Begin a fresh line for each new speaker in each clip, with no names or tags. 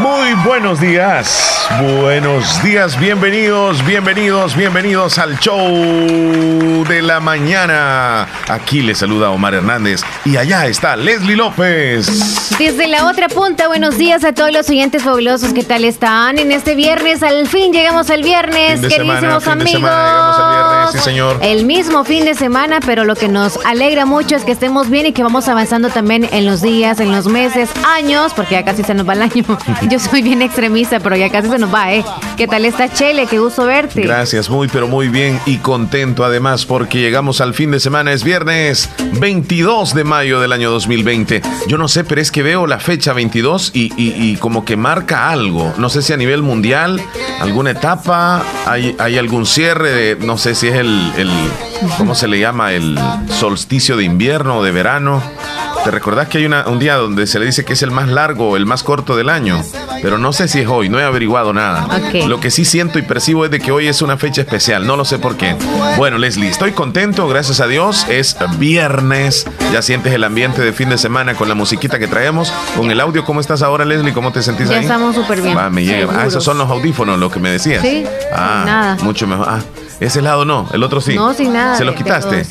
Muy buenos días. Buenos días, bienvenidos, bienvenidos, bienvenidos al show de la mañana. Aquí les saluda Omar Hernández y allá está Leslie López.
Desde la otra punta, buenos días a todos los oyentes fabulosos. ¿Qué tal están? En este viernes, al fin llegamos al viernes, queridísimos amigos.
sí, señor.
El mismo fin de semana, pero lo que nos alegra mucho es que estemos bien y que vamos avanzando también en los días, en los meses, años, porque ya casi se nos va el año. Yo soy bien extremista, pero ya casi se nos va, ¿eh? ¿Qué tal está Chele? Qué gusto verte.
Gracias, muy, pero muy bien y contento además porque llegamos al fin de semana. Es viernes 22 de mayo del año 2020. Yo no sé, pero es que veo la fecha 22 y, como que marca algo. No sé si a nivel mundial, alguna etapa, hay, hay algún cierre de, no sé si es el, el, ¿cómo se le llama? El solsticio de invierno o de verano. ¿Te recordás que hay una, un día donde se le dice que es el más largo o el más corto del año? Pero no sé si es hoy, no he averiguado nada. Lo que sí siento y percibo es de que hoy es una fecha especial, no lo sé por qué. Bueno, Leslie, estoy contento, gracias a Dios. Es viernes, ya sientes el ambiente de fin de semana con la musiquita que traemos, con el audio. ¿Cómo estás ahora, Leslie? ¿Cómo te sentís
ya
ahí?
estamos súper bien.
Ah, me llega. Ah, esos son los audífonos, lo que me decías.
Sí.
Ah,
nada.
mucho mejor. Ah, ese lado no, el otro sí.
No, sin nada.
¿Se los quitaste?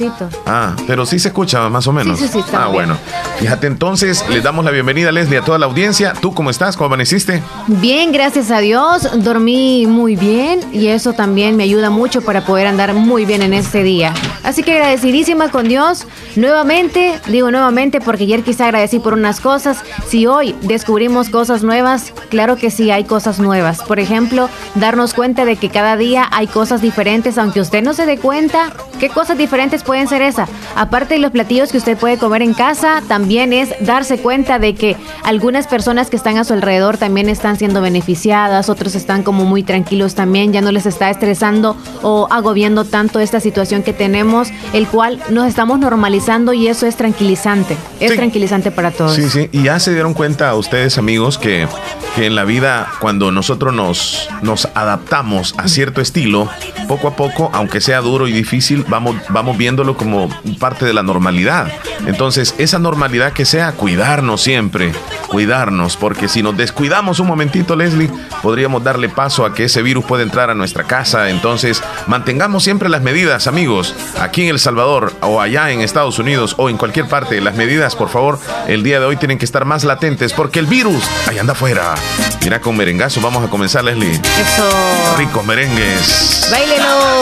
Ah, pero sí se escucha más o menos.
Sí, sí, sí,
ah, bueno. Fíjate, entonces, les damos la bienvenida, Leslie, a toda la audiencia. ¿Tú cómo estás? ¿Cómo amaneciste?
Bien, gracias a Dios. Dormí muy bien y eso también me ayuda mucho para poder andar muy bien en este día. Así que agradecidísima con Dios. Nuevamente, digo nuevamente porque ayer quizá agradecí por unas cosas. Si hoy descubrimos cosas nuevas, claro que sí hay cosas nuevas. Por ejemplo, darnos cuenta de que cada día hay cosas diferentes, aunque usted no se dé cuenta. ¿Qué cosas diferentes pueden ser esas? Aparte de los platillos que usted puede comer en casa, también es darse cuenta de que algunas personas que están a su alrededor también están siendo beneficiadas, otros están como muy tranquilos también, ya no les está estresando o agobiando tanto esta situación que tenemos, el cual nos estamos normalizando y eso es tranquilizante, es tranquilizante para todos.
Sí, sí, y ya se dieron cuenta ustedes amigos que, que en la vida cuando nosotros nos, nos adaptamos a cierto estilo, poco a poco, aunque sea duro y difícil, vamos, vamos viéndolo como parte de la normalidad. Entonces, esa normalidad que sea cuidarnos siempre, cuidarnos, porque si nos descuidamos un momentito, Leslie, podríamos darle paso a que ese virus pueda entrar a nuestra casa. Entonces, mantengamos siempre las medidas, amigos, aquí en El Salvador o allá en Estados Unidos o en cualquier parte. Las medidas, por favor, el día de hoy tienen que estar más latentes porque el virus ahí anda afuera. Mira, con merengazo vamos a comenzar, Leslie.
Eso.
Ricos merengues.
Báilelo.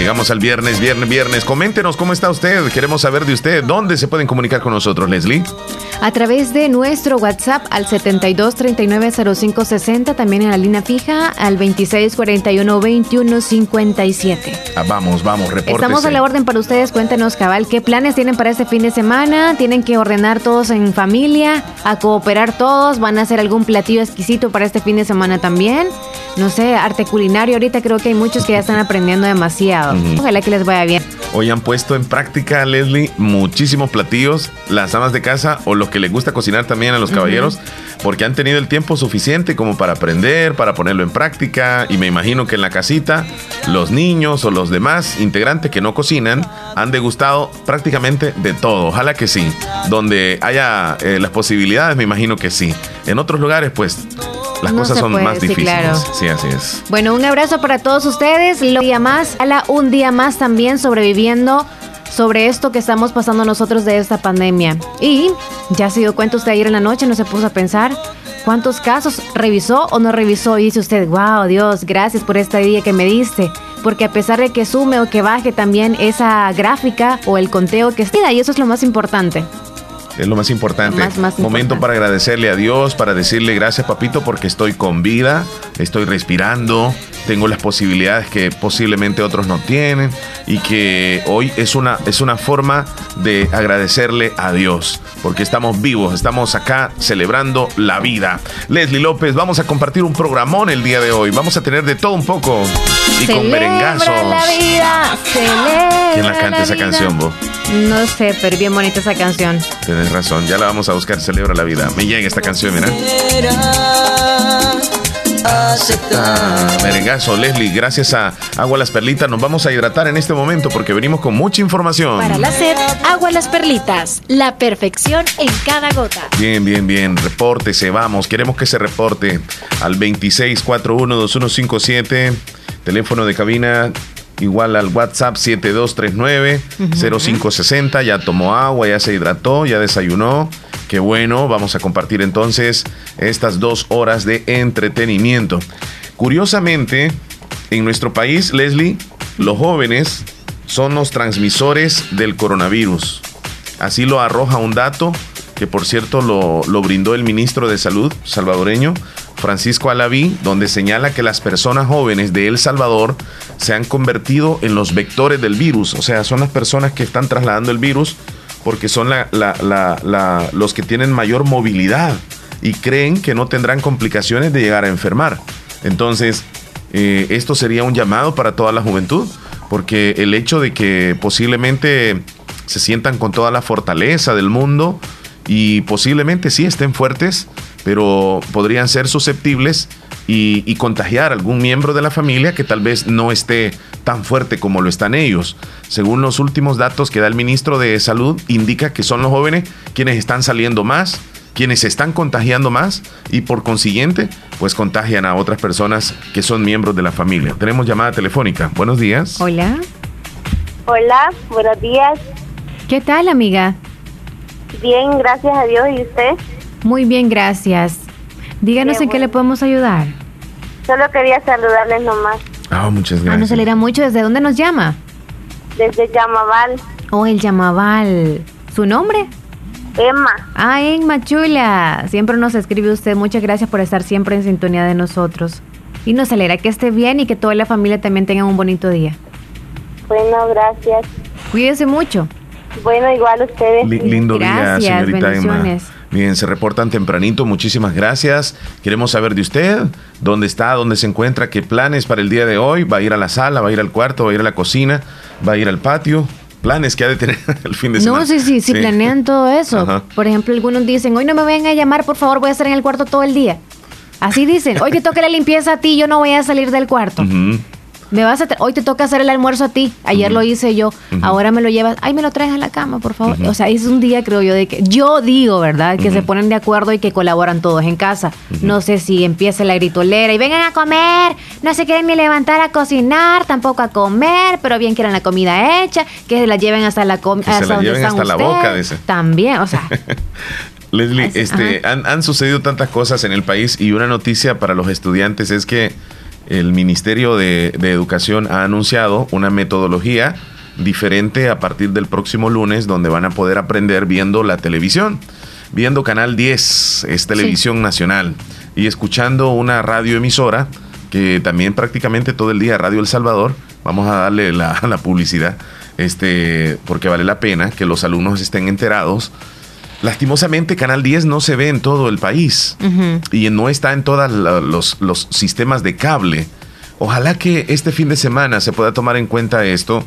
Llegamos al viernes, viernes, viernes. Coméntenos cómo está usted. Queremos saber de usted. ¿Dónde se pueden comunicar con nosotros, Leslie?
A través de nuestro WhatsApp al 72 39 05 60, también en la línea fija al 26 41 21 57.
Ah, vamos, vamos, repórtese.
Estamos a la orden para ustedes. Cuéntenos, cabal, qué planes tienen para este fin de semana. Tienen que ordenar todos en familia, a cooperar todos. Van a hacer algún platillo exquisito para este fin de semana también. No sé, arte culinario. Ahorita creo que hay muchos que ya están aprendiendo demasiado. Ojalá que les vaya bien.
Hoy han puesto en práctica, Leslie, muchísimos platillos, las amas de casa o los que les gusta cocinar también a los caballeros, porque han tenido el tiempo suficiente como para aprender, para ponerlo en práctica. Y me imagino que en la casita, los niños o los demás integrantes que no cocinan han degustado prácticamente de todo. Ojalá que sí. Donde haya eh, las posibilidades, me imagino que sí. En otros lugares, pues las cosas son más difíciles. Sí, así es.
Bueno, un abrazo para todos ustedes. Un día más, un día más también sobreviviendo sobre esto que estamos pasando nosotros de esta pandemia. Y ya se dio cuenta usted ayer en la noche, no se puso a pensar cuántos casos revisó o no revisó y dice usted, wow, Dios, gracias por esta día que me diste. Porque a pesar de que sume o que baje también esa gráfica o el conteo que está, y eso es lo más importante.
Es lo más importante. Momento para agradecerle a Dios, para decirle gracias papito porque estoy con vida, estoy respirando, tengo las posibilidades que posiblemente otros no tienen y que hoy es una, es una forma de agradecerle a Dios porque estamos vivos, estamos acá celebrando la vida. Leslie López, vamos a compartir un programón el día de hoy, vamos a tener de todo un poco y con merengazos.
la vida,
¿Quién la canta esa canción, vos?
No sé, pero bien bonita esa canción.
Tienes razón, ya la vamos a buscar, celebra la vida. Me llega esta canción, mira. Ah, merengazo, Leslie, gracias a Agua Las Perlitas nos vamos a hidratar en este momento porque venimos con mucha información.
Para la sed, Agua Las Perlitas, la perfección en cada gota.
Bien, bien, bien, repórtese, vamos, queremos que se reporte al 26412157, teléfono de cabina igual al WhatsApp 7239-0560. Ya tomó agua, ya se hidrató, ya desayunó. Qué bueno, vamos a compartir entonces estas dos horas de entretenimiento. Curiosamente, en nuestro país, Leslie, los jóvenes son los transmisores del coronavirus. Así lo arroja un dato que por cierto lo, brindó el ministro de Salud salvadoreño, Francisco Alaví, donde señala que las personas jóvenes de El Salvador se han convertido en los vectores del virus, o sea, son las personas que están trasladando el virus porque son los que tienen mayor movilidad y creen que no tendrán complicaciones de llegar a enfermar. Entonces, eh, esto sería un llamado para toda la juventud, porque el hecho de que posiblemente se sientan con toda la fortaleza del mundo y posiblemente sí estén fuertes, pero podrían ser susceptibles y, contagiar algún miembro de la familia que tal vez no esté tan fuerte como lo están ellos. Según los últimos datos que da el ministro de Salud, indica que son los jóvenes quienes están saliendo más, quienes se están contagiando más y por consiguiente, pues contagian a otras personas que son miembros de la familia. Tenemos llamada telefónica. Buenos días.
Hola.
Hola, buenos días.
¿Qué tal, amiga?
Bien, gracias a Dios. ¿Y usted?
Muy bien, gracias. Díganos en qué le podemos ayudar.
Solo quería saludarles nomás.
Ah, muchas gracias.
Ah, no se le mucho. ¿Desde dónde nos llama?
Desde Yamaval.
Oh, el Yamaval. ¿Su nombre?
Emma.
Ah, Emma Chula. Siempre nos escribe usted. Muchas gracias por estar siempre en sintonía de nosotros. Y nos alegra que esté bien y que toda la familia también tenga un bonito día.
Bueno, gracias.
Cuídese mucho.
Bueno, igual ustedes.
lindo día, señorita Emma. Bien, se reportan tempranito, muchísimas gracias. Queremos saber de usted, dónde está, dónde se encuentra, qué planes para el día de hoy. ¿Va a ir a la sala, va a ir al cuarto, va a ir a la cocina, va a ir al patio? Planes que ha de tener el fin de semana.
No, sí, sí, sí, planean todo eso. Por ejemplo, algunos dicen, hoy no me vengan a llamar, por favor, voy a estar en el cuarto todo el día. Así dicen, hoy te toca la limpieza a ti, yo no voy a salir del cuarto me vas a hoy te toca hacer el almuerzo a ti, ayer lo hice yo, ahora me lo llevas, ay, me lo traes a la cama, por favor. O sea, es un día, creo yo, de que yo digo, ¿verdad? Que se ponen de acuerdo y que colaboran todos en casa. No sé si empieza la gritolera y vengan a comer, no se quieren ni levantar a cocinar, tampoco a comer, pero bien quieren la comida hecha, que se la lleven hasta la
comida. Se la lleven hasta la boca, dice.
También, o sea.
Leslie, este, han, han sucedido tantas cosas en el país y una noticia para los estudiantes es que el Ministerio de, Educación ha anunciado una metodología diferente a partir del próximo lunes donde van a poder aprender viendo la televisión, viendo Canal 10, es televisión nacional, y escuchando una radioemisora que también prácticamente todo el día, Radio El Salvador, vamos a darle la, la publicidad, este, porque vale la pena que los alumnos estén enterados Lastimosamente, Canal 10 no se ve en todo el país y no está en todos los, sistemas de cable. Ojalá que este fin de semana se pueda tomar en cuenta esto,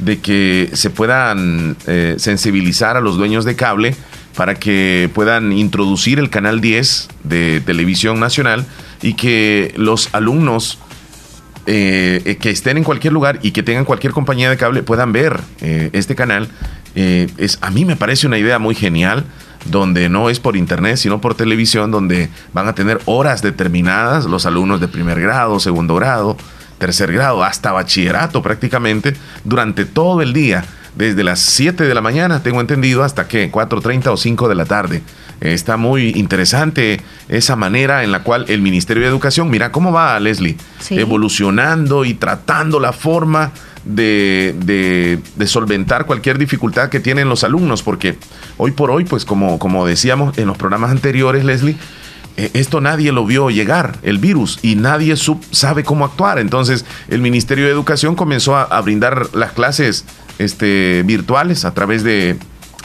de que se puedan eh, sensibilizar a los dueños de cable para que puedan introducir el Canal 10 de televisión nacional y que los alumnos eh, que estén en cualquier lugar y que tengan cualquier compañía de cable puedan ver eh, este canal eh, es, a mí me parece una idea muy genial, donde no es por internet, sino por televisión, donde van a tener horas determinadas los alumnos de primer grado, segundo grado, tercer grado, hasta bachillerato prácticamente, durante todo el día, desde las 7 de la mañana, tengo entendido, hasta que 4.30 o 5 de la tarde. Está muy interesante esa manera en la cual el Ministerio de Educación, mira cómo va Leslie, evolucionando y tratando la forma de, solventar cualquier dificultad que tienen los alumnos, porque hoy por hoy, pues como, como decíamos en los programas anteriores, Leslie, eh, esto nadie lo vio llegar, el virus, y nadie sabe cómo actuar. Entonces el Ministerio de Educación comenzó a, brindar las clases este, virtuales a través de,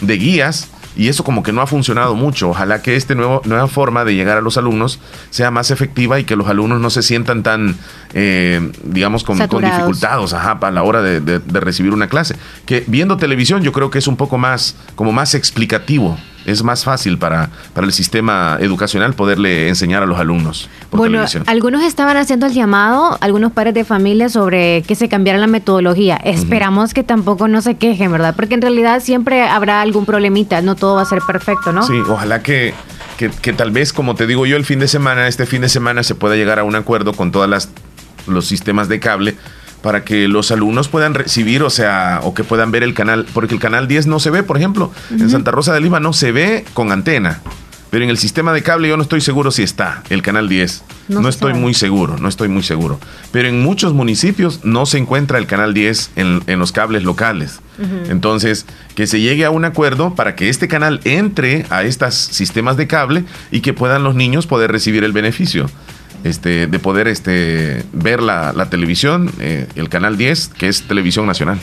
de guías y eso como que no ha funcionado mucho. Ojalá que esta nueva forma de llegar a los alumnos sea más efectiva y que los alumnos no se sientan tan, eh, digamos, con, con, dificultados ajá, a la hora de, de, recibir una clase. Que viendo televisión yo creo que es un poco más, como más explicativo es más fácil para, para el sistema educacional poderle enseñar a los alumnos.
bueno, algunos estaban haciendo el llamado, algunos padres de familia, sobre que se cambiara la metodología. Esperamos que tampoco no se quejen, ¿verdad? Porque en realidad siempre habrá algún problemita, no todo va a ser perfecto, ¿no?
Sí, ojalá que, que, que tal vez, como te digo yo, el fin de semana, este fin de semana se pueda llegar a un acuerdo con todas las los sistemas de cable para que los alumnos puedan recibir, o sea, o que puedan ver el canal, porque el canal 10 no se ve, por ejemplo, en Santa Rosa de Lima no se ve con antena, pero en el sistema de cable yo no estoy seguro si está el canal 10. No, estoy muy seguro, no estoy muy seguro. Pero en muchos municipios no se encuentra el canal 10 en, en los cables locales. Entonces, que se llegue a un acuerdo para que este canal entre a estos sistemas de cable y que puedan los niños poder recibir el beneficio este, de poder este, ver la, televisión, eh, el canal 10, que es televisión nacional.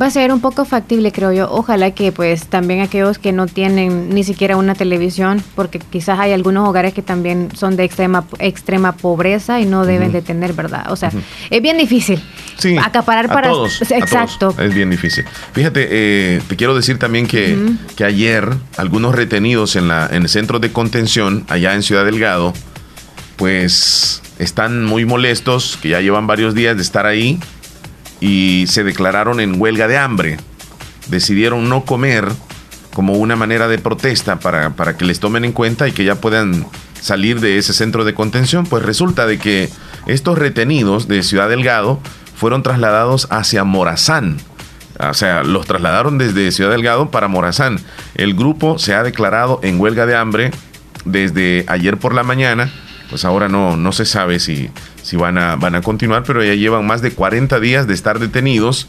Va a ser un poco factible, creo yo. Ojalá que pues también aquellos que no tienen ni siquiera una televisión, porque quizás hay algunos hogares que también son de extrema extrema pobreza y no deben de tener, ¿verdad? O sea, es bien difícil.
Sí, acaparar para todos, exacto. es bien difícil. Fíjate, eh, te quiero decir también que, que ayer algunos retenidos en la en el centro de contención allá en Ciudad Delgado pues están muy molestos, que ya llevan varios días de estar ahí y se declararon en huelga de hambre. Decidieron no comer como una manera de protesta para, para que les tomen en cuenta y que ya puedan salir de ese centro de contención. Pues resulta de que estos retenidos de Ciudad Delgado fueron trasladados hacia Morazán. O sea, los trasladaron desde Ciudad Delgado para Morazán. El grupo se ha declarado en huelga de hambre desde ayer por la mañana pues ahora no, no se sabe si, si van, a, van a continuar, pero ya llevan más de 40 días de estar detenidos.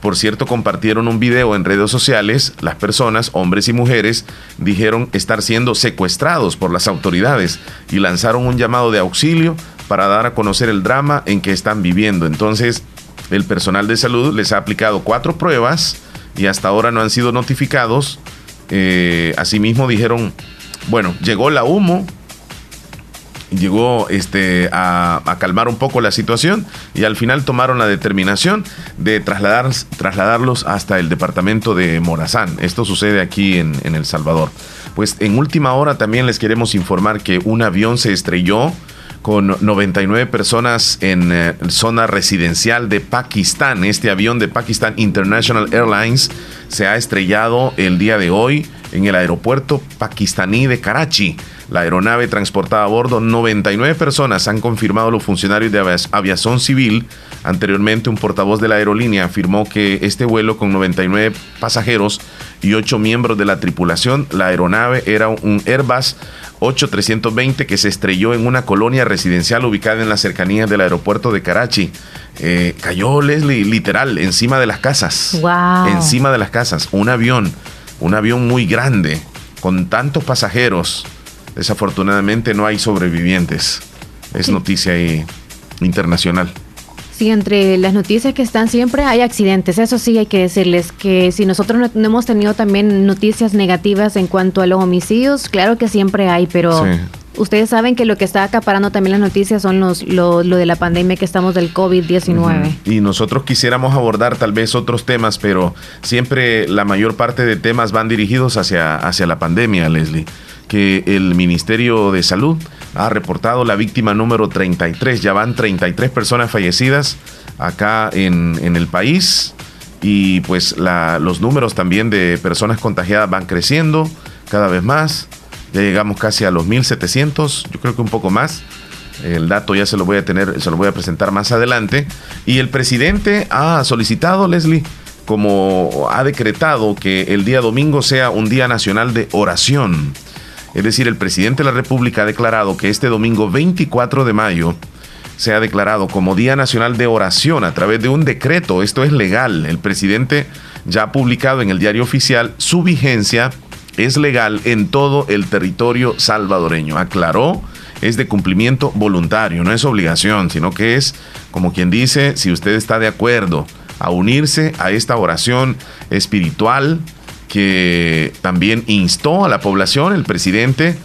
Por cierto, compartieron un video en redes sociales. Las personas, hombres y mujeres, dijeron estar siendo secuestrados por las autoridades y lanzaron un llamado de auxilio para dar a conocer el drama en que están viviendo. Entonces, el personal de salud les ha aplicado cuatro pruebas y hasta ahora no han sido notificados. Eh, asimismo dijeron, bueno, llegó la humo, llegó este, a, calmar un poco la situación y al final tomaron la determinación de trasladar, trasladarlos hasta el departamento de Morazán. Esto sucede aquí en, en El Salvador. Pues en última hora también les queremos informar que un avión se estrelló con 99 personas en eh, zona residencial de Pakistán. Este avión de Pakistan International Airlines se ha estrellado el día de hoy en el aeropuerto pakistaní de Karachi. La aeronave transportaba a bordo 99 personas, han confirmado los funcionarios de aviación civil. Anteriormente, un portavoz de la aerolínea afirmó que este vuelo con 99 pasajeros y 8 miembros de la tripulación, la aeronave era un Airbus 8320 que se estrelló en una colonia residencial ubicada en las cercanías del aeropuerto de Karachi. Eh, cayó Leslie literal encima de las casas. Encima de las casas. Un avión, un avión muy grande, con tantos pasajeros Desafortunadamente no hay sobrevivientes. Es noticia internacional.
Sí, entre las noticias que están siempre hay accidentes. Eso sí hay que decirles que si nosotros no, hemos tenido también noticias negativas en cuanto a los homicidios, claro que siempre hay, pero ustedes saben que lo que está acaparando también las noticias son los, lo, de la pandemia que estamos del COVID-19.
Y nosotros quisiéramos abordar tal vez otros temas, pero siempre la mayor parte de temas van dirigidos hacia, hacia la pandemia, Leslie que el Ministerio de Salud ha reportado la víctima número 33. Ya van 33 personas fallecidas acá en, en el país y pues la, los números también de personas contagiadas van creciendo cada vez más. Ya llegamos casi a los 1700, yo creo que un poco más. El dato ya se lo voy a tener, se lo voy a presentar más adelante. Y el presidente ha solicitado, Leslie, como ha decretado que el día domingo sea un día nacional de oración. Es decir, el presidente de la República ha declarado que este domingo 24 de mayo se ha declarado como Día Nacional de Oración a través de un decreto. Esto es legal. El presidente ya ha publicado en el diario oficial su vigencia es legal en todo el territorio salvadoreño. Aclaró, es de cumplimiento voluntario, no es obligación, sino que es, como quien dice, si usted está de acuerdo a unirse a esta oración espiritual que también instó a la población, el presidente,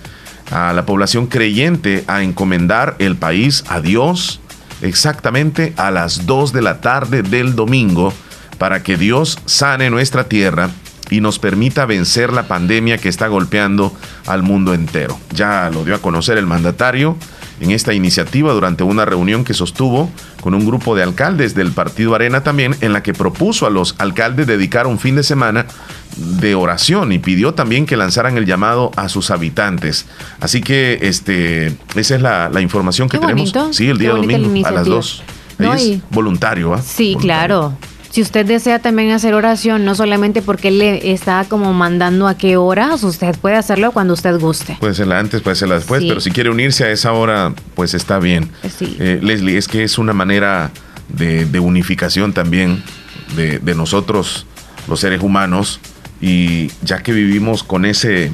a la población creyente a encomendar el país a Dios exactamente a las 2 de la tarde del domingo para que Dios sane nuestra tierra y nos permita vencer la pandemia que está golpeando al mundo entero. Ya lo dio a conocer el mandatario en esta iniciativa durante una reunión que sostuvo con un grupo de alcaldes del Partido Arena también, en la que propuso a los alcaldes dedicar un fin de semana de oración y pidió también que lanzaran el llamado a sus habitantes. Así que este, esa es la, información que tenemos. Sí, el día domingo a las dos. es voluntario, ¿ah?
Sí, claro. Si usted desea también hacer oración, no solamente porque él le está como mandando a qué horas, usted puede hacerlo cuando usted guste.
Puede serla antes, puede serla después, pero si quiere unirse a esa hora, pues está bien. Sí. Eh, Leslie, es que es una manera de, unificación también de, de nosotros, los seres humanos, y ya que vivimos con ese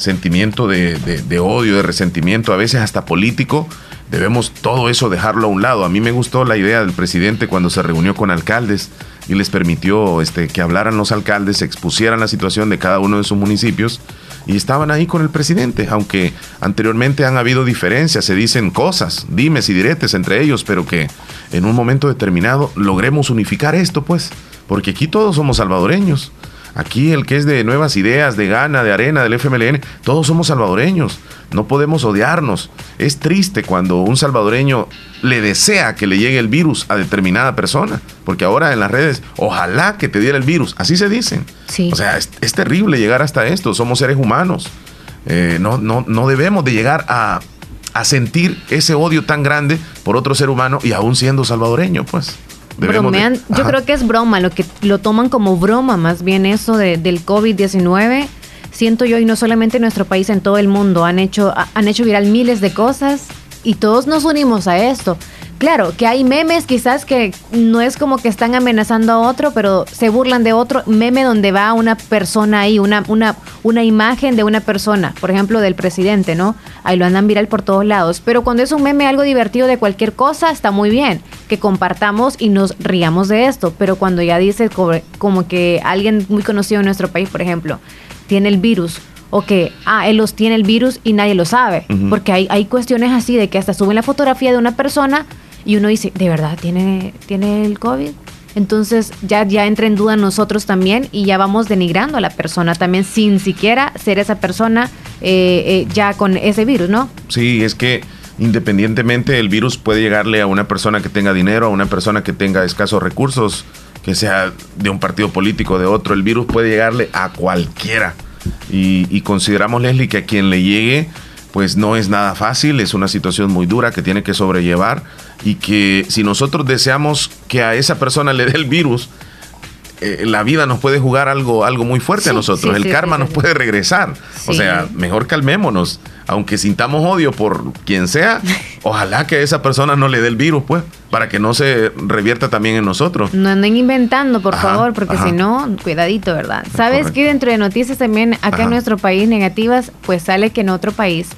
sentimiento de, de, odio, de resentimiento, a veces hasta político, debemos todo eso dejarlo a un lado. A mí me gustó la idea del presidente cuando se reunió con alcaldes y les permitió este, que hablaran los alcaldes, expusieran la situación de cada uno de sus municipios y estaban ahí con el presidente, aunque anteriormente han habido diferencias, se dicen cosas, dimes y diretes entre ellos, pero que en un momento determinado logremos unificar esto, pues, porque aquí todos somos salvadoreños. Aquí el que es de nuevas ideas, de gana, de arena, del FMLN, todos somos salvadoreños. No podemos odiarnos. Es triste cuando un salvadoreño le desea que le llegue el virus a determinada persona. Porque ahora en las redes, ojalá que te diera el virus. Así se dicen. O sea, es, terrible llegar hasta esto. Somos seres humanos. Eh, no, no, no debemos de llegar a, a sentir ese odio tan grande por otro ser humano y aún siendo salvadoreño, pues
bromean, yo creo que es broma, lo que lo toman como broma más bien eso de, del COVID-19. Siento yo, y no solamente en nuestro país, en todo el mundo, han hecho, han hecho viral miles de cosas y todos nos unimos a esto. Claro, que hay memes quizás que no es como que están amenazando a otro, pero se burlan de otro meme donde va una persona ahí, una, una, una imagen de una persona, por ejemplo, del presidente, ¿no? Ahí lo andan viral por todos lados. Pero cuando es un meme algo divertido de cualquier cosa, está muy bien que compartamos y nos riamos de esto. Pero cuando ya dice como que alguien muy conocido en nuestro país, por ejemplo, tiene el virus o que, ah, él los tiene el virus y nadie lo sabe. Porque hay, hay cuestiones así de que hasta suben la fotografía de una persona y uno dice, ¿de verdad tiene, tiene el COVID? Entonces ya, ya entra en duda nosotros también y ya vamos denigrando a la persona también sin siquiera ser esa persona eh, eh, ya con ese virus, ¿no?
Sí, es que independientemente el virus puede llegarle a una persona que tenga dinero, a una persona que tenga escasos recursos, que sea de un partido político, de otro, el virus puede llegarle a cualquiera. Y consideramos, Leslie, que a quien le llegue pues no es nada fácil, es una situación muy dura que tiene que sobrellevar y que si nosotros deseamos que a esa persona le dé el virus, eh, la vida nos puede jugar algo, algo muy fuerte a nosotros, el karma nos puede regresar. O sea, mejor calmémonos, aunque sintamos odio por quien sea, ojalá que a esa persona no le dé el virus, pues, para que no se revierta también en nosotros.
No anden inventando, por favor, porque si no, cuidadito, ¿verdad? ¿Sabes que dentro de noticias también acá en nuestro país negativas, pues sale que en otro país,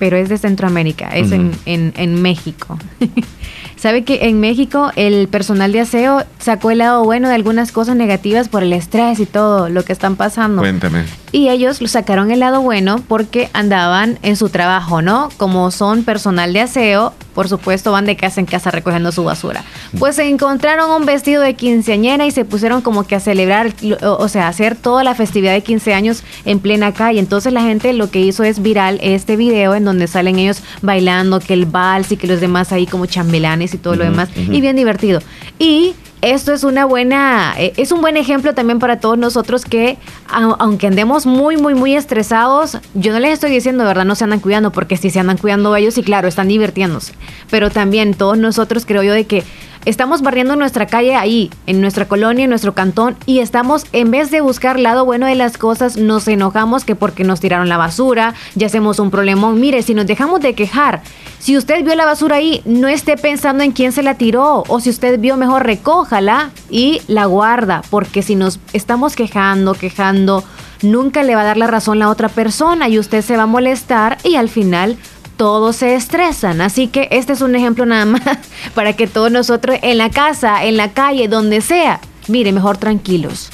pero es de Centroamérica, es en, en, en México. ¿Sabe que en México el personal de aseo sacó el lado bueno de algunas cosas negativas por el estrés y todo lo que están pasando?
Cuéntame.
Y ellos lo sacaron el lado bueno porque andaban en su trabajo, ¿no? Como son personal de aseo, por supuesto van de casa en casa recogiendo su basura. Pues se encontraron un vestido de quinceañera y se pusieron como que a celebrar, o sea, hacer toda la festividad de 15 años en plena calle. Entonces la gente lo que hizo es viral este video en donde salen ellos bailando, que el vals y que los demás ahí como chambelanes y todo lo demás. Y bien divertido. Y esto es una buena, eh, es un buen ejemplo también para todos nosotros que aunque andemos muy, muy, muy estresados, yo no les estoy diciendo, verdad, no se andan cuidando, porque si se andan cuidando ellos, y claro, están divirtiéndose. Pero también todos nosotros creo yo de que Estamos barriendo nuestra calle ahí, en nuestra colonia, en nuestro cantón, y estamos, en vez de buscar lado bueno de las cosas, nos enojamos que porque nos tiraron la basura, ya hacemos un problema. Mire, si nos dejamos de quejar, si usted vio la basura ahí, no esté pensando en quién se la tiró, o si usted vio mejor, recójala y la guarda, porque si nos estamos quejando, quejando, nunca le va a dar la razón la otra persona y usted se va a molestar y al final todos se estresan. Así que este es un ejemplo nada más para que todos nosotros en la casa, en la calle, donde sea, mire, mejor tranquilos.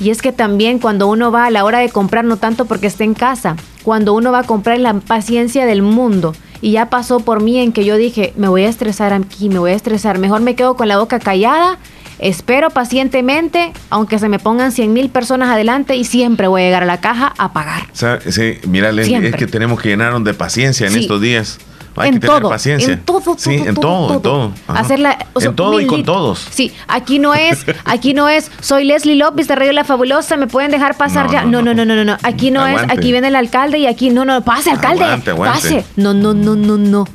Y es que también cuando uno va a la hora de comprar, no tanto porque esté en casa, cuando uno va a comprar la paciencia del mundo. Y ya pasó por mí en que yo dije, me voy a estresar aquí, me voy a estresar, mejor me quedo con la boca callada, espero pacientemente, aunque se me pongan 100 mil personas adelante y siempre voy a llegar a la caja a pagar.
sí, mira, es que tenemos que llenarnos de paciencia en estos días. Hay
en
que
todo,
paciencia.
En todo,
sí, en todo, en todo.
Hacerla,
en todo y con todos.
Sí, aquí no es, aquí no es, soy Leslie López de Radio La Fabulosa, me pueden dejar pasar ya. No, no, no, no, no, no. Aquí no es, aquí viene el alcalde y aquí no, no, pase, alcalde. Pase. No, no, no, no, no.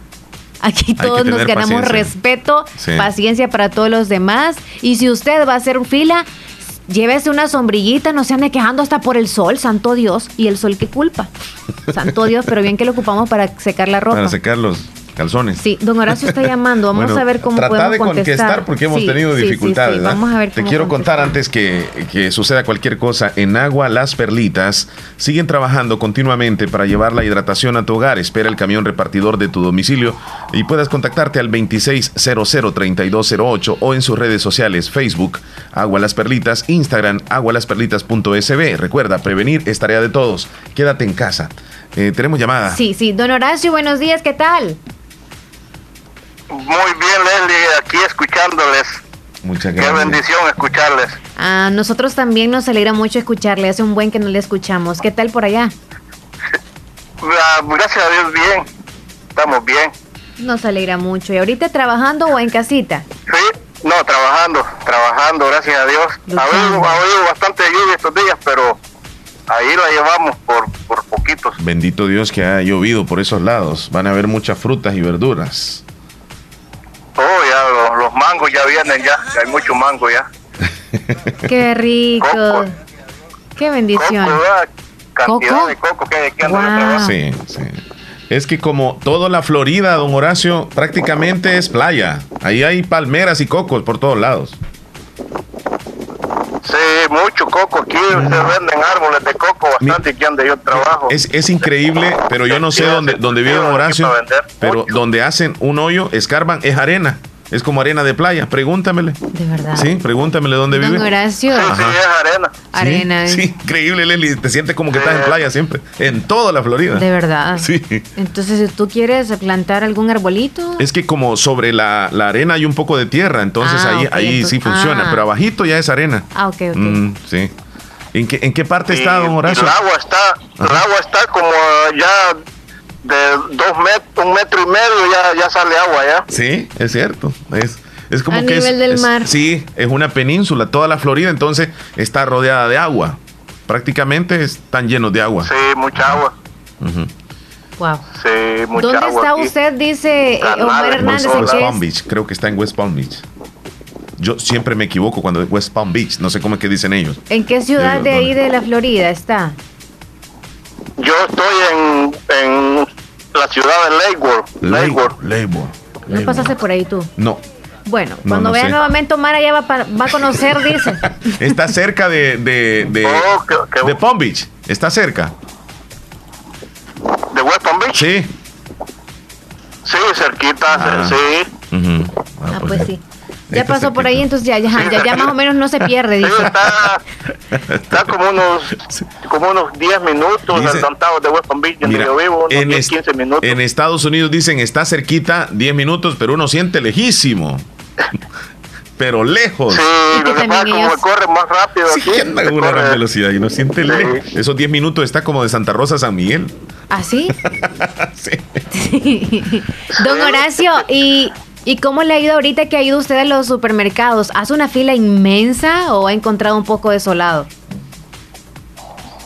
Aquí todos nos ganamos respeto, paciencia para todos los demás. Y si usted va a hacer fila, llévese una sombrillita, no se ande quejando hasta por el sol, santo Dios. ¿Y el sol qué culpa? Santo Dios, pero bien que lo ocupamos para secar la ropa.
Para secar los calzones.
Sí, don Horacio está llamando. Vamos a ver cómo podemos
de contestar. porque hemos tenido dificultades.
Vamos a ver
Te quiero contar antes que, que, suceda cualquier cosa. En Agua Las Perlitas siguen trabajando continuamente para llevar la hidratación a tu hogar. Espera el camión repartidor de tu domicilio y puedas contactarte al 26003208 o en sus redes sociales Facebook Agua Las Perlitas, Instagram agualasperlitas.sb. Recuerda, prevenir es tarea de todos. Quédate en casa. Eh, tenemos llamada.
Sí, sí. Don Horacio, buenos días, ¿qué tal?
Muy bien, Leslie, aquí escuchándoles.
Muchas gracias.
Qué bendición escucharles.
A nosotros también nos alegra mucho escucharle. Hace un buen que no le escuchamos. ¿Qué tal por allá?
Ah, gracias a Dios, bien. Estamos bien.
Nos alegra mucho. ¿Y ahorita trabajando o en casita?
Sí, no, trabajando, trabajando, gracias a Dios. Ha habido, ha habido bastante lluvia estos días, pero ahí la llevamos por, por poquitos.
Bendito Dios que ha llovido por esos lados. Van a haber muchas frutas y verduras.
Oh, ya los, mangos ya vienen ya, hay mucho mango ya.
Qué rico. Qué bendición.
Coco, cantidad de coco que, que
Sí, sí. Es que como toda la Florida, don Horacio, prácticamente es playa. Ahí hay palmeras y cocos por todos lados.
Sí, mucho coco aquí, se venden árboles de coco bastante aquí donde yo trabajo.
Es, es increíble, pero yo no sé dónde, dónde vive Horacio, pero donde hacen un hoyo, escarban, es arena. Es como arena de playa, pregúntamele.
De verdad.
Sí, pregúntamele dónde
Don
vive.
Horacio.
Sí, sí, es arena.
Arena.
Sí, increíble, Leli. Te sientes como que estás en playa siempre. En toda la Florida.
De verdad.
Sí.
Entonces, si tú quieres plantar algún arbolito.
Es que como sobre la, la arena hay un poco de tierra, entonces
Ah,
ahí, ahí sí funciona.
ah.
Pero abajito ya es arena.
Ah, ok, ok.
Mm, sí. ¿En qué, ¿En qué parte está, don Horacio?
El agua está, el agua está como ya de dos metros, un metro y medio ya, ya sale agua ya.
Sí, es cierto. Es, es como
A
que es-
nivel del
es-
mar.
Sí, es una península, toda la Florida, entonces está rodeada de agua. Prácticamente están llenos de agua.
Sí, mucha agua.
Wow.
Sí, mucha
¿Dónde
agua
está
aquí.
usted? Dice eh,
Canales,
Omar Hernández. ¿en
todos
West Palm? Beach, creo que está en West Palm Beach. Yo siempre me equivoco cuando es West Palm Beach, no sé cómo es que dicen ellos.
¿En qué ciudad
Yo-
de ahí de la Florida está?
Yo estoy en, en la ciudad de Lake Worth. Lake Worth.
Labor.
¿No pasaste por ahí tú?
No,
Bueno,
No,
cuando
no
vea
sé.
nuevamente Omar allá va, va a conocer, dice.
está cerca de, de, de,
Oh, qué- qué-
de Palm Beach. Está cerca.
¿De West Palm Beach?
Sí.
Sí, cerquita,
Ah.
sí.
Ujú.
Ah, pues sí. Ya pasó por
cerquita.
ahí, entonces ya, ya, ya, ya más o menos no se pierde,
Sí,
dice.
está, está como unos como unos 10 minutos
Dice-
adelantados de West Palm Beach, donde
Mira,
yo vivo, unos
en,
10,
es-
15 minutos.
en Estados Unidos dicen está cerquita 10 minutos, pero uno siente lejísimo. pero lejos.
Sí,
Y que
lo que pasa es
también
como
ellos-
corre más rápido
Sí,
aquí.
anda una gran velocidad y uno siente
Sí.
lejos. Esos 10 minutos está como de Santa Rosa a San Miguel.
¿Así?
Sí.
Don Horacio, ¿y, ¿y cómo le ha ido ahorita que ha ido usted a los supermercados? ¿Hace una fila inmensa o ha encontrado un poco desolado?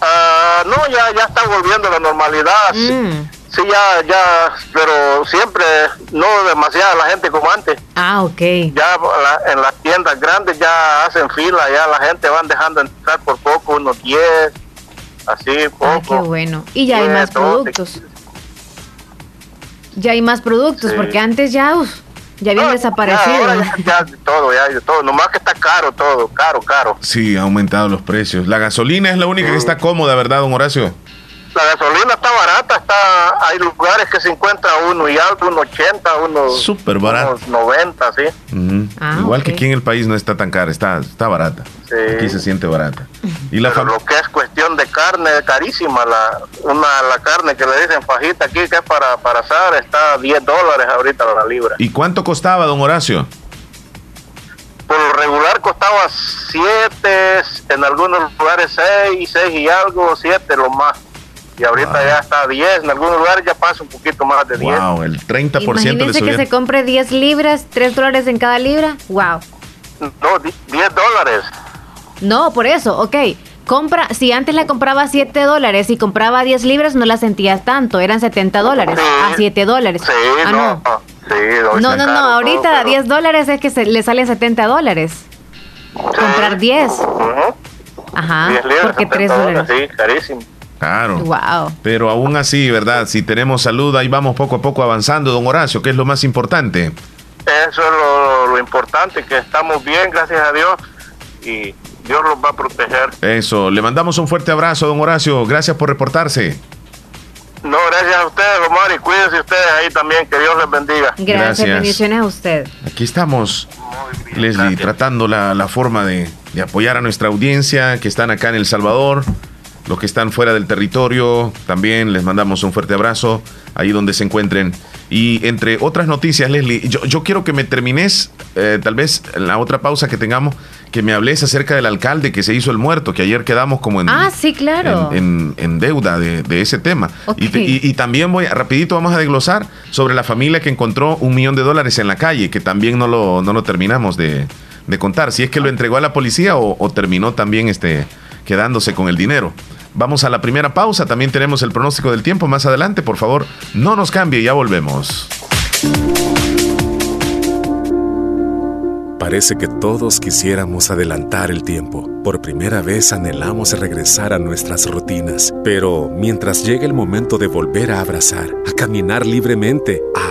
Ah, no, ya, ya está volviendo a la normalidad. Sí,
Mm.
sí, ya, ya, pero siempre no demasiada la gente como antes.
Ah, ok.
Ya la- en las tiendas grandes ya hacen fila, ya la gente van dejando entrar por poco, unos 10, así,
Ah, qué
poco.
bueno. Y ya hay más productos. Ya hay más productos,
Sí.
porque antes ya uf, Ya habían
No,
desaparecido.
Ya, ya, todo, ya de todo. Nomás que está caro todo, caro, caro.
Sí, ha aumentado los precios. La gasolina es la única que está cómoda, ¿verdad, don Horacio?
La gasolina está barata, está hay lugares que se encuentra uno y algo, uno 80, uno
Súper barato.
unos 90, sí.
Ah,
Igual que aquí en el país no está tan cara, está, está barata.
Sí.
Aquí se siente barata. Y la
Pero lo que es cuestión de carne, carísima. La, una, la carne que le dicen fajita aquí, que es para, para asar, está a 10 dólares ahorita la libra.
¿Y cuánto costaba, don Horacio?
Por lo regular costaba 7, en algunos lugares 6, 6 y algo, 7 lo más. Y ahorita
Wow.
ya está a 10, en algunos lugares ya pasa un poquito más de 10.
Wow, el 30% le
Imagínense que se compre 10 libras, 3 dólares en cada libra. Wow.
No, di- 10 dólares.
No, por eso, ok. Compra, si antes la compraba 7 dólares y compraba 10 libras, no la sentías tanto, eran 70 dólares
Sí.
a 7 dólares.
Sí,
ah,
no.
no.
Sí,
No, no, no, ahorita
todo, pero-
10 dólares es que se, le salen 70 dólares.
Sí.
comprar 10.
Ujú,
Ajá,
10 libras,
porque 3
70
dólares.
Sí, carísimo.
Claro.
Wow.
Pero aún así, ¿verdad? Si tenemos salud, ahí vamos poco a poco avanzando, don Horacio, que es lo más importante.
Eso es lo, lo importante, que estamos bien, gracias a Dios, y Dios los va a proteger.
Eso, le mandamos un fuerte abrazo, don Horacio. Gracias por reportarse.
No, gracias a ustedes, Omar, y cuídense ustedes ahí también, que Dios les bendiga.
Gracias,
Gracias.
bendiciones a usted.
Aquí estamos,
bien,
Leslie,
gracias.
tratando la, la forma de, de apoyar a nuestra audiencia que están acá en El Salvador, los que están fuera del territorio, también les mandamos un fuerte abrazo ahí donde se encuentren. Y entre otras noticias, Leslie, yo, yo quiero que me termines, eh, tal vez en la otra pausa que tengamos, que me hables acerca del alcalde que se hizo el muerto, que ayer quedamos como en,
Ah, sí, claro.
en, en- en deuda de, de ese tema. Y, te- y- y también voy, a- rapidito vamos a desglosar sobre la familia que encontró un millón de dólares en la calle, que también no lo, no lo terminamos de, de contar. Si es que lo entregó a la policía o, o terminó también este, quedándose con el dinero. Vamos a la primera pausa, también tenemos el pronóstico del tiempo más adelante, por favor, no nos cambie, ya volvemos.
Parece que todos quisiéramos adelantar el tiempo. Por primera vez anhelamos regresar a nuestras rutinas. Pero mientras llegue el momento de volver a abrazar, a caminar libremente, a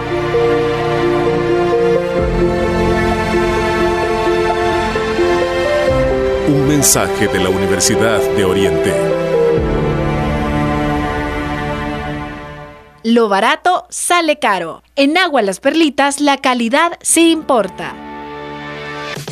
Mensaje de la Universidad de Oriente.
Lo barato sale caro. En Agua Las Perlitas la calidad sí importa.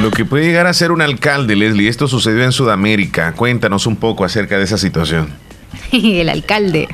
Lo que puede llegar a ser un alcalde, Leslie, esto sucedió en Sudamérica. Cuéntanos un poco acerca de esa situación.
el alcalde.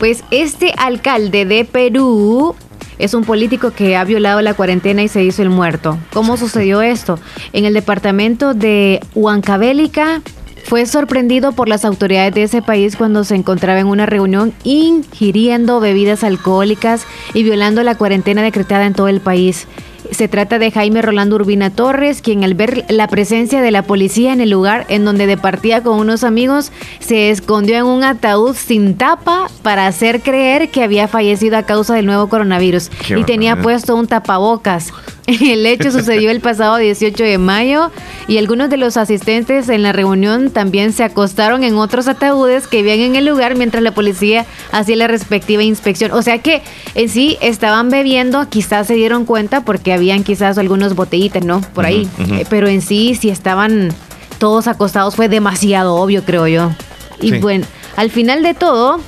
Pues este alcalde de Perú es un político que ha violado la cuarentena y se hizo el muerto. ¿Cómo sucedió esto? En el departamento de Huancavelica fue sorprendido por las autoridades de ese país cuando se encontraba en una reunión ingiriendo bebidas alcohólicas y violando la cuarentena decretada en todo el país. Se trata de Jaime Rolando Urbina Torres, quien al ver la presencia de la policía en el lugar en donde departía con unos amigos, se escondió en un ataúd sin tapa para hacer creer que había fallecido a causa del nuevo coronavirus
Qué
y tenía puesto un tapabocas. El hecho sucedió el pasado 18 de mayo y algunos de los asistentes en la reunión también se acostaron en otros ataúdes que habían en el lugar mientras la policía hacía la respectiva inspección. O sea que en sí estaban bebiendo, quizás se dieron cuenta porque habían quizás algunos botellitas, ¿no? Por ahí. Eh, Pero en sí, si estaban todos acostados, fue demasiado obvio, creo yo. Y
Sí.
bueno, al final de todo,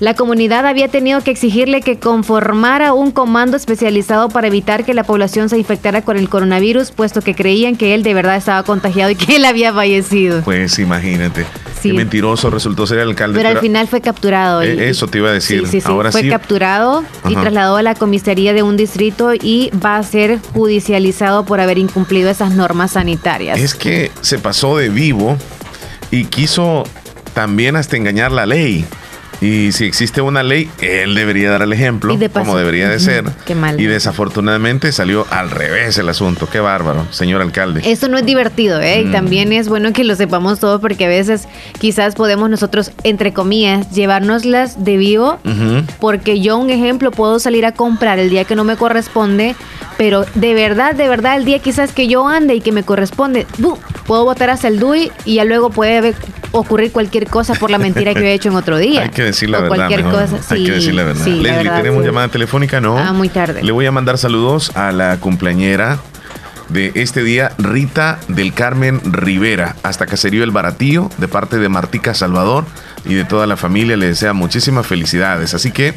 la comunidad había tenido que exigirle que conformara un comando especializado para evitar que la población se infectara con el coronavirus, puesto que creían que él de verdad estaba contagiado y que él había fallecido.
Pues imagínate.
Sí.
Qué mentiroso resultó ser el alcalde.
Pero al final fue capturado. y-
Eh, eso te iba a decir.
Sí, sí.
Ahora
fue capturado y trasladado a la comisaría de un distrito y va a ser judicializado por haber incumplido esas normas sanitarias.
Es que se pasó de vivo y quiso también hasta engañar la ley. Y si existe una ley, él debería dar el ejemplo,
de
como debería de ser.
qué mal.
Y desafortunadamente salió al revés el asunto. Qué bárbaro, señor alcalde.
Eso no es divertido, ¿eh? Y
Mm.
también es bueno que lo sepamos todo porque a veces quizás podemos nosotros, entre comillas, llevárnoslas de vivo. Porque yo, un ejemplo, puedo salir a comprar el día que no me corresponde, pero de verdad, de verdad, el día quizás que yo ande y que me corresponde, ¡bu! puedo botar hasta el DUI y ya luego puede ocurrir cualquier cosa por la mentira que yo he hecho en otro día.
Hay que decir la
O
verdad.
cualquier
mejor.
cosa.
Hay que decir la verdad.
sí, la
Leslie,
verdad,
¿tenemos
sí.
llamada telefónica? No.
Ah, muy tarde.
Le voy a mandar saludos a la cumpleañera de este día, Rita del Carmen Rivera, hasta Caserío El Baratillo, de parte de Martica Salvador y de toda la familia. Le desea muchísimas felicidades. Así que,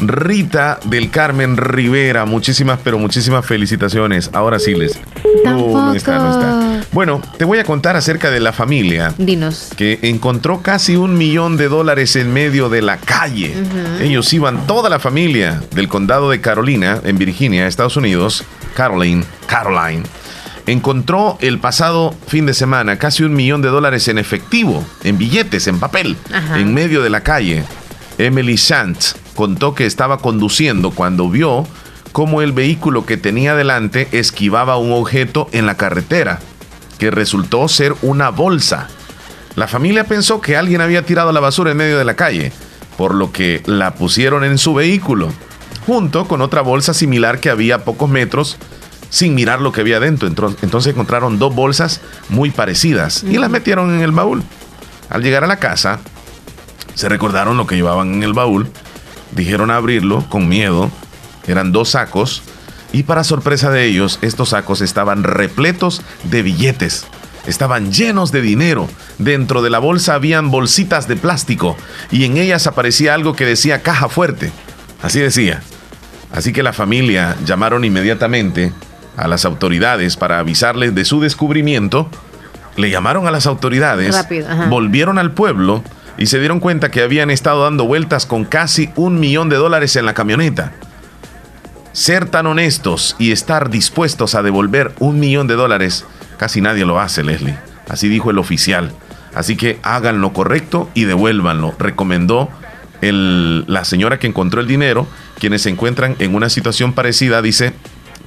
Rita del Carmen Rivera, muchísimas, pero muchísimas felicitaciones. Ahora sí les. No, no está, no está. Bueno, te voy a contar acerca de la familia
Dinos.
que encontró casi un millón de dólares en medio de la calle. Ellos iban, toda la familia del condado de Carolina, en Virginia, Estados Unidos, Caroline, Caroline, encontró el pasado fin de semana casi un millón de dólares en efectivo, en billetes, en papel,
Ajá.
en medio de la calle. Emily Sant contó que estaba conduciendo cuando vio cómo el vehículo que tenía delante esquivaba un objeto en la carretera, que resultó ser una bolsa. La familia pensó que alguien había tirado la basura en medio de la calle. por lo que la pusieron en su vehículo, junto con otra bolsa similar que había a pocos metros sin mirar lo que había dentro. Entonces encontraron dos bolsas muy parecidas y las metieron en el baúl. Al llegar a la casa, se recordaron lo que llevaban en el baúl, dijeron abrirlo con miedo, eran dos sacos y para sorpresa de ellos, estos sacos estaban repletos de billetes. Estaban llenos de dinero. Dentro de la bolsa habían bolsitas de plástico y en ellas aparecía algo que decía caja fuerte. Así decía. Así que la familia llamaron inmediatamente a las autoridades para avisarles de su descubrimiento. Le llamaron a las autoridades, volvieron al pueblo y se dieron cuenta que habían estado dando vueltas con casi un millón de dólares en la camioneta. Ser tan honestos y estar dispuestos a devolver un millón de dólares, casi nadie lo hace, Leslie. Así dijo el oficial. Así que hagan lo correcto y devuélvanlo, recomendó la señora que encontró el dinero. Quienes se encuentran en una situación parecida, dice,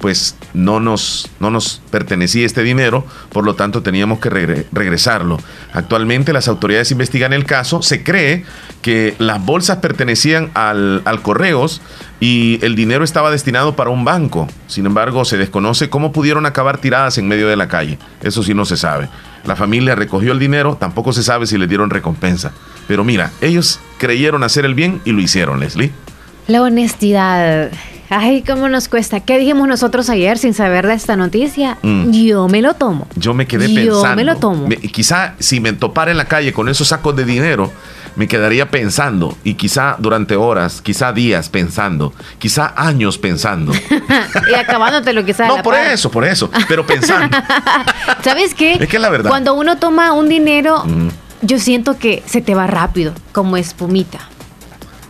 pues no nos, no nos pertenecía este dinero, por lo tanto teníamos que regresarlo. Actualmente las autoridades investigan el caso, se cree que las bolsas pertenecían al, al Correos y el dinero estaba destinado para un banco. Sin embargo, se desconoce cómo pudieron acabar tiradas en medio de la calle. Eso sí no se sabe. La familia recogió el dinero, tampoco se sabe si le dieron recompensa. Pero mira, ellos creyeron hacer el bien y lo hicieron, Leslie.
La honestidad Ay, cómo nos cuesta. ¿Qué dijimos nosotros ayer sin saber de esta noticia? Mm. Yo me lo tomo.
Yo me quedé pensando. Yo me lo tomo. quizá si me topara en la calle con esos sacos de dinero, me quedaría pensando y quizá durante horas, quizá días pensando, quizá años pensando.
y acabándotelo quizá.
No, por eso, por eso, pero pensando.
¿Sabes qué?
Es que la verdad.
Cuando uno toma un dinero, mm. yo siento que se te va rápido, como espumita.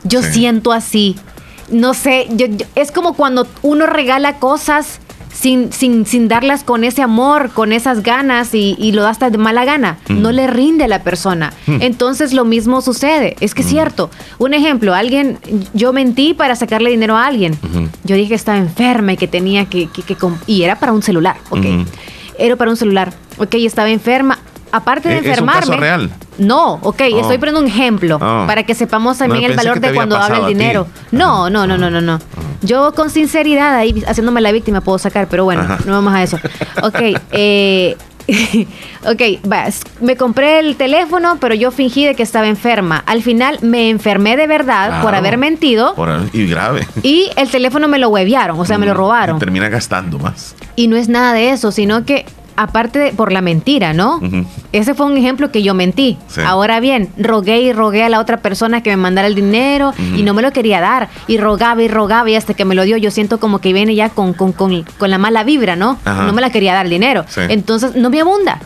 Yo siento así no sé, yo, es como cuando uno regala cosas sin, sin, sin, darlas con ese amor, con esas ganas y, lo da hasta de mala gana. No le rinde a la persona. Entonces lo mismo sucede. Es que es cierto. Un ejemplo, alguien, yo mentí para sacarle dinero a alguien. Yo dije que estaba enferma y que tenía que, que, y era para un celular, ok. Era para un celular. Ok, estaba enferma aparte de enfermarme. ¿Es un caso
real?
No, ok, oh. estoy poniendo un ejemplo oh. para que sepamos también el valor de cuando habla el dinero. No, no, no, no, no, no. Yo con sinceridad ahí haciéndome la víctima puedo sacar, pero bueno, no vamos a eso. Ok, eh, ok, me compré el teléfono, pero yo fingí de que estaba enferma. Al final me enfermé de verdad por haber mentido.
y grave.
Y el teléfono me lo huevearon, o sea, me lo mm, robaron.
termina gastando más.
Y no es nada de eso, sino que aparte de, por la mentira, ¿no? Ese fue un ejemplo que yo mentí. Ahora bien, rogué y rogué a la otra persona que me mandara el dinero y no me lo quería dar. Y rogaba y rogaba y hasta que me lo dio, yo siento como que viene ya con, con, con, la mala vibra, ¿no? No me la quería dar el dinero. Entonces, no me abunda.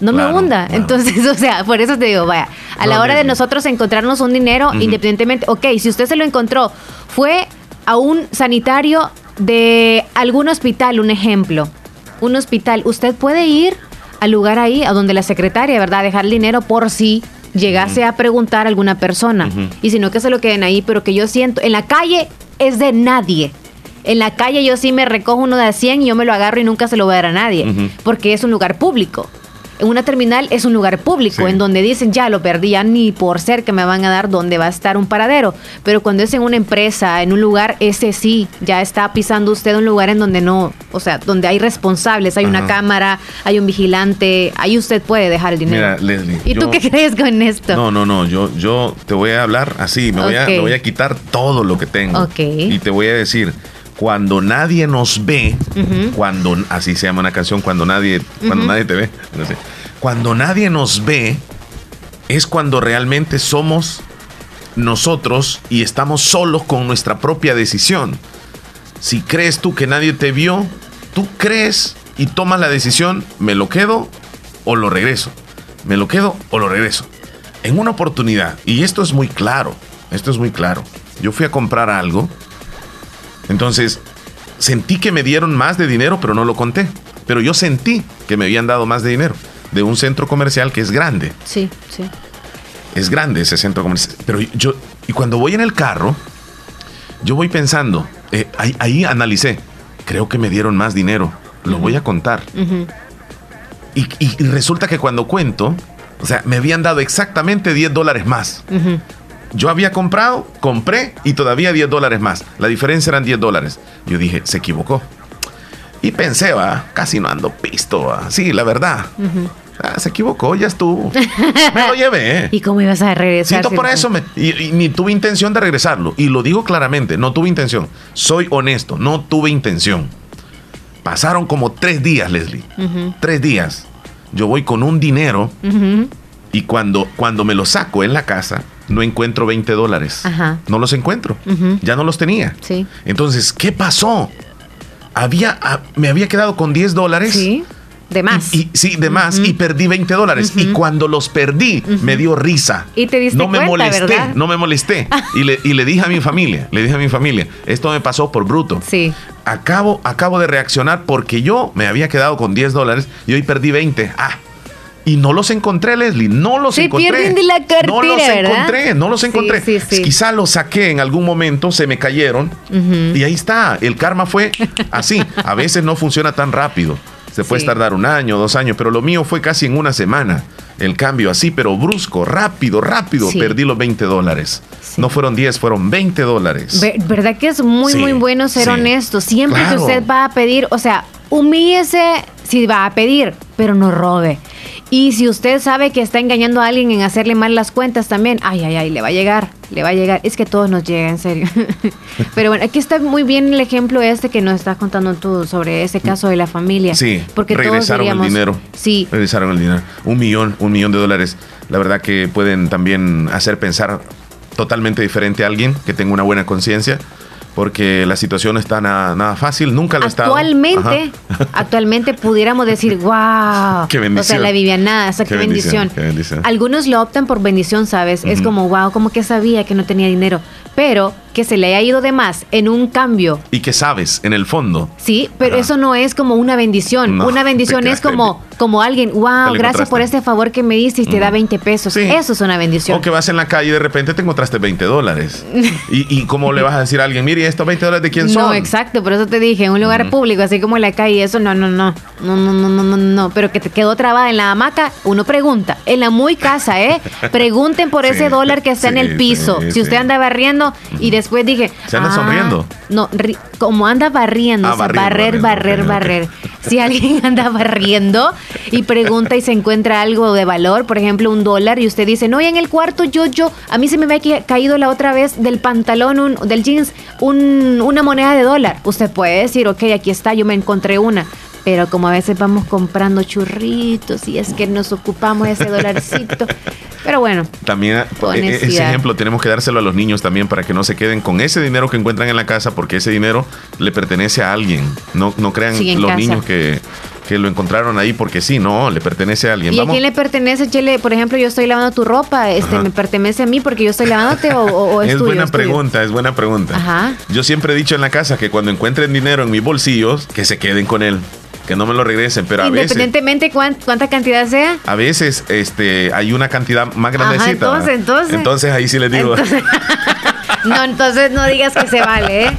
No me abunda. Entonces, o sea, por eso te digo, vaya, a la hora de nosotros encontrarnos un dinero, independientemente, ok, si usted se lo encontró, fue a un sanitario de algún hospital, un ejemplo un hospital, usted puede ir al lugar ahí, a donde la secretaria, ¿verdad? Dejar el dinero por si llegase a preguntar a alguna persona. Y si no, que se lo queden ahí, pero que yo siento, en la calle es de nadie. En la calle yo sí me recojo uno de 100 y yo me lo agarro y nunca se lo voy a dar a nadie, porque es un lugar público una terminal es un lugar público en donde dicen ya lo perdí, ya ni por ser que me van a dar donde va a estar un paradero. Pero cuando es en una empresa, en un lugar, ese sí, ya está pisando usted un lugar en donde no, o sea, donde hay responsables, hay una cámara, hay un vigilante, ahí usted puede dejar el dinero.
Mira, Leslie.
¿Y tú qué crees con esto?
No, no, no, yo, yo te voy a hablar así, me, voy, a, voy a quitar todo lo que tengo.
Ok.
Y te voy a decir, cuando nadie nos ve, cuando así se llama una canción, cuando nadie, cuando nadie te ve, cuando nadie nos ve, es cuando realmente somos nosotros y estamos solos con nuestra propia decisión. Si crees tú que nadie te vio, tú crees y tomas la decisión, me lo quedo o lo regreso. Me lo quedo o lo regreso. En una oportunidad, y esto es muy claro, esto es muy claro. Yo fui a comprar algo entonces, sentí que me dieron más de dinero, pero no lo conté. Pero yo sentí que me habían dado más de dinero de un centro comercial que es grande.
Sí, sí.
Es grande ese centro comercial. Pero yo, y cuando voy en el carro, yo voy pensando, eh, ahí, analicé, creo que me dieron más dinero, lo voy a contar. y, resulta que cuando cuento, o sea, me habían dado exactamente 10 dólares más. Yo había comprado, compré y todavía 10 dólares más. La diferencia eran 10 dólares. Yo dije, se equivocó. Y pensé, va, casi no ando pisto, va. Sí, la verdad. Ah, se equivocó, ya estuvo. Me lo llevé.
¿Y cómo ibas a regresar?
Siento por eso, me- y, y ni tuve intención de regresarlo. Y lo digo claramente, no tuve intención. Soy honesto, no tuve intención. Pasaron como tres días, Leslie. Tres días. Yo voy con un dinero y cuando, cuando me lo saco en la casa, no encuentro 20 dólares.
Ajá.
No los encuentro. Ya no los tenía.
Sí.
Entonces, ¿qué pasó? Había, ah, me había quedado con 10 dólares.
Sí. De más.
Y, sí, de más. Y perdí 20 dólares. Y cuando los perdí, me dio risa.
Y te diste
no me molesté,
¿verdad?
no me molesté. y, le, y le dije a mi familia, le dije a mi familia, esto me pasó por bruto.
Sí.
Acabo, acabo de reaccionar porque yo me había quedado con 10 dólares y hoy perdí 20. Ah. Y no los encontré, Leslie. No los
Se
encontré.
pierden de la cartera,
No los
¿verdad?
encontré, no los encontré.
sí, sí.
Quizá los saqué en algún momento, se me cayeron. Y ahí está. El karma fue así. A veces no funciona tan rápido. Se puede tardar un año, dos años, pero lo mío fue casi en una semana. El cambio así, pero brusco, rápido, rápido. Perdí los 20 dólares. No fueron 10, fueron 20 dólares.
Ver- ¿Verdad que es muy, muy bueno ser honesto? Siempre
Claro.
que usted va a pedir, o sea, humíllese si va a pedir, pero no robe. Y si usted sabe que está engañando a alguien en hacerle mal las cuentas también, ay, ay, ay, le va a llegar, le va a llegar. Es que todos nos llega, en serio. pero bueno, aquí está muy bien el ejemplo este que nos estás contando tú sobre ese caso de la familia.
Sí,
porque todos
regresaron
diríamos,
el dinero.
Sí,
Regresaron el dinero. Un millón, un millón de dólares. La verdad que pueden también hacer pensar totalmente diferente a alguien que tenga una buena conciencia. Porque la situación no está nada, nada fácil, nunca lo ha estado.
Actualmente, actualmente pudiéramos decir, wow.
Qué
O sea,
bendición.
la Viviana, esa qué,
Qué bendición,
bendición.
qué bendición.
Algunos lo optan por bendición, ¿sabes? Es como, wow, como que sabía que no tenía dinero. Pero que se le haya ido de más en un cambio.
Y que sabes, en el fondo,
Sí, pero
Ajá.
eso no es como una bendición.
No,
una bendición es como, como alguien, wow, gracias por este favor que me diste y te da 20 pesos. Eso es una bendición.
O que vas en la calle y de repente te encontraste 20 dólares. ¿Y, y cómo le vas a decir a alguien, mire, estos 20 dólares de quién son?
No, exacto, por eso te dije, en un lugar público, así como en la calle, eso no, no, no, no, no, no, no, no, no, pero que te quedó trabada en la hamaca, uno pregunta, en la muy casa, ¿eh? Pregunten por ese dólar que está en el piso, si usted anda barriendo y después dije,
¿Se anda
ah,
sonriendo?
No, ri- como anda barriendo,
Ah,
o sea,
barriendo,
barrer,
barriendo,
barrer, barrer. Si alguien anda barriendo y pregunta y se encuentra algo de valor, por ejemplo, un dólar, y usted dice, no, y en el cuarto yo, yo, a mí se me había ca- caído la otra vez del pantalón, un- del jeans, un- una moneda de dólar. Usted puede decir, ok, aquí está, yo me encontré una. Pero como a veces vamos comprando churritos y es que nos ocupamos ese dolarcito. Pero bueno,
También
Con
e- e- ese ejemplo tenemos que dárselo a los niños también para que no se queden con ese dinero que encuentran en la casa porque ese dinero le pertenece a alguien. No, no crean
Sí,
los
casa.
niños que, que lo encontraron ahí porque sí, no, le pertenece a alguien.
¿y a quién le pertenece, Chele? Por ejemplo, yo estoy lavando tu ropa, este,
Ajá.
¿me pertenece a mí porque yo estoy lavándote o, o- o es,
buena pregunta, es buena pregunta.
Ajá.
Yo siempre he dicho en la casa que cuando encuentren dinero en mis bolsillos, que se queden con él, que no me lo regresen, pero a veces,
Independientemente cuán- cuánta cantidad sea.
a veces este, hay una cantidad más grandecita.
entonces, entonces.
Entonces ahí sí les digo.
Entonces- no, entonces no digas que se vale, ¿eh?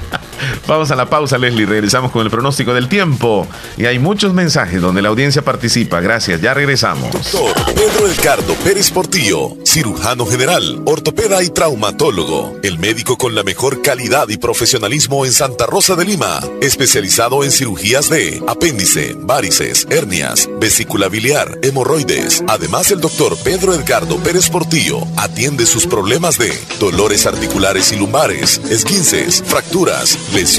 Vamos a la pausa, Leslie. Regresamos con el pronóstico del tiempo. Y hay muchos mensajes donde la audiencia participa. Gracias, ya regresamos.
Doctor Pedro Edgardo Pérez Portillo, cirujano general, ortopeda y traumatólogo. El médico con la mejor calidad y profesionalismo en Santa Rosa de Lima. Especializado en cirugías de apéndice, varices, hernias, vesícula biliar, hemorroides. Además, el doctor Pedro Edgardo Pérez Portillo atiende sus problemas de dolores articulares y lumbares, esguinces, fracturas, lesiones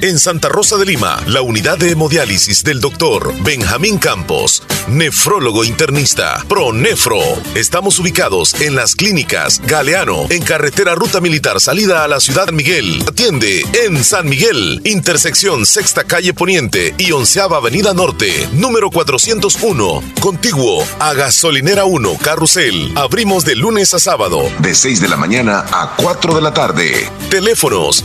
En Santa Rosa de Lima, la unidad de hemodiálisis del doctor Benjamín Campos, nefrólogo internista, ProNefro. Estamos ubicados en las clínicas Galeano, en carretera Ruta Militar, salida a la ciudad Miguel. Atiende en San Miguel, intersección Sexta Calle Poniente y Onceava Avenida Norte, número 401, contiguo a Gasolinera 1, Carrusel. Abrimos de lunes a sábado,
de 6 de la mañana a 4 de la tarde.
Teléfonos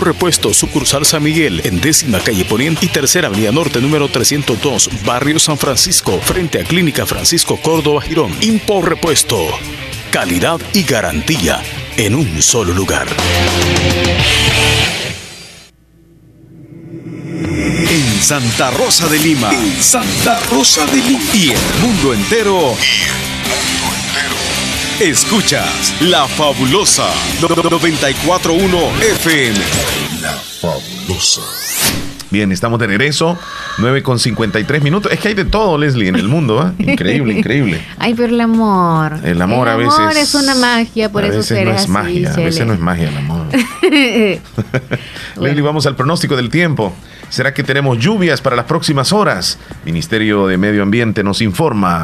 Repuesto, sucursal San Miguel, en décima calle Poniente y tercera avenida norte, número 302, barrio San Francisco, frente a Clínica Francisco Córdoba Girón. Impor Repuesto. Calidad y garantía en un solo lugar.
En Santa Rosa de Lima. En Santa Rosa de Lima. Y el mundo entero. Escuchas La Fabulosa 941 FM.
La Fabulosa.
Bien, estamos de regreso. 9 con 53 minutos. Es que hay de todo, Leslie, en el mundo. ¿eh? Increíble, increíble.
Ay, pero el amor.
El amor a veces.
El amor es una magia, por
a
eso
veces
será
no es
así,
magia. A veces no es magia el amor. Leslie, vamos al pronóstico del tiempo. ¿Será que tenemos lluvias para las próximas horas? Ministerio de Medio Ambiente nos informa.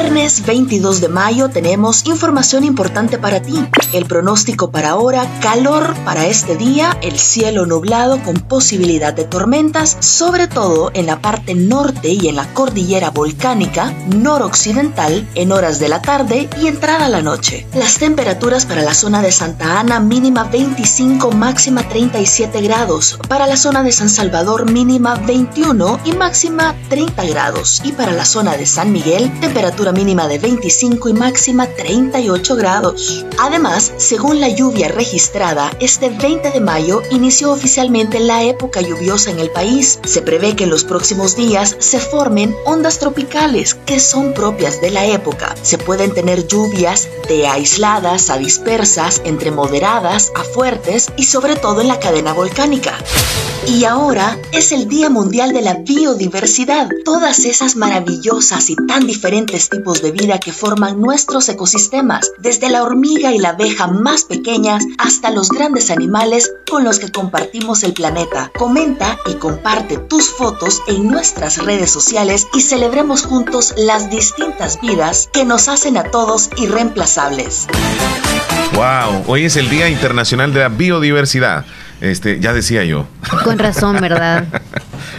Viernes 22 de mayo tenemos información importante para ti. El pronóstico para ahora, calor para este día, el cielo nublado con posibilidad de tormentas, sobre todo en la parte norte y en la cordillera volcánica noroccidental en horas de la tarde y entrada la noche. Las temperaturas para la zona de Santa Ana mínima 25, máxima 37 grados. Para la zona de San Salvador mínima 21 y máxima 30 grados. Y para la zona de San Miguel temperatura mínima de 25 y máxima 38 grados. Además, según la lluvia registrada, este 20 de mayo inició oficialmente la época lluviosa en el país. Se prevé que en los próximos días se formen ondas tropicales que son propias de la época. Se pueden tener lluvias de aisladas a dispersas, entre moderadas a fuertes y sobre todo en la cadena volcánica. Y ahora es el Día Mundial de la Biodiversidad. Todas esas maravillosas y tan diferentes de vida que forman nuestros ecosistemas, desde la hormiga y la abeja más pequeñas hasta los grandes animales con los que compartimos el planeta. Comenta y comparte tus fotos en nuestras redes sociales y celebremos juntos las distintas vidas que nos hacen a todos irreemplazables.
Wow, hoy es el Día Internacional de la Biodiversidad. Este, ya decía yo.
Con razón, ¿verdad?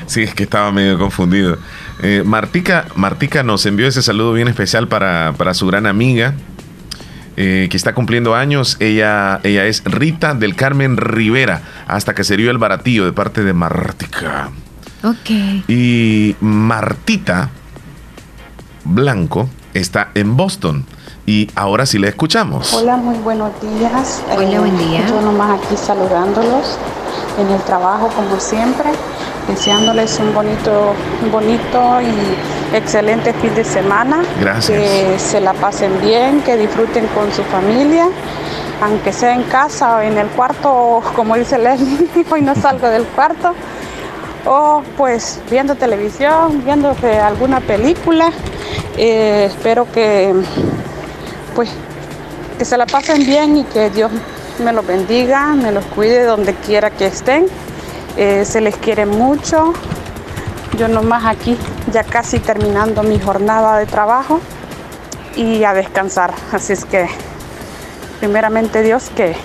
Sí, es que estaba medio confundido.
Eh, Martica, Martica nos envió ese saludo bien especial para, para su gran amiga, eh, que está cumpliendo años. Ella, ella es Rita del Carmen Rivera, hasta que se dio el baratillo de parte de Martica.
Ok.
Y Martita Blanco está en Boston. Y ahora sí le escuchamos.
Hola, muy buenos días.
Hola, buen día.
Yo nomás aquí saludándolos en el trabajo como siempre, deseándoles un bonito, un bonito y excelente fin de semana.
Gracias.
Que se la pasen bien, que disfruten con su familia, aunque sea en casa o en el cuarto, como dice Leslie, hoy no salgo del cuarto. O pues viendo televisión, viendo alguna película. Eh, espero que pues que se la pasen bien y que Dios me los bendiga, me los cuide donde quiera que estén. Eh, se les quiere mucho. Yo nomás aquí ya casi terminando mi jornada de trabajo y a descansar. Así es que primeramente Dios que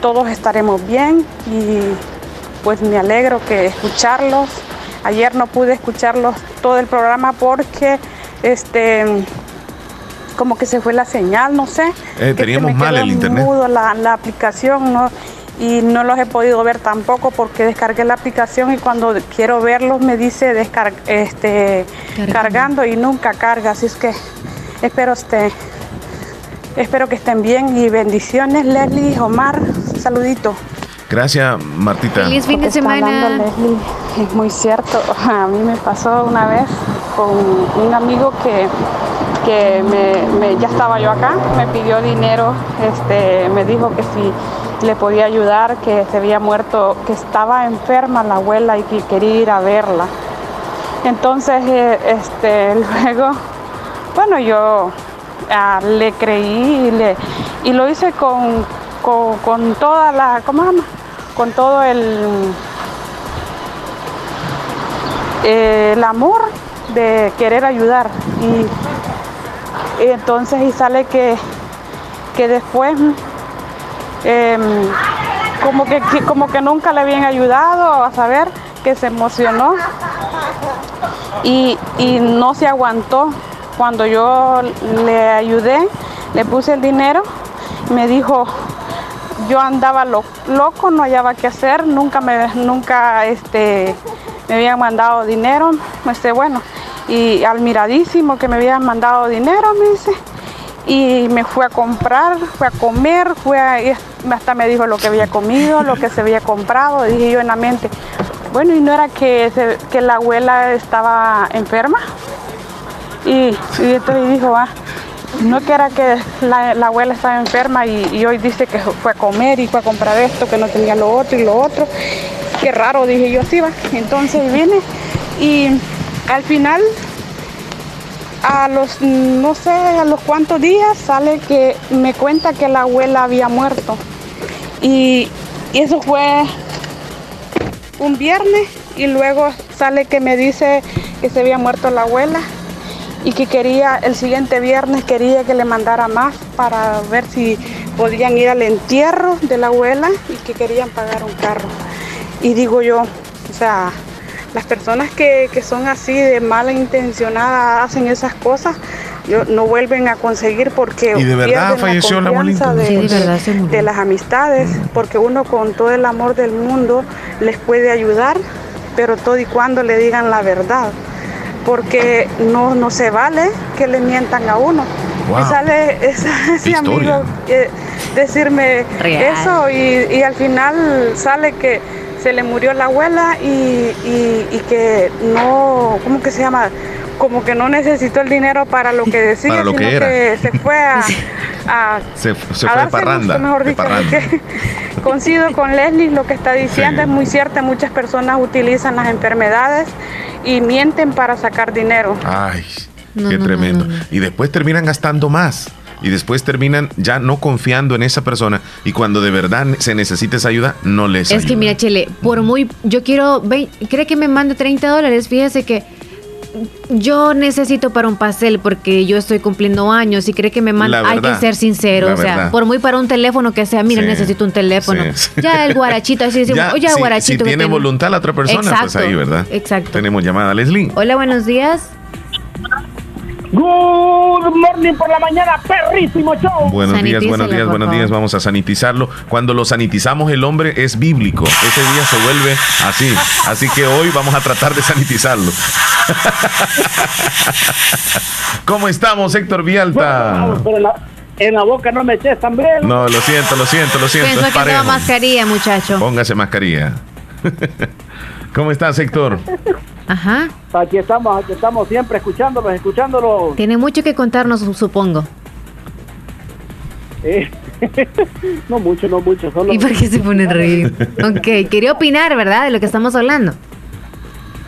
todos estaremos bien y pues me alegro que escucharlos. Ayer no pude escucharlos todo el programa porque este como que se fue la señal, no sé.
Eh, teníamos mal el internet.
mudo la, la aplicación, ¿no? Y no los he podido ver tampoco porque descargué la aplicación y cuando quiero verlos me dice descar este, cargando y nunca carga. Así es que espero, este, espero que estén bien y bendiciones, Leslie, Omar. Saludito.
Gracias, Martita.
Que está hablando Leslie es muy cierto. A mí me pasó una vez con un amigo que, que me, me- ya estaba yo acá, me pidió dinero, este, me dijo que si le podía ayudar, que se había muerto, que estaba enferma la abuela y que quería ir a verla. Entonces, eh, este, luego, bueno, yo ah, le creí y, le, y lo hice con, con, con toda la, ¿cómo llama? Con todo el, eh, el amor de querer ayudar. Y, y entonces, y sale que, que después, em, como, que, como que nunca le habían ayudado, a saber, que se emocionó y, y no se aguantó. Cuando yo le ayudé, le puse el dinero, me dijo, yo andaba lo- loco, no hallaba qué hacer, nunca me, nunca este, me habían mandado dinero, este, bueno, y admiradísimo que me habían mandado dinero, me dice, y me fui a comprar, fui a comer, fui a, hasta me dijo lo que había comido, lo que se había comprado, dije yo en la mente, bueno, y no era que, que la abuela estaba enferma, y, y entonces dijo, ah, no que era que la, la abuela estaba enferma y, y hoy dice que fue a comer y fue a comprar esto, que no tenía lo otro y lo otro. Qué raro, dije yo, sí va. Entonces viene y al final, a los, no sé, a los cuantos días sale que me cuenta que la abuela había muerto. Y, y eso fue un viernes y luego sale que me dice que se había muerto la abuela y que quería el siguiente viernes quería que le mandara más para ver si podían ir al entierro de la abuela y que querían pagar un carro. Y digo yo, o sea, las personas que, que son así de mala intencionada hacen esas cosas, yo, no vuelven a conseguir porque
¿Y de verdad
pierden
falleció la
confianza de?
Sí, de verdad se
de las amistades, porque uno con todo el amor del mundo les puede ayudar, pero todo y cuando le digan la verdad, porque no, no se vale que le mientan a uno.
Wow.
Y sale esa- ese amigo eh, decirme
Real.
eso y, y al final sale que se le murió la abuela y, y- y que no, ¿cómo que se llama? Como que no necesitó el dinero para lo que decía,
Para lo que
sino
era.
que se fue a, a
Se, se
a
fue de
darse
parranda.
gusto, mejor
de
dicho,
parranda.
coincido con Leslie, lo que está diciendo es muy cierto, muchas personas utilizan las enfermedades y mienten para sacar dinero.
Ay,
No,
qué
no, no,
tremendo. Y después terminan gastando más. Y después terminan ya no confiando en esa persona. Y cuando de verdad se necesita esa ayuda, no les
Es que mira, Chele, por muy. Yo quiero. ve- ¿Cree que me mande 30 dólares? Fíjese que Yo necesito para un pastel porque yo estoy cumpliendo años y cree que me manda. Hay que ser sincero. o sea, por muy para un teléfono que sea, mira, necesito un teléfono. Ya el guarachito, así decimos, ya, oye, guarachito.
Si tiene voluntad la otra persona, pues ahí, ¿verdad?
Exacto.
Tenemos llamada, Leslie.
Hola, buenos días.
Good morning por la mañana, perrísimo show.
Buenos días, buenos días, buenos días. Vamos a sanitizarlo. Cuando lo sanitizamos, el hombre es bíblico. Ese día se vuelve así. Así que hoy vamos a tratar de sanitizarlo. ¿Cómo estamos, Héctor Vialta?
en, la, boca no me eches también.
No, lo siento, lo siento, lo siento.
Pienso que mascarilla, muchacho.
Póngase mascarilla. ¿Cómo estás, Héctor?
Ajá.
Aquí estamos, aquí estamos siempre escuchándolos, escuchándolos.
Tiene mucho que contarnos, supongo.
Eh, no mucho, no mucho. Solo
¿Y por qué se pone a reír? ok, quería opinar, ¿verdad? De lo que estamos hablando.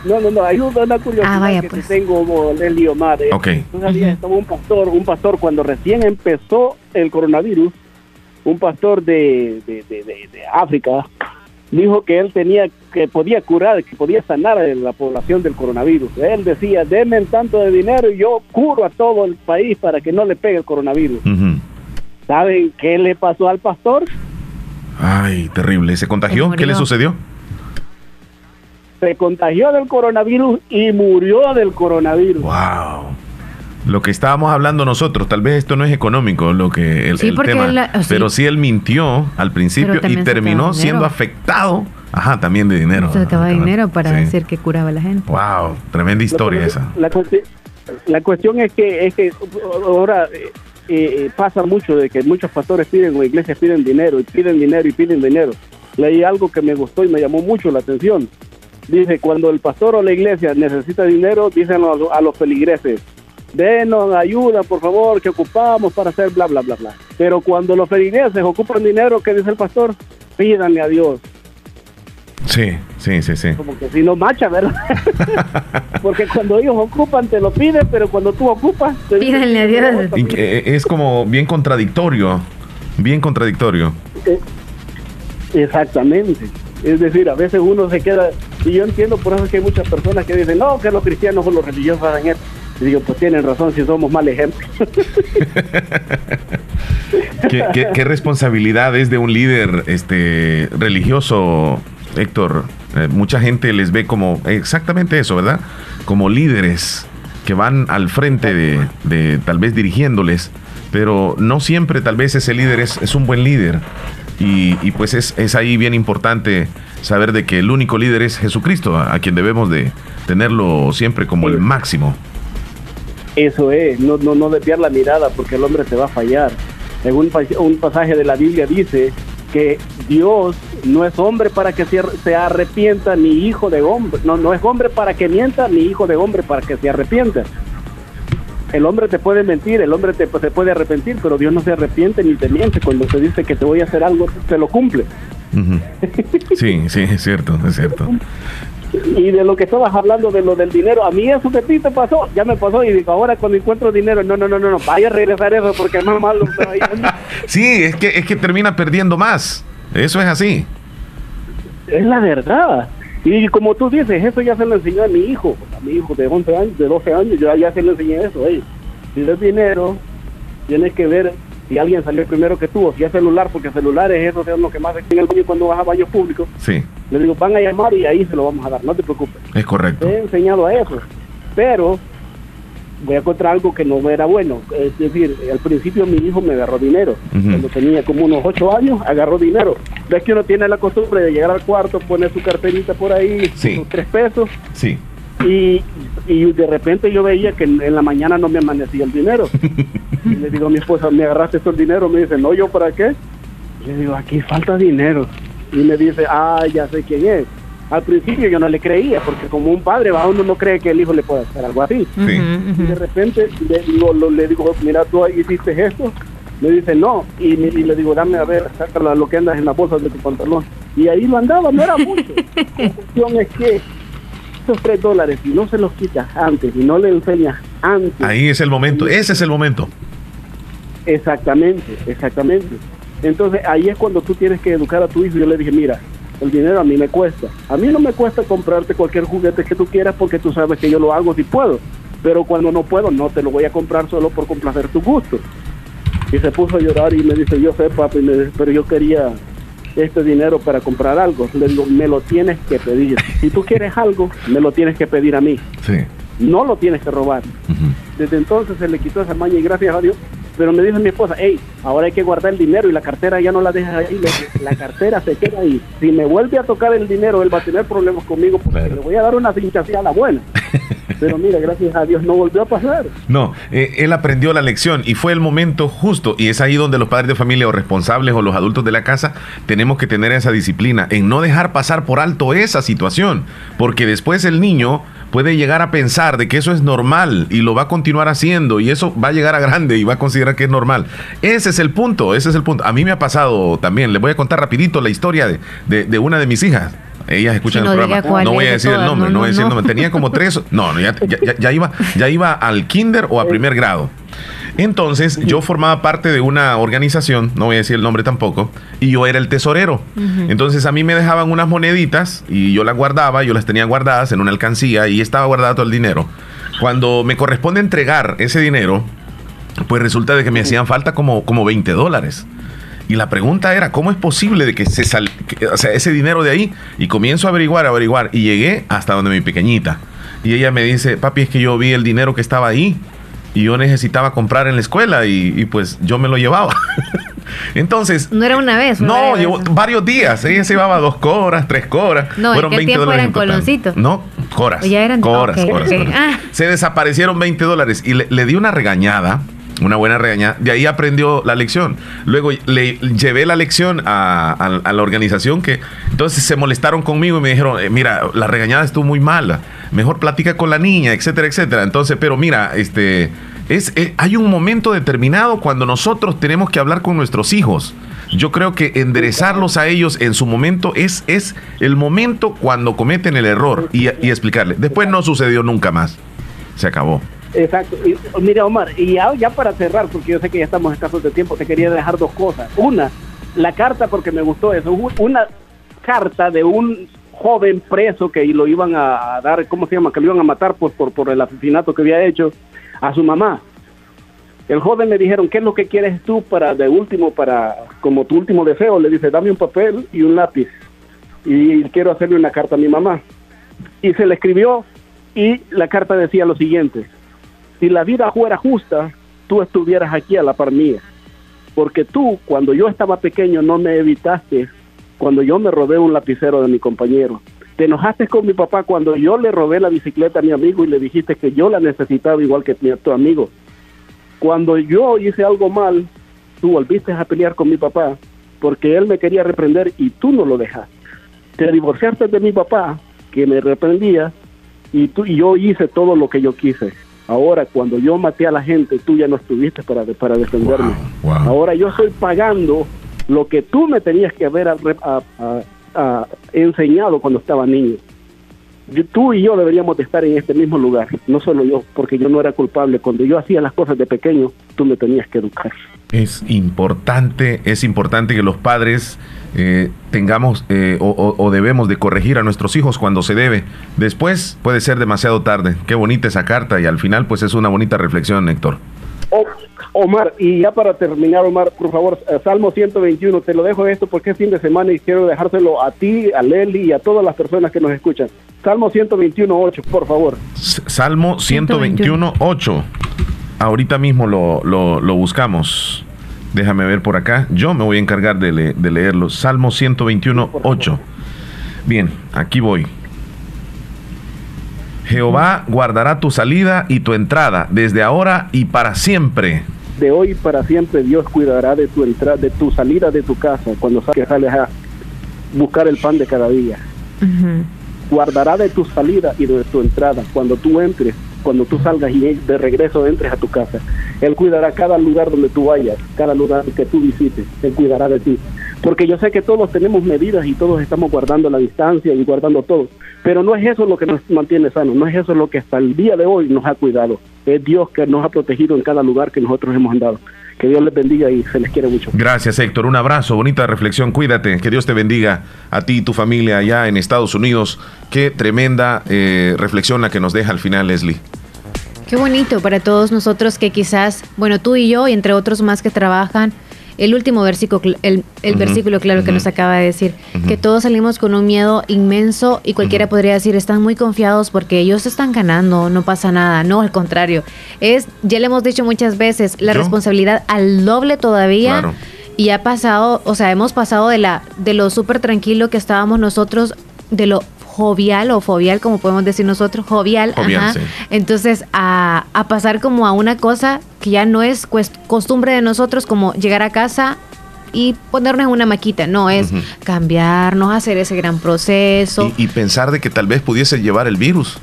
No, no, no, hay una curiosidad
ah, vaya,
que
pues.
tengo, Leslie Omar.
Ok.
un pastor, un pastor cuando recién empezó el coronavirus, un pastor de, de, de, de África, dijo que él tenía que podía curar, que podía sanar a la población del coronavirus. Él decía, denme tanto de dinero y yo curo a todo el país para que no le pegue el coronavirus. ¿Saben qué le pasó al pastor?
Ay, terrible. ¿Se contagió? ¿Qué le sucedió?
Se contagió del coronavirus y murió del coronavirus.
Wow lo que estábamos hablando nosotros, tal vez esto no es económico lo que el, tema, pero sí él mintió al principio y terminó siendo afectado, ajá, también de dinero.
Se acaba dinero para decir que curaba a la gente.
Wow, tremenda historia esa.
La, cuestión es que es que ahora eh, eh, pasa mucho de que muchos pastores piden o iglesias piden dinero y piden dinero y piden dinero. Leí algo que me gustó y me llamó mucho la atención. Dice, cuando el pastor o la iglesia necesita dinero, dicen a, a los feligreses, denos ayuda, por favor, que ocupamos para hacer bla, bla, bla, bla. Pero cuando los feligreses ocupan dinero, ¿qué dice el pastor? Pídanle a Dios.
Sí, sí, sí, sí.
Como que si no macha, ¿verdad? Porque cuando ellos ocupan te lo piden, pero cuando tú ocupas...
Pídanle a Dios.
Eh, es como bien contradictorio, bien contradictorio.
Eh, exactamente. Es decir, a veces uno se queda, y yo entiendo por eso que hay muchas personas que dicen, no, que los cristianos o los religiosos hacen esto. Y digo, pues tienen razón si somos mal ejemplo.
¿Qué, responsabilidad es de un líder este, religioso, Héctor? Eh, mucha gente les ve como exactamente eso, ¿verdad? Como líderes que van al frente de, tal vez dirigiéndoles, pero no siempre tal vez ese líder es, es un buen líder. Y, y pues es, es, ahí bien importante saber de que el único líder es Jesucristo, a, quien debemos de tenerlo siempre como el máximo.
Eso es, no, no, no desviar la mirada porque el hombre te va a fallar. En un, pasaje de la Biblia dice que Dios no es hombre para que se, arrepienta, ni hijo de hombre, no, no es hombre para que mienta, ni hijo de hombre para que se arrepienta. El hombre te puede mentir, el hombre te, te puede arrepentir, pero Dios no se arrepiente ni te miente. Cuando te dice que te voy a hacer algo, te lo cumple.
Sí, sí, es cierto, es cierto.
Y de lo que estabas hablando de lo del dinero, a mí eso que ti te pasó, ya me pasó y digo, ahora cuando encuentro dinero, no, no, no, no, no vaya a regresar eso porque es más malo.
sí, es que, es que termina perdiendo más. Eso es así.
Es la verdad. Y como tú dices, eso ya se lo enseñó a mi hijo, a mi hijo de 11 años, de 12 años, yo ya se lo enseñé eso. si es dinero, tienes que ver si alguien salió primero que tú, o si es celular, porque celulares eso es lo que más en el baño cuando vas a baños públicos.
Sí.
Le digo, van a llamar y ahí se lo vamos a dar, no te preocupes.
Es correcto.
Te he enseñado a eso, pero voy a encontrar algo que no era bueno. Es decir, al principio mi hijo me agarró dinero. Cuando tenía como unos ocho años, agarró dinero. Ves que uno tiene la costumbre de llegar al cuarto, poner su carterita por ahí, sus tres pesos.
Sí.
Y, y de repente yo veía que en, la mañana no me amanecía el dinero. y le digo a mi esposa, ¿me agarraste todo el dinero? Me dice, no, ¿yo para qué? le digo, aquí falta dinero. Y me dice, ah, ya sé quién es. Al principio yo no le creía, porque como un padre, va uno no cree que el hijo le pueda hacer algo así. Y de repente le digo, le digo, mira, tú hiciste esto. Me dice, no. Y, le digo, dame a ver, sácalo lo que andas en la bolsa de tu pantalón. Y ahí lo andaba, no era mucho. la cuestión es que esos tres dólares, si no se los quitas antes y no le enseñas antes.
Ahí es el momento, ese es el momento.
Exactamente, exactamente. Entonces ahí es cuando tú tienes que educar a tu hijo. Yo le dije, mira, El dinero a mí me cuesta. A mí no me cuesta comprarte cualquier juguete que tú quieras porque tú sabes que yo lo hago si puedo. Pero cuando no puedo, no te lo voy a comprar solo por complacer tu gusto. Y se puso a llorar y me dice, yo sé, papi, me dice, pero yo quería este dinero para comprar algo. Le digo, me lo tienes que pedir. Si tú quieres algo, me lo tienes que pedir a mí.
Sí.
No lo tienes que robar. Desde entonces se le quitó esa maña y gracias a Dios. Pero me dijo mi esposa, hey, ahora hay que guardar el dinero y la cartera ya no la dejas ahí. La cartera se queda ahí. Si me vuelve a tocar el dinero, él va a tener problemas conmigo porque le voy a dar una cincha así a la buena. Pero mira, gracias a Dios no volvió a pasar.
No, eh, él aprendió la lección y fue el momento justo. Y es ahí donde los padres de familia o responsables o los adultos de la casa tenemos que tener esa disciplina en no dejar pasar por alto esa situación. Porque después el niño puede llegar a pensar de que eso es normal y lo va a continuar haciendo y eso va a llegar a grande y va a considerar que es normal. Ese es el punto, ese es el punto. A mí me ha pasado también, les voy a contar rapidito la historia de, de- de una de mis hijas. Ellas escuchan
no
el programa. No voy a
de
decir el nombre,
no,
voy a decir el
no.
nombre. Tenía como tres, no, no, ya, ya- ya- ya iba, ya iba al kinder o a primer grado. Entonces, yo formaba parte de una organización, no voy a decir el nombre tampoco, y yo era el tesorero. Entonces, a mí me dejaban unas moneditas y yo las guardaba, yo las tenía guardadas en una alcancía y estaba guardado todo el dinero. Cuando me corresponde entregar ese dinero, pues resulta de que me hacían falta como, como 20 dólares. Y la pregunta era, ¿cómo es posible de que se sal, que- o sea, ese dinero de ahí? Y comienzo a averiguar, a averiguar. Y llegué hasta donde mi pequeñita. Y ella me dice, papi, es que yo vi el dinero que estaba ahí. Y yo necesitaba comprar en la escuela y, y pues yo me lo llevaba. Entonces...
No era una vez.
No, llevó
veces.
varios días. Ella se llevaba dos coras, tres coras.
No, en aquel tiempo
dólares
eran
en
coloncitos.
No, coras.
O ya eran-
coras,
ok,
coras, coras.
Ah.
Se desaparecieron 20 dólares y le, le di una regañada, una buena regañada. De ahí aprendió la lección. Luego le llevé la lección a, la organización que entonces se molestaron conmigo y me dijeron, eh, mira, la regañada estuvo muy mala. Mejor platica con la niña, etcétera, etcétera. Entonces, pero mira, este es, eh, hay un momento determinado cuando nosotros tenemos que hablar con nuestros hijos. Yo creo que enderezarlos a ellos en su momento es, es el momento cuando cometen el error y explicarle. Después no sucedió nunca más. Se acabó.
Exacto. Y, mira, Omar, y ya, para cerrar, porque yo sé que ya estamos escasos de tiempo, te quería dejar dos cosas. Una, la carta, porque me gustó eso. Una carta de un joven preso que lo iban a, dar, ¿cómo se llama? Que lo iban a matar por, por, por el asesinato que había hecho a su mamá. El joven le dijeron, ¿qué es lo que quieres tú para, de último, para, como tu último deseo? Le dice, dame un papel y un lápiz. Y quiero hacerle una carta a mi mamá. Y se le escribió y la carta decía lo siguiente, si la vida fuera justa, tú estuvieras aquí a la par mía. Porque tú, cuando yo estaba pequeño, no me evitaste cuando yo me robé un lapicero de mi compañero. Te enojaste con mi papá cuando yo le robé la bicicleta a mi amigo y le dijiste que yo la necesitaba igual que tu amigo. Cuando yo hice algo mal, tú volviste a pelear con mi papá porque él me quería reprender y tú no lo dejaste. Te divorciaste de mi papá, que me reprendía, y, tú, y yo hice todo lo que yo quise. Ahora, cuando yo maté a la gente, tú ya no estuviste para, para defenderme. Ahora yo estoy pagando lo que tú me tenías que haber a- a- a- a- enseñado cuando estaba niño. Yo- tú y yo deberíamos de estar en este mismo lugar, no solo yo, porque yo no era culpable. Cuando yo hacía las cosas de pequeño, tú me tenías que educar.
Es importante, es importante que los padres eh, tengamos eh, o, debemos de corregir a nuestros hijos cuando se debe. Después puede ser demasiado tarde. Qué bonita esa carta y al final pues es una bonita reflexión, Héctor.
Omar, y ya para terminar, Omar, por favor, eh, Salmo 121, te lo dejo esto porque es fin de semana y quiero dejárselo a ti, a Leli y a todas las personas que nos escuchan. Salmo 121, 8, por favor.
Salmo 121, 8. Ahorita mismo lo, lo- buscamos. Déjame ver por acá. Yo me voy a encargar de leerlo. Salmo 121, 8. Bien, aquí voy. Jehová guardará tu salida y tu entrada desde ahora y para siempre.
De hoy para siempre Dios cuidará de tu entrada, de tu salida de tu casa cuando sales a buscar el pan de cada día. Guardará de tu salida y de tu entrada cuando tú entres, cuando tú salgas y de regreso entres a tu casa. Él cuidará cada lugar donde tú vayas, cada lugar que tú visites. Él cuidará de ti. Porque yo sé que todos tenemos medidas y todos estamos guardando la distancia y guardando todo. Pero no es eso lo que nos mantiene sanos, no es eso lo que hasta el día de hoy nos ha cuidado. Es Dios que nos ha protegido en cada lugar que nosotros hemos andado. Que Dios les bendiga y se les quiere mucho.
Gracias, Héctor. Un abrazo, bonita reflexión. Cuídate. Que Dios te bendiga a ti y tu familia allá en Estados Unidos. Qué tremenda eh, reflexión la que nos deja al final, Leslie.
Qué bonito para todos nosotros que quizás, bueno, tú y yo, y entre otros más que trabajan, el último versículo, el, versículo claro que nos acaba de decir, que todos salimos con un miedo inmenso y cualquiera podría decir, están muy confiados porque ellos están ganando, no pasa nada. No, al contrario. Es, ya le hemos dicho muchas veces, la
Yo-
responsabilidad al doble todavía.
Claro.
Y ha pasado, o sea, hemos pasado de la de lo súper tranquilo que estábamos nosotros, de lo jovial o fobial, como podemos decir nosotros, jovial,
Jovial,
ajá.
sí.
Entonces, a, a pasar como a una cosa que ya no es costumbre de nosotros, como llegar a casa y ponernos en una maquita, no, es cambiarnos, hacer ese gran proceso.
Y, y pensar de que tal vez pudiese llevar el virus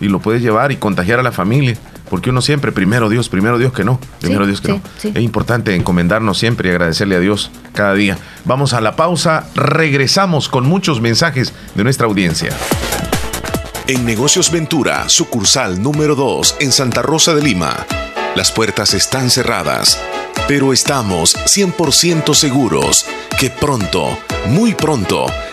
y lo puedes llevar y contagiar a la familia. Porque uno siempre, primero Dios, primero Dios que no, primero
Sí,
Dios que
sí,
no.
sí.
Es importante encomendarnos siempre y agradecerle a Dios cada día. Vamos a la pausa, regresamos con muchos mensajes de nuestra audiencia.
En Negocios Ventura, sucursal número 2 en Santa Rosa de Lima. Las puertas están cerradas, pero estamos 100% seguros que pronto, muy pronto,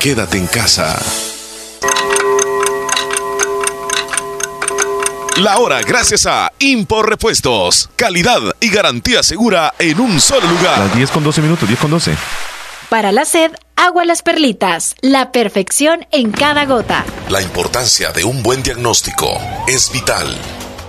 Quédate en casa. La hora gracias a Impor Repuestos. Calidad y garantía segura en un solo lugar.
Las 10 con 12 minutos, 10 con 12.
Para la sed, agua las perlitas. La perfección en cada gota.
La importancia de un buen diagnóstico es vital.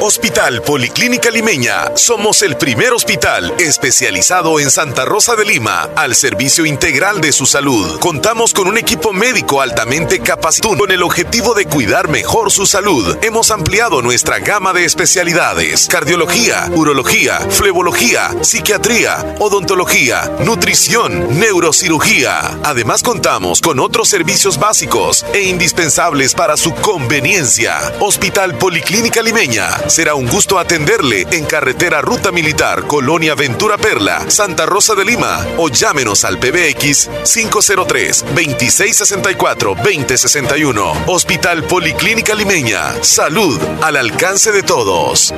Hospital Policlínica Limeña. Somos el primer hospital especializado en Santa Rosa de Lima al servicio integral de su salud. Contamos con un equipo médico altamente capacitado con el objetivo de cuidar mejor su salud. Hemos ampliado nuestra gama de especialidades: cardiología, urología, flebología, psiquiatría, odontología, nutrición, neurocirugía. Además contamos con otros servicios básicos e indispensables para su conveniencia. Hospital Policlínica Limeña. Será un gusto atenderle en carretera Ruta Militar, Colonia Ventura Perla, Santa Rosa de Lima o llámenos al PBX 503-2664-2061. Hospital Policlínica Limeña. Salud al alcance de todos.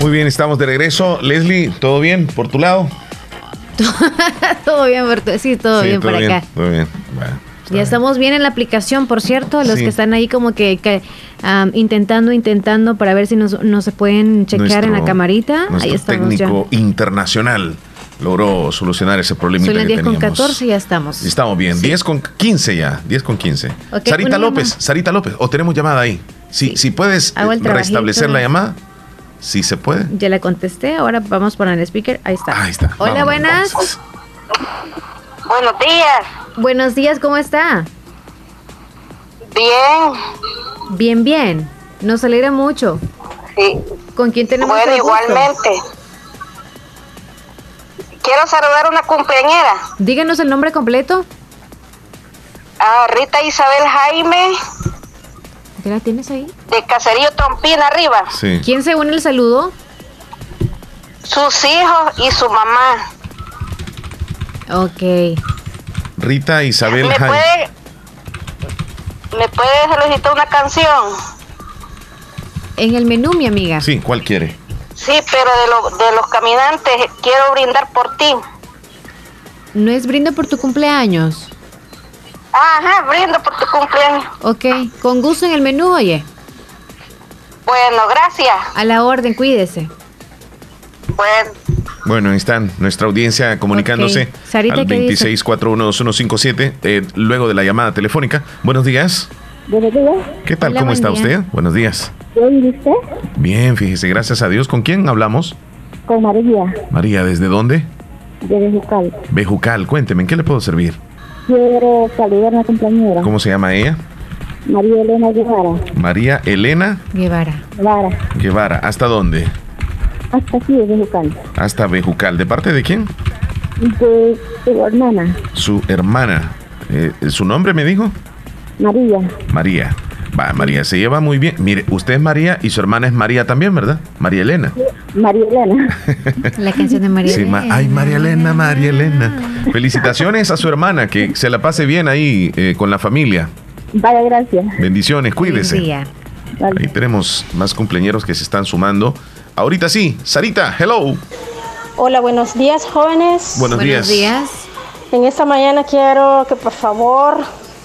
Muy bien, estamos de regreso. Leslie, ¿todo bien por tu lado?
todo bien, Berto. Sí, todo
Sí,
bien por acá.
Todo bien. Bueno,
Ya estamos bien en la aplicación, por cierto, los
Sí.
que están ahí como que, intentando, intentando para ver si nos, nos pueden chequear en la camarita. Ahí estamos ya.
técnico internacional logró solucionar ese problema
Son las
que
10 con
teníamos.
14 y ya estamos.
Estamos bien, 10 con 15 ya, 10 con 15.
Ok,
Sarita López,
llamada.
Sarita López, o tenemos llamada ahí. Si, si puedes eh, restablecer la llamada, si se puede.
Ya la contesté, ahora vamos por el speaker. Ahí está.
Ahí está.
Hola,
Vámonos,
buenas.
Buenos días.
Buenos días, ¿cómo está?
Bien.
Bien, bien. Nos alegra mucho.
Sí.
¿Con quién tenemos
Bueno,
el gusto?
igualmente. Quiero saludar a una cumpleañera.
Díganos el nombre completo.
A Rita Isabel Jaime,
¿Ya la tienes ahí?
de Caserío Trompina arriba.
Sí.
¿Quién se une el saludo?
Sus hijos y su mamá.
Ok.
Rita Isabel
¿Me
Jaime.
puede, ¿Me puede solicitar una canción?
En el menú, mi amiga.
Sí, ¿cuál quiere?
Sí, pero de, lo- de los caminantes quiero brindar por ti.
No es brindo por tu cumpleaños.
Ajá, brindo por tu cumpleaños.
Ok. Con gusto en el menú, oye.
Bueno, gracias.
A la orden, cuídese.
Bueno,
Bueno, ahí están nuestra audiencia comunicándose
Ok. Sarita,
al
¿qué dice?
26412157 eh, luego de la llamada telefónica. Buenos días.
Buenos días.
¿Qué tal?
Hola,
¿Cómo está
día.
usted? Buenos días.
¿Bien y usted?
Bien, fíjese, gracias a Dios. ¿Con quién hablamos?
Con María,
María, ¿desde dónde?
de Bejucal.
Bejucal, cuénteme, ¿en qué le puedo servir?
Quiero saludar a una compañera,
¿Cómo se llama ella?
María Elena Guevara.
María Elena
Guevara.
Guevara,
Guevara. ¿Hasta dónde?
hasta aquí de Bejucal.
Hasta Bejucal. ¿De parte de quién?
De su hermana,
Su hermana. Eh, ¿Su nombre me dijo?
María.
María. Va, María, se lleva muy bien. Mire, usted es María y su hermana es María también, ¿verdad? María Elena.
María Elena.
La canción de María.
Sí, ma- ay, María Elena, María Elena. Felicitaciones a su hermana, que se la pase bien ahí eh, con la familia.
Vaya, gracias.
Bendiciones, cuídese.
Buen día.
Ahí tenemos más cumpleaños que se están sumando. Ahorita sí, Sarita, hello.
Hola, buenos días, jóvenes.
Buenos Buenos días. días.
En esta mañana quiero que por favor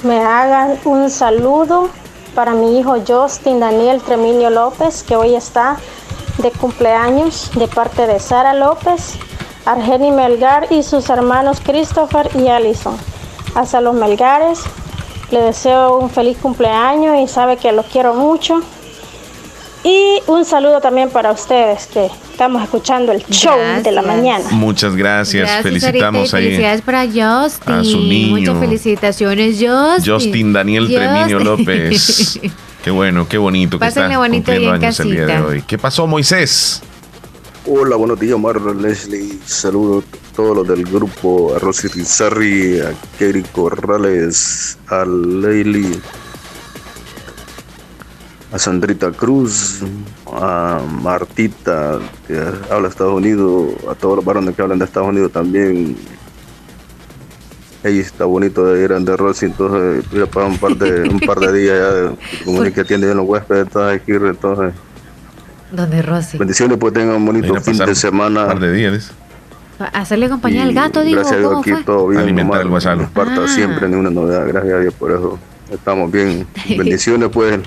me hagan un saludo para mi hijo Justin Daniel Treminio López, que hoy está de cumpleaños de parte de Sara López, Argeni Melgar y sus hermanos Christopher y Allison. Hasta los Melgares, le deseo un feliz cumpleaños y sabe que los quiero mucho. Y un saludo también para ustedes que estamos escuchando el show de la mañana.
Muchas gracias,
Gracias,
felicitamos ahí
Felicidades para Justin.
a su niño.
Muchas felicitaciones, Justin.
Justin Daniel Treminio
Justin.
López. Qué bueno, qué bonito que
Pásenle
está
bonito
cumpliendo
en
años el día de hoy. ¿Qué pasó, Moisés?
Hola, buenos días, Omar Leslie. Saludos a todos los del grupo, a Rosy Rizarri, a Kerry Corrales, a Leili, a Sandrita Cruz, a Martita, que habla de Estados Unidos, a todos los varones que hablan de Estados Unidos también. Ey, está bonito de ir a de Rosy, entonces voy a pasar un par de, un par de días ya, como que atiende bien los huéspedes, entonces, aquí, entonces
¿Dónde Rosy?
Bendiciones, pues tengan un bonito fin de
un
semana.
par de días.
Hacerle compañía al gato, digo.
Gracias a Dios
¿Cómo
aquí
fue?
todo bien.
Alimentar el guasalo.
no falta
Ah.
siempre ninguna novedad. Gracias a Dios por eso. Estamos bien. Bendiciones, pues.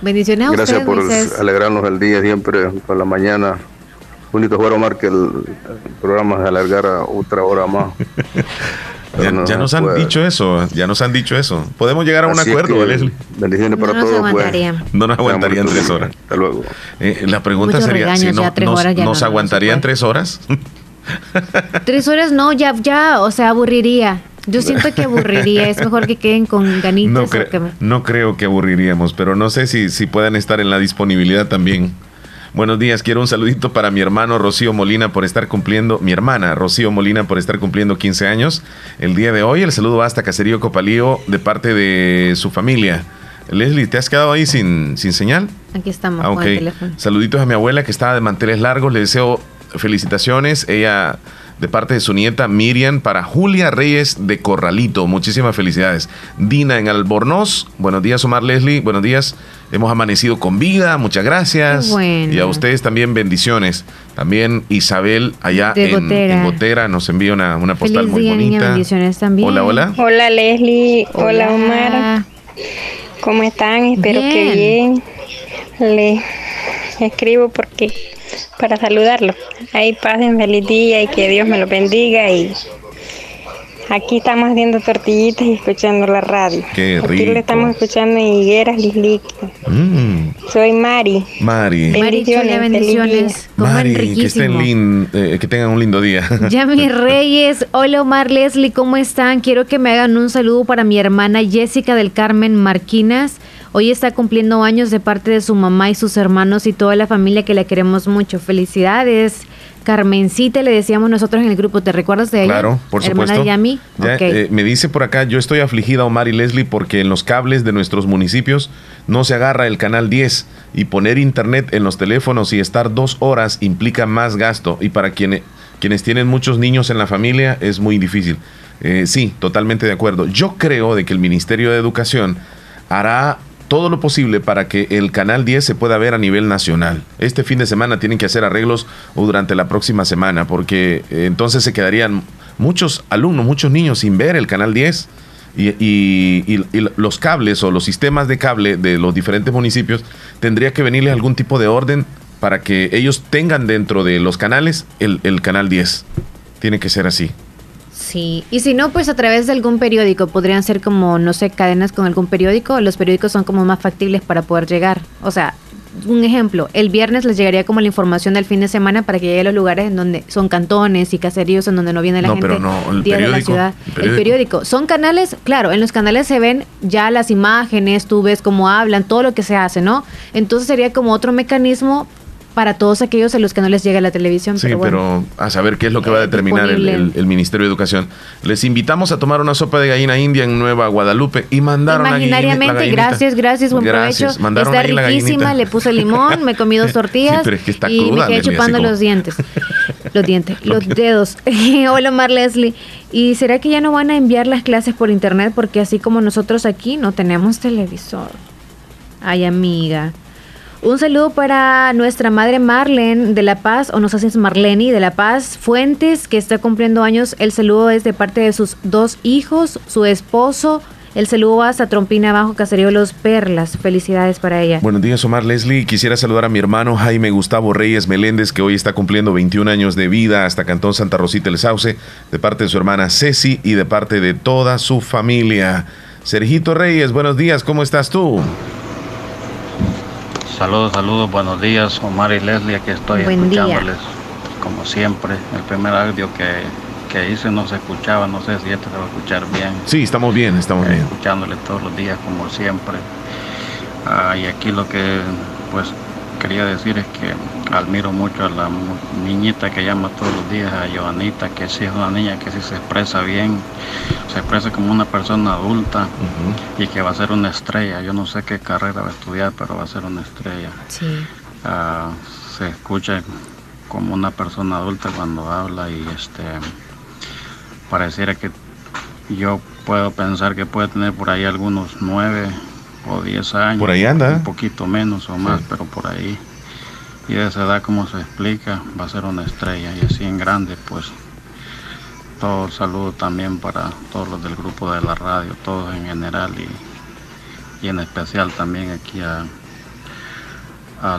Bendiciones a
Gracias
usted,
por
Moisés.
alegrarnos el día siempre por la mañana. Bonito jugar, Omar, que el, el programa se alargara otra hora más.
Ya,
no
ya
se
nos han dicho eso, ya nos han dicho eso. Podemos llegar a un
es
acuerdo,
que
Leslie.
Bendiciones para
No nos
todos. pues.
aguantaría.
No nos aguantarían tres horas.
Hasta luego.
Eh, la pregunta
Muchos
sería, si no, nos, ¿nos
no,
aguantarían tres horas?
Tres horas no, ya, ya, o sea, aburriría. Yo siento que aburriría. Es mejor que queden con ganitas.
No, cre-
que me-
no creo que aburriríamos, pero no sé si, si puedan estar en la disponibilidad también. Buenos días, quiero un saludito para mi hermano Rocío Molina por estar cumpliendo, mi hermana Rocío Molina por estar cumpliendo 15 años el día de hoy. El saludo va hasta Caserío Copalío de parte de su familia. Leslie, ¿te has quedado ahí sin, sin señal?
Aquí estamos
Ah,
con el teléfono.
Saluditos a mi abuela que estaba de manteles largos. Le deseo felicitaciones. Ella, de parte de su nieta Miriam, para Julia Reyes de Corralito. Muchísimas felicidades. Dina en Albornoz. Buenos días, Omar Leslie. Buenos días. Hemos amanecido con vida. Muchas gracias.
Bueno.
Y a ustedes también bendiciones. También Isabel, allá en,
Gotera.
en Gotera, nos envía una, una postal
Feliz
muy
día, niña.
bonita.
Bendiciones también.
Hola, hola.
Hola Leslie, hola,
Hola.
Omar. ¿Cómo están? Espero que bien. Le escribo porque para saludarlo. Ahí pasen feliz día y que Dios me lo bendiga y Aquí estamos haciendo tortillitas y escuchando la radio.
Qué
Aquí
rico.
lo estamos escuchando en Higueras Lisliqui.
Mm,
Soy Mari.
Mari.
Mari, chula, bendiciones.
Mari, que, estén
riquísimo.
lin- eh, que tengan un lindo día.
Yami Reyes, hola Omar Leslie, ¿cómo están? Quiero que me hagan un saludo para mi hermana Jessica del Carmen Marquinas. Hoy está cumpliendo años de parte de su mamá y sus hermanos y toda la familia que la queremos mucho. Felicidades. Carmencita, le decíamos nosotros en el grupo, ¿te recuerdas de ella?
Claro, por
Hermana
supuesto.
Yami.
Ya,
Ok.
eh, me dice por acá, yo estoy afligida, Omar y Leslie, porque en los cables de nuestros municipios no se agarra el canal 10 y poner internet en los teléfonos y estar dos horas implica más gasto y para quienes, quienes tienen muchos niños en la familia es muy difícil. Eh, sí, totalmente de acuerdo. Yo creo de que el Ministerio de Educación hará todo lo posible para que el canal 10 se pueda ver a nivel nacional. Este fin de semana tienen que hacer arreglos o durante la próxima semana, porque eh, entonces se quedarían muchos alumnos, muchos niños sin ver el canal 10. Y, los cables o los sistemas de cable de los diferentes municipios tendría que venirles algún tipo de orden para que ellos tengan dentro de los canales el, el canal 10. Tiene que ser así.
Sí, y si no, pues a través de algún periódico, podrían ser como, no sé, cadenas con algún periódico, los periódicos son como más factibles para poder llegar. O sea, un ejemplo, el viernes les llegaría como la información del fin de semana para que llegue a los lugares en donde son cantones y caseríos en donde no viene la
No,
gente.
pero no, el
día de la
periódico,
ciudad.
el
El
periódico.
periódico. Son canales, claro, en los canales se ven ya las imágenes, tú ves cómo hablan, todo lo que se hace, ¿no? Entonces sería como otro mecanismo para todos aquellos a los que no les llega la televisión.
Sí,
pero bueno.
pero a saber qué es lo que va a determinar el,
disponible.
el- el Ministerio de Educación. Les invitamos a tomar una sopa de gallina india en Nueva Guadalupe y mandaron la la
Imaginariamente,
gallinita.
gracias, gracias, buen
Gracias.
provecho.
Mandaron
está
la
riquísima, le puse limón, me comí dos tortillas
Sí, pero es que está
y me quedé
Leslie,
chupando
como-
los dientes. Los dientes, los dedos. Hola, Mar Leslie. ¿Y será que ya no van a enviar las clases por internet? Porque así como nosotros aquí no tenemos televisor. Ay, amiga. Un saludo para nuestra madre Marlene de La Paz, o no sé si es Marlene de La Paz Fuentes, que está cumpliendo años. El saludo es de parte de sus dos hijos, su esposo. El saludo va hasta Trompina Abajo, Caserío Los Perlas. Felicidades para ella.
Buenos días, Omar Leslie. Quisiera saludar a mi hermano Jaime Gustavo Reyes Meléndez, que hoy está cumpliendo 21 años de vida hasta Cantón Santa Rosita El Sauce, de parte de su hermana Ceci y de parte de toda su familia. Sergito Reyes, buenos días, ¿cómo estás tú?
Saludos, saludos, buenos días, Omar y Leslie, aquí estoy
Buen día.
escuchándoles, como siempre. El primer audio que, que hice no se escuchaba, no sé si este se va a escuchar bien.
Sí, estamos bien, estamos bien.
Escuchándoles todos los días, como siempre. Ah, y aquí lo que, pues, quería decir es que admiro mucho a la niñita que llama todos los días, a Joanita, que sí es una niña que sí se expresa bien, se expresa como una persona adulta y que va a ser una estrella. Yo no sé qué carrera va a estudiar, pero va a ser una estrella.
Sí.
Ah, se escucha como una persona adulta cuando habla y este pareciera que yo puedo pensar que puede tener por ahí algunos nueve o diez años.
Por ahí anda.
Un poquito menos o más, pero por ahí. Y de esa edad, como se explica, va a ser una estrella. Y así en grande, pues todo el saludo también para todos los del grupo de la radio, todos en general y, y en especial también aquí a, a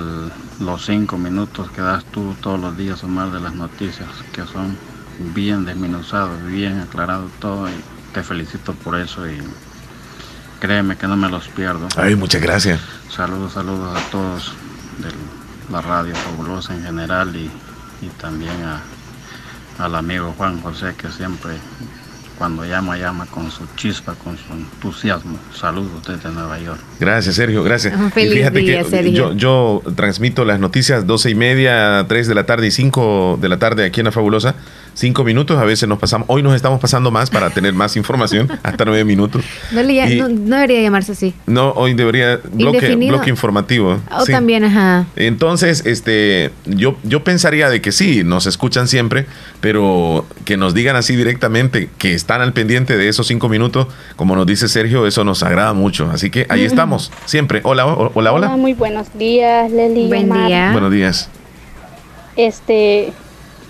los cinco minutos que das tú todos los días Omar de las noticias que son bien desmenuzados, bien aclarados todo y te felicito por eso y créeme que no me los pierdo.
Ay, muchas gracias.
Saludos, saludos a todos de la radio fabulosa en general y, y también a, al amigo Juan José que siempre cuando llama, llama con su chispa, con su entusiasmo. Saludos desde Nueva York.
Gracias, Sergio, gracias.
Un feliz
Y fíjate
día,
que
Sergio.
yo, yo transmito las noticias 12 y media, 3 de la tarde y 5 de la tarde aquí en La Fabulosa. Cinco minutos, a veces nos pasamos. Hoy nos estamos pasando más para tener más información, hasta nueve minutos.
No, le ll-
Y-
no- no debería llamarse así.
No, hoy debería bloque, bloque informativo.
O
Sí.
también, ajá.
Entonces, este, yo, yo pensaría de que sí, nos escuchan siempre, pero que nos digan así directamente que están al pendiente de esos cinco minutos, como nos dice Sergio, eso nos agrada mucho. Así que ahí estamos, siempre. Hola, o- hola, hola.
muy buenos días, Leli.
Buen día.
Buenos días.
Este,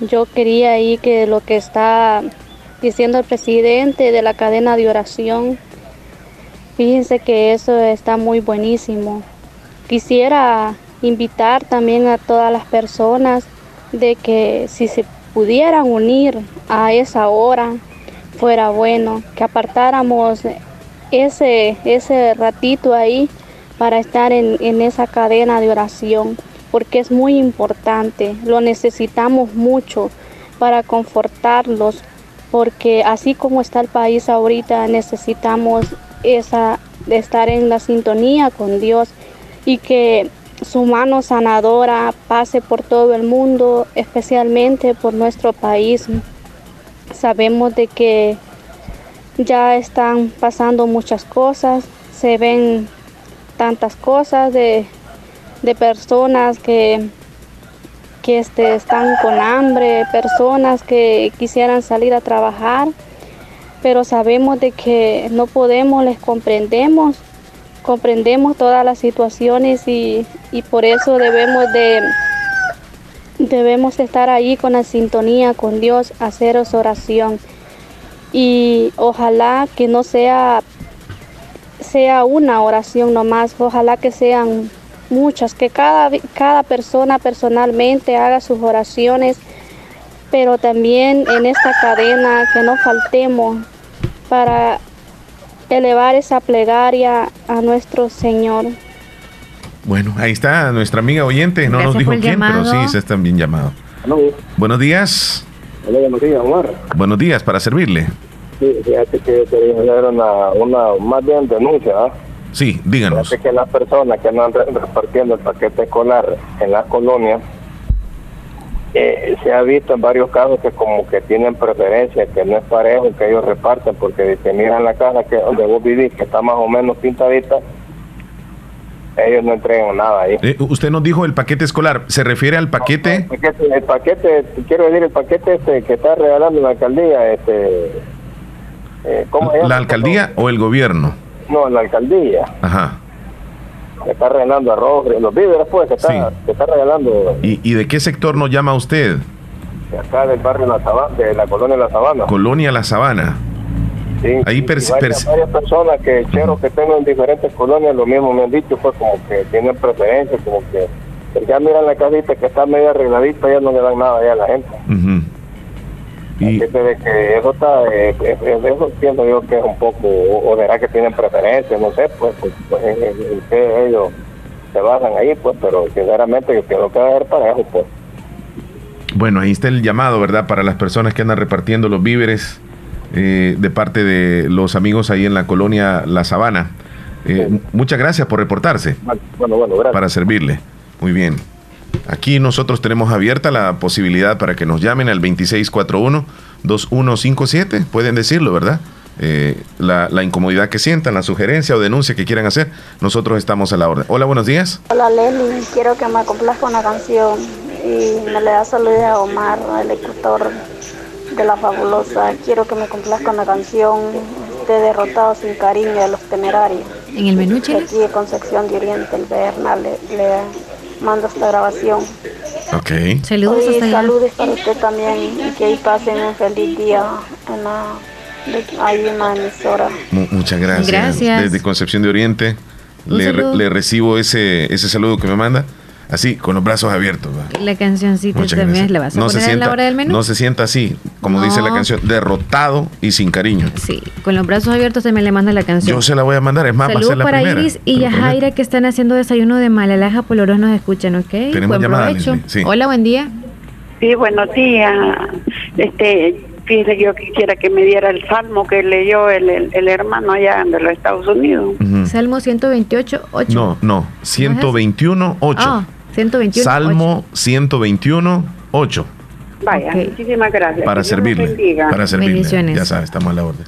yo quería ahí que lo que está diciendo el presidente de la cadena de oración, fíjense que eso está muy buenísimo. Quisiera invitar también a todas las personas de que si se pudieran unir a esa hora, fuera bueno, que apartáramos ese, ese ratito ahí para estar en, en esa cadena de oración, porque es muy importante, lo necesitamos mucho para confortarlos, porque así como está el país ahorita, necesitamos esa, estar en la sintonía con Dios y que su mano sanadora pase por todo el mundo, especialmente por nuestro país. Sabemos de que ya están pasando muchas cosas, se ven tantas cosas de, de personas que, que este, están con hambre, personas que quisieran salir a trabajar, pero sabemos de que no podemos, les comprendemos, comprendemos todas las situaciones y, y por eso debemos de debemos estar ahí con la sintonía con Dios, haceros oración. Y ojalá que no sea sea una oración nomás, ojalá que sean muchas, que cada, cada persona personalmente haga sus oraciones, pero también en esta cadena que no faltemos para elevar esa plegaria a nuestro Señor.
Bueno, ahí está nuestra amiga oyente, no nos dijo quién, pero sí, se están bien llamados. Buenos días.
Hola, buenos días, Omar.
Buenos días, para servirle.
Sí, fíjate que quería hacer una, una más bien denuncia, ¿ah?
Sí, díganos.
Fíjate que las personas que andan re- repartiendo el paquete escolar en las colonias, eh, se ha visto en varios casos que como que tienen preferencia, que no es parejo que ellos reparten, porque dice, miran la casa que donde vos vivís, que está más o menos pintadita, ellos no entregan nada ahí.
Eh, usted nos dijo el paquete escolar, ¿se refiere al paquete?
El paquete, el paquete, quiero decir, el paquete este que está regalando la alcaldía, este, eh.
¿La alcaldía o el gobierno?
No, la alcaldía,
Ajá.
que está regalando arroz, los víveres pues, que está, que está regalando
¿Y, y de qué sector nos llama usted?
de acá del barrio La Sabana, de la colonia La Sabana.
Colonia La Sabana.
Sí,
Ahí
varias, personas que cheros que tengo en diferentes colonias lo mismo me han dicho pues como que tienen preferencia como que ya miran la casita que está medio arregladita ya no le dan nada ya a la gente. Así que de que eso está eh, eh, eh, eso pienso yo que es un poco o, o será que tienen preferencia no sé pues, pues, pues, en, en- en qué ellos se basan ahí pues pero sinceramente yo pienso que va a ser parejo pues
Bueno, ahí está el llamado, ¿verdad? Para las personas que andan repartiendo los víveres eh, de parte de los amigos ahí en la colonia La Sabana. Eh, m- Muchas gracias por reportarse.
Bueno, bueno, gracias.
Para servirle. Muy bien. Aquí nosotros tenemos abierta la posibilidad para que nos llamen al 2641-2157. Pueden decirlo, ¿verdad? Eh, la, la incomodidad que sientan, la sugerencia o denuncia que quieran hacer, nosotros estamos a la orden. Hola, buenos días.
Hola Leli, quiero que me complazca una canción y me le da saludos a Omar, el ejecutor de la fabulosa. Quiero que me complazca una canción de Derrotado sin cariño de los temerarios.
En el menú, Chile.
Aquí de Concepción de Oriente, el Bernal, le, le mando esta grabación.
Ok.
Saludos hasta allá.
saludos para usted también y que ahí pasen un feliz día en la, de- ahí en la emisora.
Mu- muchas gracias.
Gracias.
Desde Concepción de Oriente le, re- le recibo ese, ese saludo que me manda. Así, con los brazos abiertos. ¿va?
La cancioncita
Muchas
también
gracias.
la vas a
No
poner en
sienta,
la hora del menú.
no se sienta así, como dice la
No.
canción, derrotado y sin cariño.
Sí, con los brazos abiertos también le manda la canción.
Yo se la voy a mandar, es más, va a ser la
para
primera.
Iris y. Yajaira que están haciendo desayuno de Malalaja por los nos escuchan, ¿ok?
Tenemos
Buen
llamada, sí.
Hola, buen día.
Sí, buenos días. Este, fíjese que yo quisiera que me diera el salmo que leyó el, el, el hermano allá de los Estados Unidos.
Salmo 128, 8.
No, no, 121, 8.
Ah, 121,
Salmo 121, 8.
Vaya, muchísimas gracias.
Para
Que
servirle.
bendiga.
Para servirle.
Bendiciones.
Ya sabes, estamos a la orden.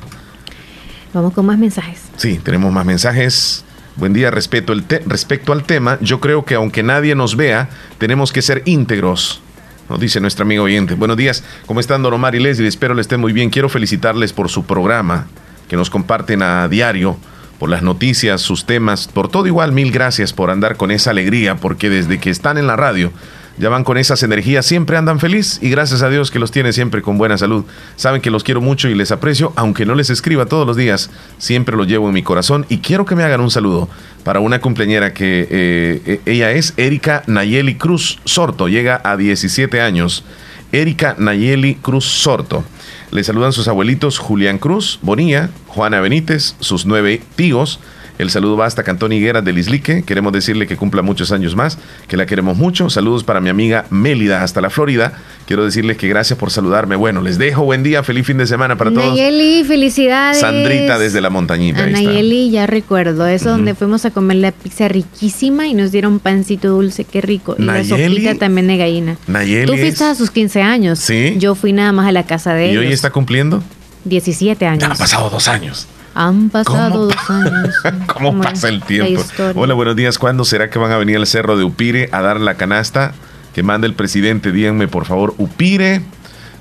Vamos con más mensajes.
Sí, tenemos más mensajes. Buen día, respeto el te- respecto al tema, yo creo que aunque nadie nos vea, tenemos que ser íntegros. Nos dice nuestra amiga oyente. Buenos días, ¿cómo están Don Omar y Leslie? Espero les estén muy bien. Quiero felicitarles por su programa, que nos comparten a diario, por las noticias, sus temas, por todo igual. Mil gracias por andar con esa alegría, porque desde que están en la radio, ya van con esas energías, siempre andan feliz y gracias a Dios que los tiene siempre con buena salud. Saben que los quiero mucho y les aprecio, aunque no les escriba todos los días, siempre los llevo en mi corazón y quiero que me hagan un saludo para una cumpleañera que eh, eh, ella es Erika Nayeli Cruz Sorto, llega a 17 años. Erika Nayeli Cruz Sorto. Le saludan sus abuelitos Julián Cruz, Bonilla, Juana Benítez, sus nueve tíos. El saludo va hasta Cantón Higuera del Islique. Queremos decirle que cumpla muchos años más, que la queremos mucho. Saludos para mi amiga Mélida hasta la Florida. Quiero decirles que gracias por saludarme. Bueno, les dejo buen día, feliz fin de semana para todos.
Nayeli, felicidades.
Sandrita desde la montañita.
A. Nayeli, ya recuerdo, eso donde fuimos a comer la pizza riquísima y nos dieron pancito dulce, qué rico. Y la
Nayeli.
sopita también de gallina.
Nayeli
Tú fuiste a sus 15 años.
Sí.
Yo fui nada más a la casa de
¿Y
ellos.
hoy está cumpliendo?
17 años.
Ya han pasado dos años.
Han pasado dos años.
¿Cómo pasa el tiempo? Hola, buenos días. ¿Cuándo será que van a venir al cerro de Upire a dar la canasta que manda el presidente? Díganme, por favor, Upire.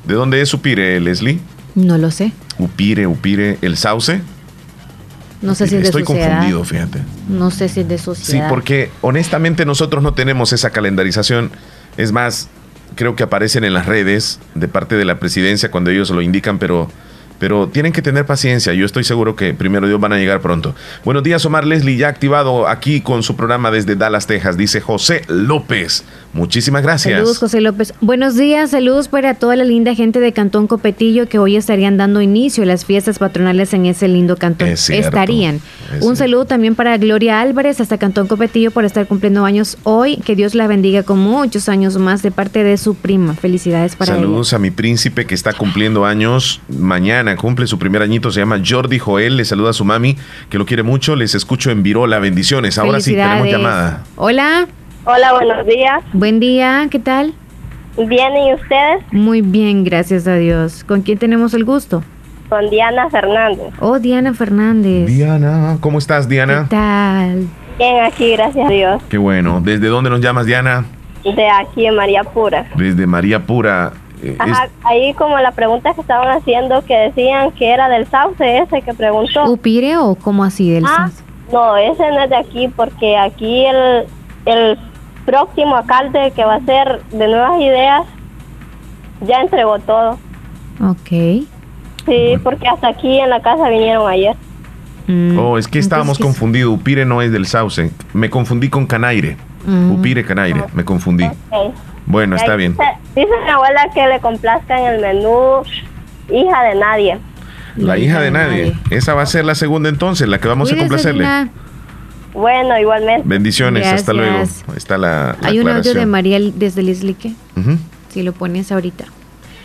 ¿De dónde es Upire, Leslie?
No lo sé.
Upire, Upire, el sauce.
No sé si es de
Estoy
sociedad.
confundido, fíjate.
No sé si es de
Sí,
sociedad.
porque honestamente nosotros no tenemos esa calendarización. Es más, creo que aparecen en las redes de parte de la presidencia cuando ellos lo indican, pero, pero tienen que tener paciencia. Yo estoy seguro que primero Dios van a llegar pronto. Buenos días, Omar Leslie, ya activado aquí con su programa desde Dallas, Texas, dice José López. Muchísimas gracias.
Saludos, José López. Buenos días, saludos para toda la linda gente de Cantón Copetillo que hoy estarían dando inicio a las fiestas patronales en ese lindo cantón.
Es cierto,
estarían.
es
Un saludo también para Gloria Álvarez hasta Cantón Copetillo por estar cumpliendo años hoy. Que Dios la bendiga con muchos años más de parte de su prima. Felicidades para ella.
Saludos a mi príncipe que está cumpliendo años. Mañana cumple su primer añito. Se llama Jordi Joel. Le saluda a su mami que lo quiere mucho. Les escucho en Virola. Bendiciones. Ahora sí, tenemos llamada.
Hola.
Hola, buenos días.
Buen día, ¿qué tal?
Bien, ¿y ustedes?
Muy bien, gracias a Dios. ¿Con quién tenemos el gusto?
Con Diana Fernández.
Oh, Diana Fernández.
Diana, ¿cómo estás, Diana?
¿Qué tal?
Bien, aquí, gracias a Dios.
Qué bueno. ¿Desde dónde nos llamas, Diana?
De aquí en María Pura.
Desde María Pura. Eh, es-
Ajá, ahí como la pregunta que estaban haciendo que decían que era del sauce ese que preguntó.
¿Upire o cómo así del
Ah,
Sauce?
no, ese no es de aquí porque aquí el, el próximo alcalde que va a ser de nuevas ideas ya entregó todo.
Ok.
Sí, porque hasta aquí en la casa vinieron ayer.
Mm.
Oh, es que estábamos confundidos. Upire no es del Sauce. Me confundí con Canaire.
Mm.
Upire Canaire. Me confundí.
Ok.
Bueno, está bien.
Dice, dice mi abuela que le complazca en el menú hija de nadie.
La hija de nadie. Esa va a ser la segunda entonces, la que vamos a complacerle.
Lina.
Bueno, igualmente.
Bendiciones, hasta luego. Ahí está la, la
Hay un audio de. María desde Lislique.
Ujú.
Si lo pones ahorita.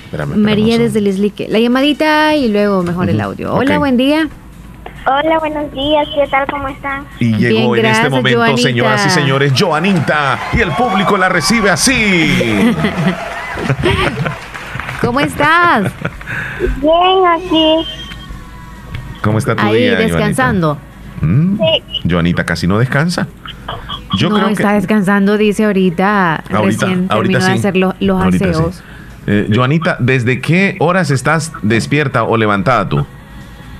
Espérame, espérame
María desde Lislique. La llamadita y luego mejor el audio. Hola, buen día.
Hola, buenos días. ¿Qué tal? ¿Cómo están?
Y llegó en
gracias,
este momento,
Joanita.
señoras y señores, Joanita. Y el público la recibe así.
¿Cómo estás?
Bien, aquí.
¿Cómo está tu
Ahí
día,
descansando.
Joanita? ¿Mm?
Sí.
Joanita casi no descansa. Yo
no,
creo
está
que
descansando, dice ahorita.
Ahorita,
recién
ahorita
terminó de
sí.
hacer lo- los
sí.
aseos.
Eh, Joanita, ¿desde qué horas estás despierta o levantada tú?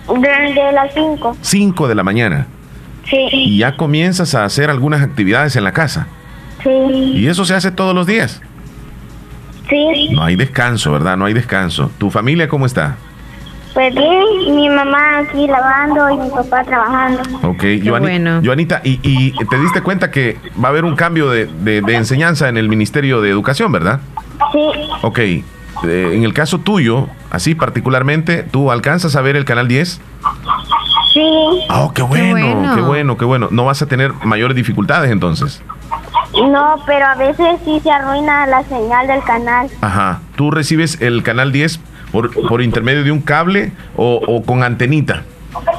Desde las 5.
5 de la mañana.
Sí.
Y ya comienzas a hacer algunas actividades en la casa.
Sí.
Y eso se hace todos los días.
Sí.
No hay descanso, ¿verdad? No hay descanso. ¿Tu familia cómo está?
Pues bien, mi mamá aquí lavando y mi papá trabajando.
Ok, Joani- Joanita, y, y te diste cuenta que va a haber un cambio de, de- de enseñanza en el Ministerio de Educación, ¿verdad?
Sí.
Ok, en el caso tuyo, así particularmente, ¿tú alcanzas a ver el Canal 10?
Sí.
Ah, qué bueno,
bueno.
qué bueno, qué bueno. No vas a tener mayores dificultades entonces.
No, pero a veces sí se arruina la señal del canal.
Ajá. ¿Tú recibes el Canal 10 por, por intermedio de un cable o, o con antenita?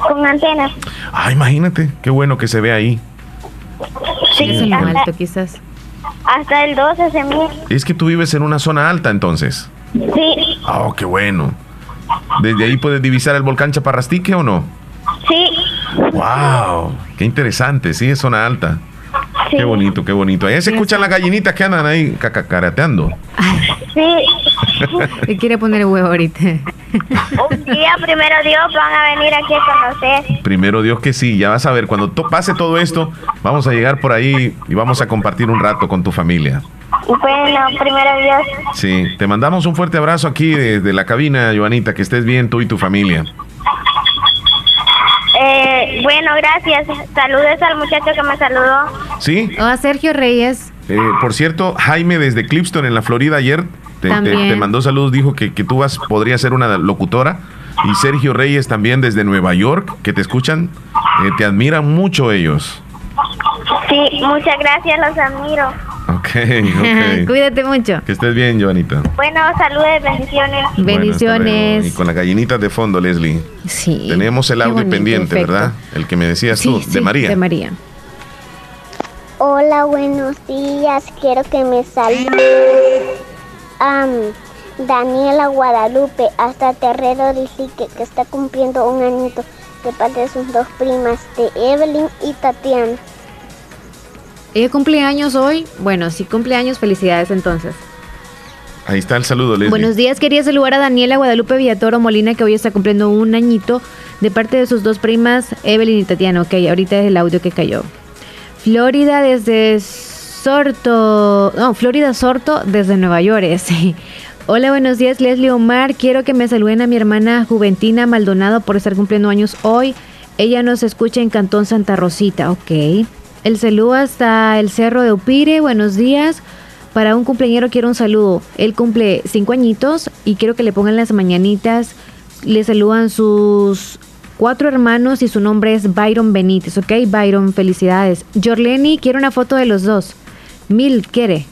Con antena.
Ah, imagínate, qué bueno que se ve ahí.
Sí,
Es lo
hasta,
alto, quizás.
hasta el 12 se mide.
Es que tú vives en una zona alta entonces.
Sí.
Oh, qué bueno. ¿Desde ahí puedes divisar el volcán Chaparrastique o no?
Sí.
¡Wow! ¡Qué interesante! Sí, es zona alta. Qué bonito, qué bonito. Ahí se escuchan las gallinitas que andan ahí cacacarateando.
Sí.
Le quiere poner huevo ahorita.
Un día, primero Dios, van a venir aquí a conocer.
Primero Dios que sí, ya vas a ver, cuando to- pase todo esto, vamos a llegar por ahí y vamos a compartir un rato con tu familia.
Bueno, primero Dios.
Sí, te mandamos un fuerte abrazo aquí desde la cabina, Joanita, que estés bien tú y tu familia.
Eh, bueno, gracias. Saludos al muchacho que me saludó.
¿Sí?
O a Sergio Reyes.
Eh, por cierto, Jaime desde Clipston en la Florida ayer te mandó saludos, dijo que, que tú vas, podrías ser una locutora. Y Sergio Reyes también desde Nueva York, que te escuchan, eh, te admiran mucho ellos.
Sí, muchas gracias, los admiro.
Ok, ok.
Cuídate mucho.
que estés bien, Joanita.
Bueno, saludos, bendiciones.
Bueno, luego. y con las gallinitas de fondo, Leslie.
Sí.
Tenemos el audio
bonito
pendiente. ¿verdad? El que me decías
Sí,
tú,
sí,
de María.
De María.
Hola, buenos días. Quiero que me salude am, Daniela Guadalupe hasta Terrero Disique, que está cumpliendo un añito de parte de sus dos primas, de Evelyn y Tatiana.
Ella cumpleaños hoy. Bueno, sí cumpleaños, felicidades entonces.
Ahí está el saludo, Leslie.
Buenos días, quería saludar a Daniela Guadalupe Villatoro Molina, que hoy está cumpliendo un añito, de parte de sus dos primas, Evelyn y Tatiana. Ok, ahorita es el audio que cayó. Florida desde Sorto, no, Florida Sorto desde Nueva York. sí. Hola, buenos días, Leslie Omar. Quiero que me saluden a mi hermana Juventina Maldonado por estar cumpliendo años hoy. Ella nos escucha en Cantón Santa Rosita, ok. El saludo hasta el Cerro de Upire, buenos días. Para un cumpleañero quiero un saludo. Él cumple cinco añitos y quiero que le pongan las mañanitas. Le saludan sus cuatro hermanos y su nombre es Byron Benítez, ¿ok? Byron, felicidades. Jorleni, quiero una foto de los dos. Mil quiere.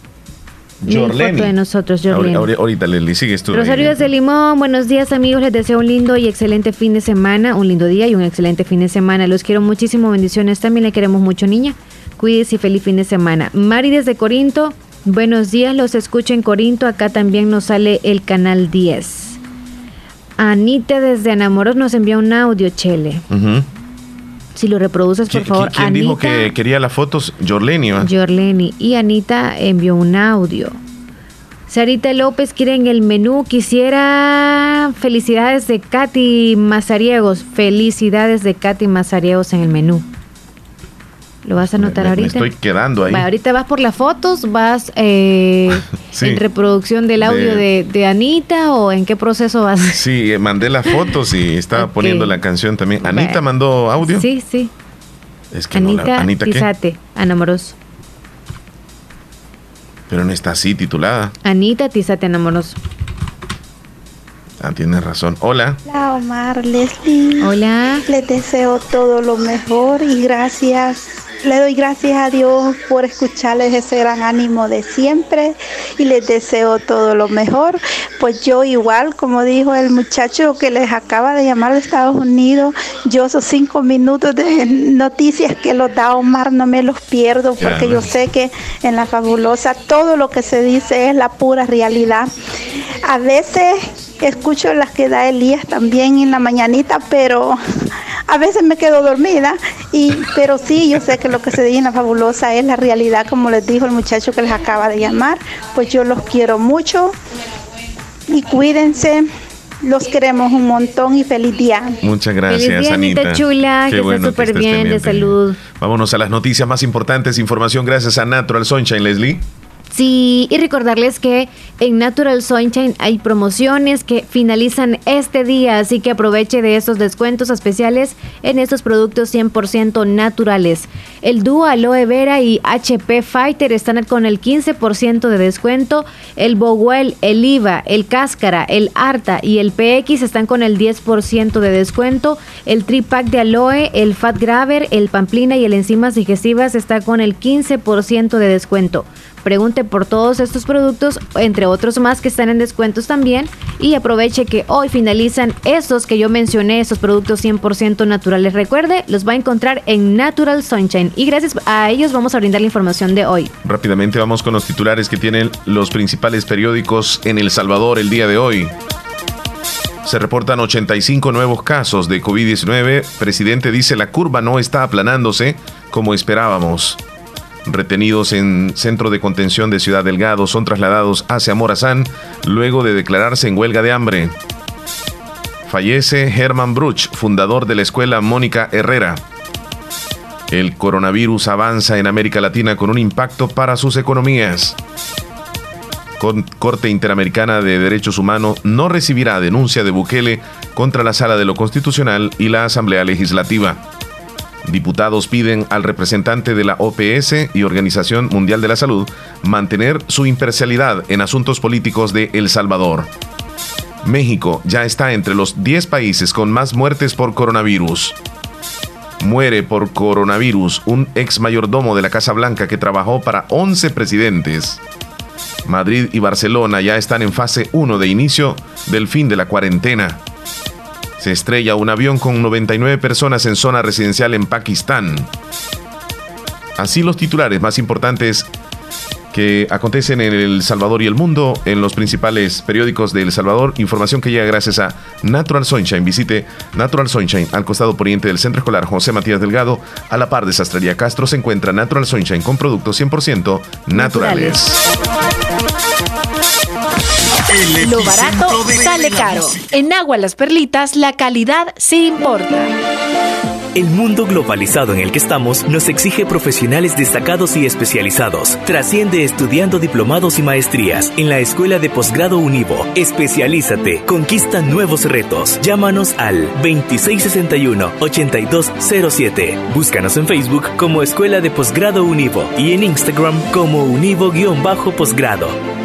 Jorleni.
de nosotros, Jorleni.
Ahorita, ahorita, Leslie, sigues tú.
Rosario desde Limón, buenos días amigos, les deseo un lindo y excelente fin de semana, un lindo día y un excelente fin de semana. Los quiero muchísimo, bendiciones, también le queremos mucho niña. Cuídese y feliz fin de semana. Mari desde Corinto, buenos días, los escucho en Corinto, acá también nos sale el canal 10. Anita desde Anamoros nos envía un audio, Chele. Si lo reproduces, por
¿Qui-
favor,
¿Quién dijo que quería las fotos? Jorleni.
Jorleni y Anita envió un audio. Sarita López quiere en el menú. Quisiera felicidades de Katy Mazariegos. Felicidades de Katy Mazariegos en el menú. ¿Lo vas a anotar
Me- me
ahorita?
estoy quedando ahí.
Va, ahorita vas por las fotos, vas eh,
Sí.
en reproducción del audio
De-
de, de Anita o en qué proceso vas.
Sí, eh, mandé las fotos y estaba poniendo la canción también. ¿Anita mandó audio?
Sí, sí.
Es que no la-
Anita,
¿Anita qué?
Tizate, Anamoroso.
Pero no está así titulada.
Anita Tizate, Anamoroso.
Ah, tienes razón. Hola.
Hola Omar, Leslie.
Hola.
Les deseo todo lo mejor y gracias. Le doy gracias a Dios por escucharles ese gran ánimo de siempre y les deseo todo lo mejor. Pues yo igual, como dijo el muchacho que les acaba de llamar de Estados Unidos, yo esos cinco minutos de noticias que los da Omar no me los pierdo porque yo sé que en la fabulosa todo lo que se dice es la pura realidad. A veces escucho las que da Elías también en la mañanita, pero a veces me quedo dormida y pero sí yo sé que lo que se dice en la fabulosa es la realidad como les dijo el muchacho que les acaba de llamar pues yo los quiero mucho y cuídense los queremos un montón y feliz día
Muchas gracias,
Feliz día, Anita
Anita.
chula,
Qué
que
bueno
súper bien, de salud.
Vámonos a las noticias más importantes. Información gracias a Natural Sunshine, Leslie.
Sí, y recordarles que en Natural Sunshine hay promociones que finalizan este día, así que aproveche de estos descuentos especiales en estos productos 100% naturales. El dúo Aloe Vera y HP Fighter están con el 15% de descuento. El Boguel, el IVA, el Cáscara, el Arta y el PX están con el 10% de descuento. El Tripack de Aloe, el Fat Graver, el Pamplina y el Enzimas Digestivas está con el 15% de descuento. Pregunte por todos estos productos, entre otros más que están en descuentos también. Y aproveche que hoy finalizan estos que yo mencioné, estos productos 100% naturales. Recuerde, los va a encontrar en Natural Sunshine. Y gracias a ellos vamos a brindar la información de hoy.
Rápidamente vamos con los titulares que tienen los principales periódicos en El Salvador el día de hoy. Se reportan 85 nuevos casos de COVID-19. Presidente dice la curva no está aplanándose como esperábamos. Retenidos en centro de contención de Ciudad Delgado son trasladados hacia Morazán luego de declararse en huelga de hambre. Fallece Herman Bruch, fundador de la escuela Mónica Herrera. El coronavirus avanza en América Latina con un impacto para sus economías. Con Corte Interamericana de Derechos Humanos no recibirá denuncia de Bukele contra la Sala de lo Constitucional y la Asamblea Legislativa.
Diputados piden al representante de la OPS y Organización Mundial de la Salud mantener su imparcialidad en asuntos políticos de El Salvador. México ya está entre los 10 países con más muertes por coronavirus. Muere por coronavirus un ex mayordomo de la Casa Blanca que trabajó para 11 presidentes. Madrid y Barcelona ya están en fase 1 de inicio del fin de la cuarentena. Se estrella un avión con 99 personas en zona residencial en Pakistán. Así los titulares más importantes que acontecen en El Salvador y el mundo en los principales periódicos de El Salvador. Información que llega gracias a Natural Sunshine. Visite Natural Sunshine al costado poniente del Centro Escolar José Matías Delgado. A la par de Sastrería Castro se encuentra Natural Sunshine con productos 100% naturales.
Lo barato sale caro. En Agua Las Perlitas la calidad sí importa.
El mundo globalizado en el que estamos nos exige profesionales destacados y especializados. Trasciende estudiando diplomados y maestrías en la Escuela de Posgrado Univo. Especialízate, conquista nuevos retos. Llámanos al 2661-8207. Búscanos en Facebook como Escuela de Posgrado Univo y en Instagram como Univo-Posgrado.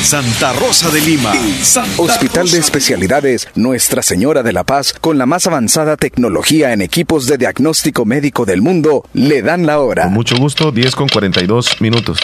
En Santa Rosa de Lima. Hospital de Especialidades Nuestra Señora de la Paz, con la más avanzada tecnología en equipos de diagnóstico médico del mundo, le dan la hora.
Con mucho gusto, 10 con 42 minutos.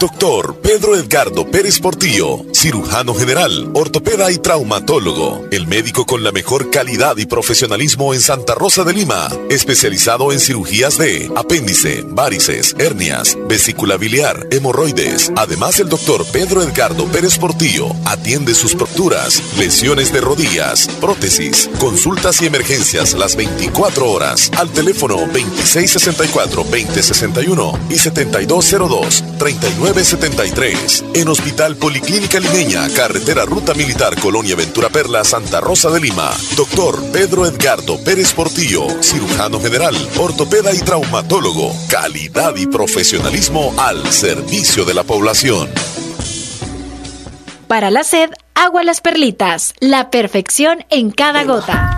Doctor Pedro Edgardo Pérez Portillo, cirujano general, ortopeda y traumatólogo, el médico con la mejor calidad y profesionalismo en Santa Rosa de Lima, especializado en cirugías de apéndice, varices, hernias, vesícula biliar, hemorroides. Además, el doctor Pedro Edgardo Pérez Portillo atiende sus fracturas, lesiones de rodillas, prótesis, consultas y emergencias las 24 horas al teléfono 2664-2061 y 7202-39 973. En Hospital Policlínica Limeña, Carretera Ruta Militar Colonia Ventura Perla, Santa Rosa de Lima. Doctor Pedro Edgardo Pérez Portillo, cirujano general, ortopeda y traumatólogo. Calidad y profesionalismo al servicio de la población.
Para la sed, agua las perlitas. La perfección en cada gota.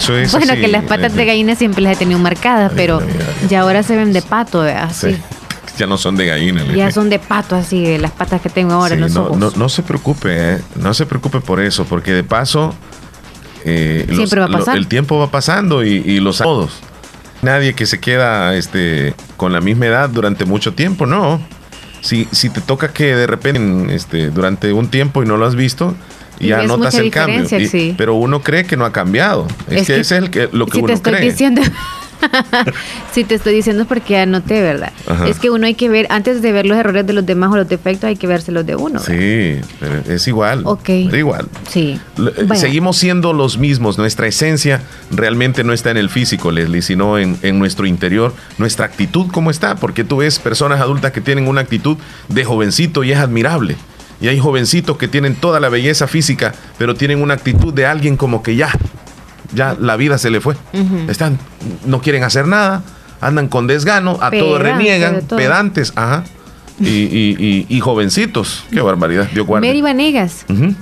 Eso es
Bueno,
así,
que las patas de gallina siempre las he tenido marcadas, pero ya ahora se ven de pato, ¿verdad? Sí.
ya no son de gallina.
Ya son de pato así, las patas que tengo ahora
Sí,
los
no,
ojos.
no, no se preocupe, ¿eh? no se preocupe por eso, porque de paso eh, los-
va a
lo-
pasar.
el tiempo va pasando y, y los todos. Nadie que se queda este, con la misma edad durante mucho tiempo, no. Si, si te toca que de repente este, durante un tiempo y no lo has visto,
Y
ya notas el cambio.
diferencia,
Y-
sí.
Pero uno cree que no ha cambiado. Es,
Es
que,
que
ese es el que, lo que
si te
uno
estoy
cree.
diciendo si te estoy diciendo es porque ya noté, ¿verdad?
Ajá.
Es que uno hay que ver, antes de ver los errores de los demás o los defectos, hay que verse los de uno. ¿verdad?
Sí, es igual.
Ok.
Es igual.
Sí.
Eh. Seguimos siendo los mismos. Nuestra esencia realmente no está en el físico, Leslie, sino en, en nuestro interior. Nuestra actitud, ¿cómo está? Porque tú ves personas adultas que tienen una actitud de jovencito y es admirable. Y hay jovencitos que tienen toda la belleza física, pero tienen una actitud de alguien como que ya, ya la vida se le fue. Están, no quieren hacer nada, andan con desgano, a todo reniegan,
todo.
pedantes, ajá. Y, y- y- y jovencitos. Qué barbaridad, Dios guarde.
Mary Vanegas,
Ujú.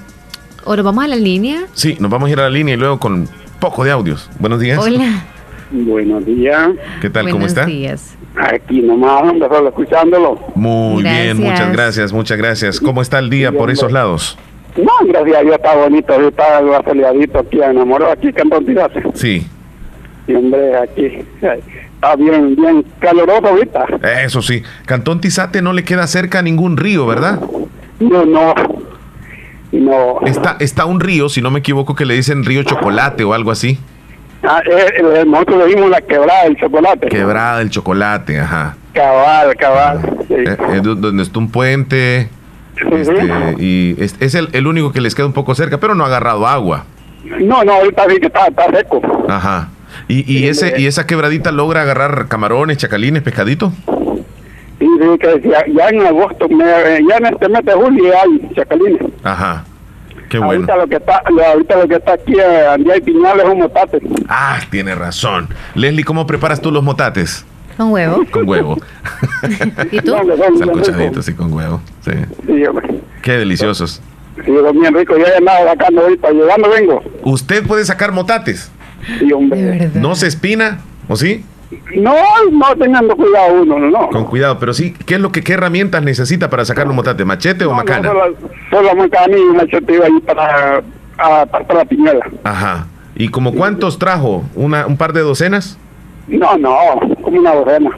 ¿o nos vamos a la línea?
Sí, nos vamos a ir a la línea y luego con poco de audios. Buenos días.
Hola.
Buenos días.
¿Qué tal? ¿Cómo
Buenos
está?
días.
Aquí nomás, solo escuchándolo.
Muy bien, muchas gracias, muchas gracias. ¿Cómo está el día por esos lados?
No, gracias a Dios está bonito, está algo soleadito aquí, enamorado aquí, Cantón Tirase.
Sí,
Y hombre, aquí está bien, bien caloroso ahorita.
eso sí. Cantón Tizate no le queda cerca a ningún río, ¿verdad?
No, no. No.
Está, está un río, si no me equivoco, que le dicen río chocolate o algo así.
Ah, eh, nosotros le dimos la quebrada del chocolate.
Quebrada del chocolate, ajá.
Cabal, cabal. sí.
Eh, eh, do- donde está un puente. este, y es, es el, el único que les queda un poco cerca, pero no ha agarrado agua.
No, no, ahorita sí que está, está seco.
Ajá. ¿Y, y, ese, ¿Y esa quebradita logra agarrar camarones, chacalines, pescadito?
Y sí, que ya, ya en agosto, me- ya en este mes de julio hay chacalines.
Ajá. Qué bueno.
Ahorita lo que está, lo- ahorita lo que está aquí eh, Andía y Piñales es un motate.
Ah, tiene razón. Leslie, ¿cómo preparas tú los motates?
Con huevo.
Con huevo.
¿Y tú?
Salcochaditos, sí, con huevo. Sí.
Sí, hombre.
Qué deliciosos.
Sí, bien rico. Ya he andado sacando ahorita, llegando vengo.
¿Usted puede sacar motates?
Sí, hombre.
¿No se espina? ¿O sí?
No, no teniendo cuidado uno, no, no.
Con cuidado, pero sí. ¿Qué es lo que qué herramientas necesita para sacar los motates? ¿Machete o macana?
Solo, solo macana y chotiva ahí para, a, para la piñera.
Ajá. ¿Y como cuántos trajo? ¿Una, ¿Un par de docenas?
No, no, como una docena.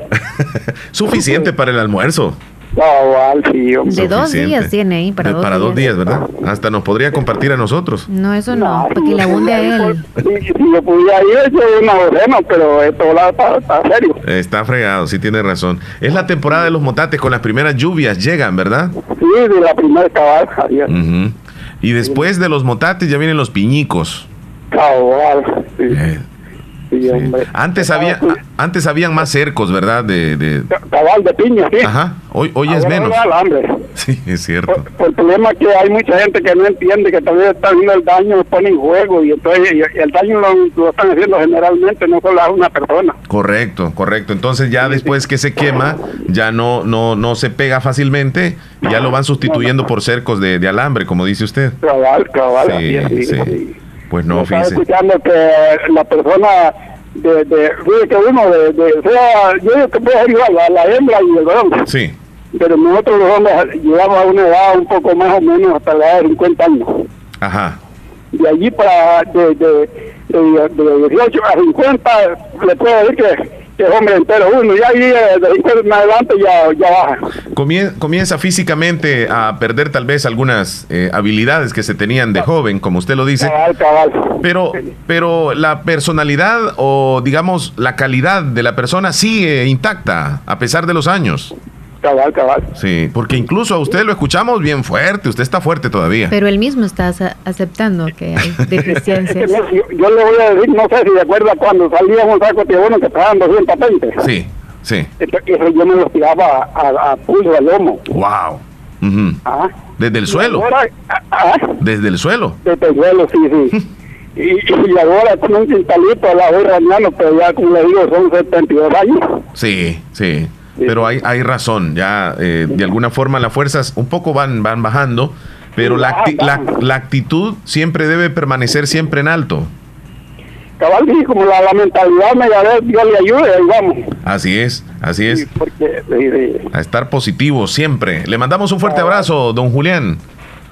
Suficiente para el almuerzo.
Cabal, sí, hombre.
De dos
Suficiente.
días tiene ahí, para
De-
dos
para
días.
dos días, ¿verdad? Hasta nos podría compartir a nosotros.
No, eso no, para que le abunde a él.
Si, si yo pudiera ir, hecho una docena, pero esto lado está, está serio.
Está fregado, sí tiene razón. Es la temporada de los motates con las primeras lluvias, llegan, ¿verdad?
Sí, de la primera cabal, Javier.
Ujú. Y después de los motates ya vienen los piñicos.
Cabal, sí. Sí, hombre.
Antes había, antes habían más cercos, ¿verdad? De, de-
Cabal de piña, sí.
Ajá. Hoy, hoy es menos.
no alambre.
Sí, es cierto.
Por el problema es que hay mucha gente que no entiende que también está viendo el daño, lo pone en juego y entonces y- el daño lo, lo están haciendo generalmente, no solo a una persona.
Correcto, correcto. Entonces ya después que se quema, ya no, no, no se pega fácilmente y ya lo van sustituyendo por cercos de, de alambre, como dice usted.
Cabal, cabal.
Sí, Pues no,
Estaba escuchando que la persona de, de, que uno de, de sea, yo digo que puede ser igual, la, la hembra y el varón,
Sí,
pero nosotros los hombres llegamos a una edad un poco más o menos hasta la edad de 50 años.
ajá.
De allí para, de, de, de, de 18 a 50, le puedo decir que, que es hombre entero uno, y ahí eh, de 50 en adelante ya, ya baja.
Comien- comienza físicamente a perder tal vez algunas eh, habilidades que se tenían de joven, como usted lo dice.
Cabal, cabal.
Pero, pero la personalidad o digamos la calidad de la persona sigue intacta a pesar de los años.
Cabal, cabal.
Sí, porque incluso a usted lo escuchamos bien fuerte, usted está fuerte todavía.
Pero él mismo está ace- aceptando que hay deficiencias.
yo, yo le voy a decir, no sé si de acuerdo a cuando salíamos a saco bueno que pagaban 220.
Sí, sí.
Entonces, eso yo me los tiraba a, a, a pulso, al lomo.
Wow.
Ah.
Desde el suelo.
Ahora, ah,
Desde el suelo.
desde el suelo, sí, sí. y, y ahora con un quintalito la voy rañando, pero ya como le digo, son 72 años.
Sí, sí. Pero hay, hay razón, ya eh, de alguna forma las fuerzas un poco van, van bajando, pero la, acti- la, la actitud siempre debe permanecer siempre en alto.
cabal dije, como la, la mentalidad me da, Dios le ayude, ahí vamos.
Así es, así es.
Porque,
A estar positivo siempre. Le mandamos un fuerte abrazo, don Julián.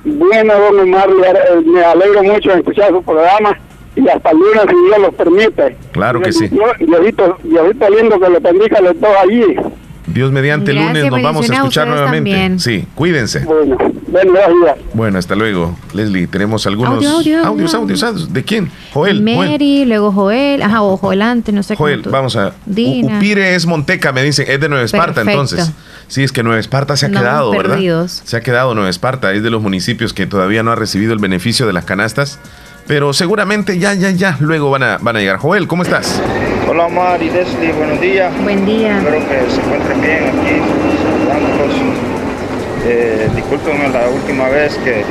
bueno, don Omar, eh, me alegro mucho de escuchar su programa y hasta el lunes, si Dios lo permite.
Claro que sí.
Yo- Diosito, Diosito lindo que le bendiga los dos allí.
Dios mediante
Gracias,
lunes nos vamos a escuchar nuevamente.
también.
Sí, cuídense.
Bueno, buen día.
Bueno, hasta luego. Leslie, tenemos algunos
Audio, audio, audio.
audios, audios, audios. ¿De quién? Joel. Joel.
Mary, luego Joel, ajá, o Joel antes, no sé
Joel,
cuánto.
vamos a.
Dina.
Upire es Monteca, me dicen, es de Nueva Esparta,
Perfecto.
entonces. Sí, es que Nueva Esparta se ha quedado, ¿verdad?
perdidos.
Se ha quedado Nueva Esparta, es de los municipios que todavía no ha recibido el beneficio de las canastas, pero seguramente ya, ya, ya, luego van a, van a llegar. Joel, ¿cómo estás?
Hola Omar y Leslie, buenos días.
Buen día.
Espero que se encuentren bien aquí, saludándolos. Eh, discúlpenme la última vez que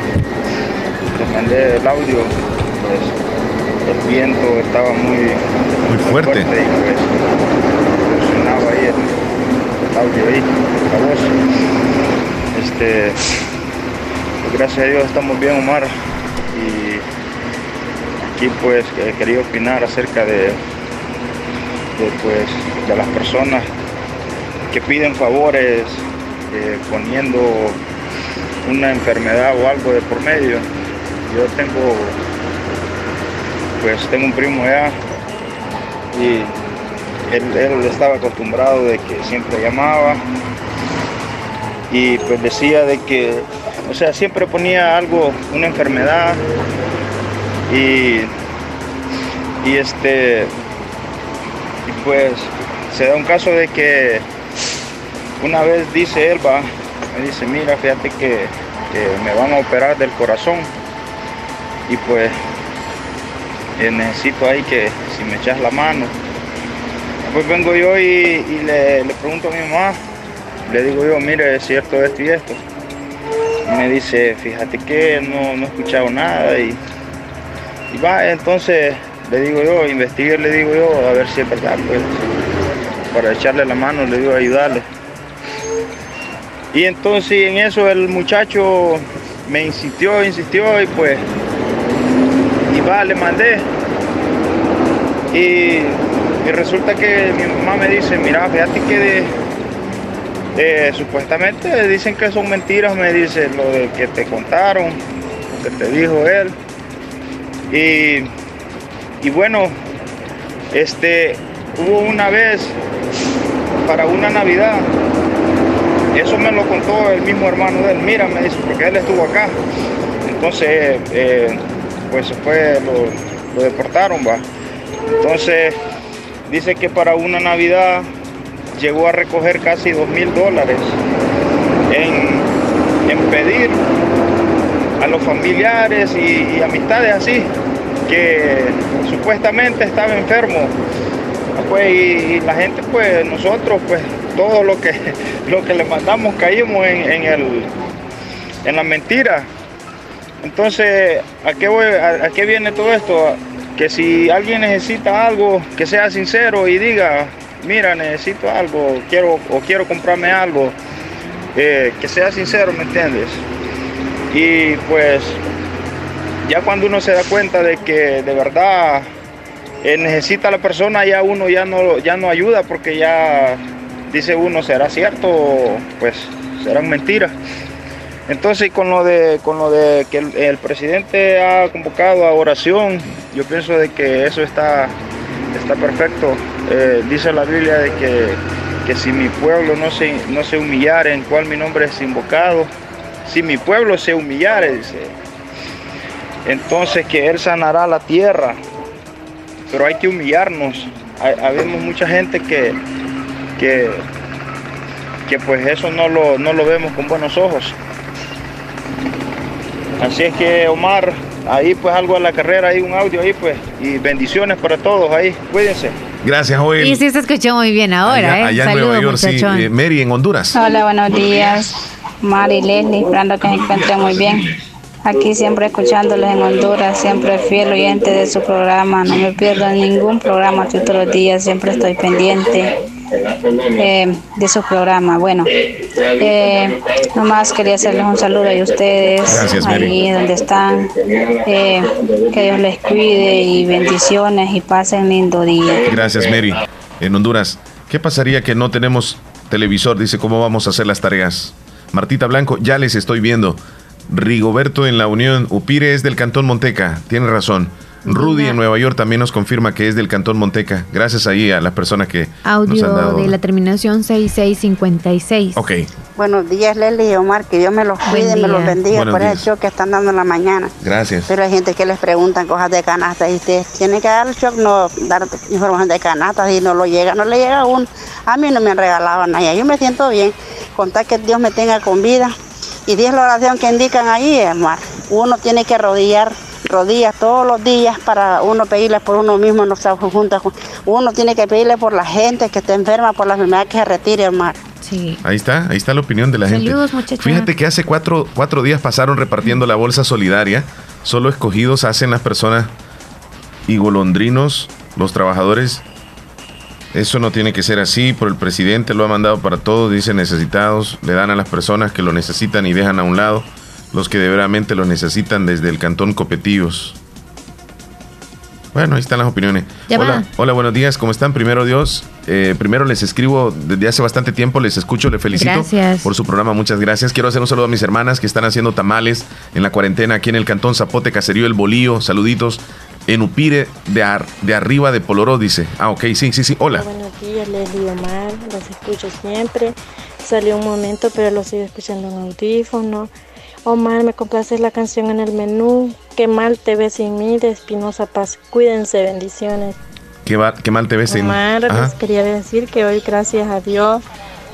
les mandé el audio, pues el viento estaba muy, muy
fuerte.
y pues sonaba ahí el, el audio ahí, la voz. Este, pues, gracias a Dios estamos bien Omar y aquí pues eh, quería opinar acerca de de, pues, de las personas que piden favores eh, poniendo una enfermedad o algo de por medio. Yo tengo, pues tengo un primo allá y él, él estaba acostumbrado de que siempre llamaba y pues decía de que, o sea, siempre ponía algo, una enfermedad y, y este, y pues se da un caso de que una vez dice él, va, me dice, mira, fíjate que, me van a operar del corazón y pues eh, necesito ahí que si me echas la mano. Pues vengo yo y, y le, le pregunto a mi mamá, le digo yo, mire, es cierto esto y esto. Y me dice, fíjate que no, no he escuchado nada y, y va, entonces le digo yo, investigue, le digo yo, a ver si es verdad, pues, para echarle la mano, le digo, ayudarle. Y entonces en eso el muchacho me insistió, insistió y pues, y va, le mandé. Y, y resulta que mi mamá me dice, mira, fíjate que supuestamente dicen que son mentiras, me dice lo de que te contaron, lo que te dijo él. Y, y bueno, este, hubo una vez para una Navidad, eso me lo contó el mismo hermano de él, mira, me dice, porque él estuvo acá. Entonces, eh, pues fue, lo, lo deportaron, va. Entonces, dice que para una Navidad llegó a recoger casi dos mil dólares en, en pedir los familiares y, amistades así, que supuestamente estaba enfermo. Pues, y, la gente, pues nosotros, pues todo lo que, lo que le mandamos caímos en, en el, en la mentira. Entonces, ¿a qué, a qué viene todo esto? Que si alguien necesita algo, que sea sincero y diga, mira, necesito algo, quiero o quiero comprarme algo, eh, que sea sincero, ¿me entiendes? Y pues ya cuando uno se da cuenta de que de verdad eh, necesita a la persona, ya uno ya no, ya no ayuda porque ya dice uno, ¿será cierto? o, Pues serán mentiras. Entonces con lo de con lo de que el, presidente ha convocado a oración, yo pienso de que eso está, está perfecto. Eh, dice la Biblia de que, que si mi pueblo no se, no se humillare, en cual mi nombre es invocado, si mi pueblo se humillare, dice, entonces que Él sanará la tierra. Pero hay que humillarnos. Hay, habemos mucha gente que, que, que pues eso no lo, no lo vemos con buenos ojos. Así es que Omar, ahí pues algo a la carrera, ahí un audio ahí pues, y bendiciones para todos ahí, cuídense.
Gracias, Joel.
Y sí se escuchó muy bien ahora,
allá
¿eh?
allá en
Saludos,
Nueva York, sí. Eh, Mary, en Honduras.
Hola, buenos días. Mari Leslie, esperando que se encuentren muy bien. Aquí siempre escuchándoles en Honduras, siempre fiel oyente de su programa. No me pierdo ningún programa todos los días, siempre estoy pendiente. eh, de su programa. Bueno, eh, nomás quería hacerles un saludo a ustedes,
Gracias,
ahí donde están. Eh, que Dios les cuide y bendiciones y pasen lindo día.
Gracias, Mary. En Honduras, ¿qué pasaría que no tenemos televisor? Dice, ¿cómo vamos a hacer las tareas? Martita Blanco, ya les estoy viendo. Rigoberto en la Unión, Upire es del Cantón Monteca, tiene razón. Rudy en Nueva York también nos confirma que es del Cantón Monteca. Gracias ahí a las personas que nos han
Audio
dado.
de la terminación 6656.
Ok,
Buenos días, Leli y Omar, que Dios me los cuide y me los bendiga
Buenos
por
días.
ese show que están dando en la mañana.
gracias.
Pero hay gente que les preguntan cosas de canasta y usted tiene que dar el shock, no dar información de canasta y no lo llega, no le llega a uno. A mí no me han regalado nada, yo me siento bien, contar que Dios me tenga con vida. Y diez la oración que indican ahí, Omar. Uno tiene que arrodillar rodillas todos los días para uno pedirle por uno mismo, no se junta. con- Uno tiene que pedirle por la gente que está enferma, por la enfermedad que se retire, Omar.
Sí.
Ahí está, ahí está la opinión de la
Saludos,
gente.
muchacha.
Fíjate que hace cuatro, cuatro días pasaron repartiendo la bolsa solidaria. Solo escogidos hacen las personas y golondrinos, los trabajadores. Eso no tiene que ser así, por el presidente lo ha mandado para todos, dice necesitados, le dan a las personas que lo necesitan y dejan a un lado los que de verdaderamente lo necesitan desde el cantón Copetillos. Bueno, ahí están las opiniones. Hola, hola, buenos días, ¿cómo están? Primero Dios, eh, primero les escribo desde hace bastante tiempo, les escucho, les felicito
Gracias.
por su programa, muchas gracias. Quiero hacer un saludo a mis hermanas que están haciendo tamales en la cuarentena aquí en el Cantón Zapote, Caserío El Bolío, saluditos. En Upire de, ar- de arriba de Poloró, dice. Ah, ok, sí, sí, sí. Hola.
Buenos días, Leslie Omar, los escucho siempre. Salió un momento, pero lo sigo escuchando en audífono. Omar, me complace la canción en el menú. Qué mal te ves sin mí, de Espinosa Paz. Cuídense, bendiciones.
¿Qué, va- qué mal te ves en-
Omar,
Ajá.
les quería decir que hoy, gracias a Dios,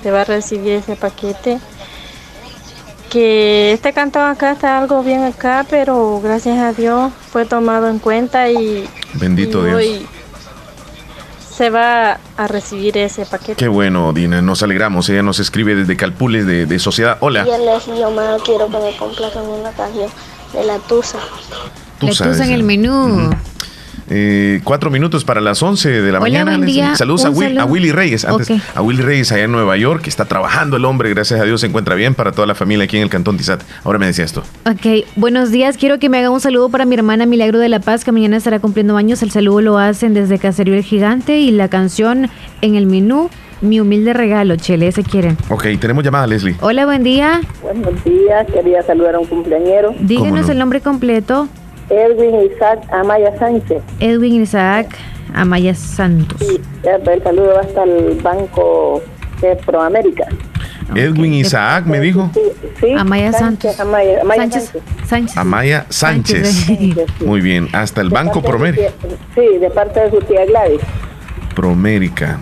te va a recibir ese paquete. Que este cantón acá está algo bien acá, pero gracias a Dios fue tomado en cuenta y,
Bendito
y
Dios.
hoy se va a recibir ese paquete.
Qué bueno, Dina. Nos alegramos. Ella nos escribe desde Calpules de, de Sociedad. Hola.
Y el Leslie Omar quiero que me complazcan una canción de la Tusa.
Tusa,
La tusa en el menú.
Eh, cuatro minutos para las 11 de la
Hola,
mañana.
buen
Leslie.
día.
Saludos a, Will-
saludo.
a Willy Reyes. Antes, a Willy Reyes allá en Nueva York, que está trabajando el hombre. Gracias a Dios se encuentra bien para toda la familia aquí en el Cantón Tizat. Ahora me decía esto.
Ok, buenos días. Quiero que me haga un saludo para mi hermana Milagro de la Paz, que mañana estará cumpliendo años. El saludo lo hacen desde Caserío el Gigante y la canción en el menú, mi humilde regalo, Chele, ese quieren.
Ok, tenemos llamada, Leslie.
Hola, buen día.
Buenos días, quería saludar a un cumpleañero.
Díganos el nombre completo.
Edwin Isaac Amaya Sánchez.
Edwin Isaac Amaya Santos.
El saludo va hasta el Banco de Proamérica.
Edwin Isaac me dijo.
Sí,
Amaya Santos.
Amaya, Amaya
Sánchez.
Sánchez.
Sánchez.
Amaya Sánchez.
Sánchez,
Muy bien. Hasta el Banco
De de
Promérica.
Sí, de parte de su tía Gladys.
Promérica.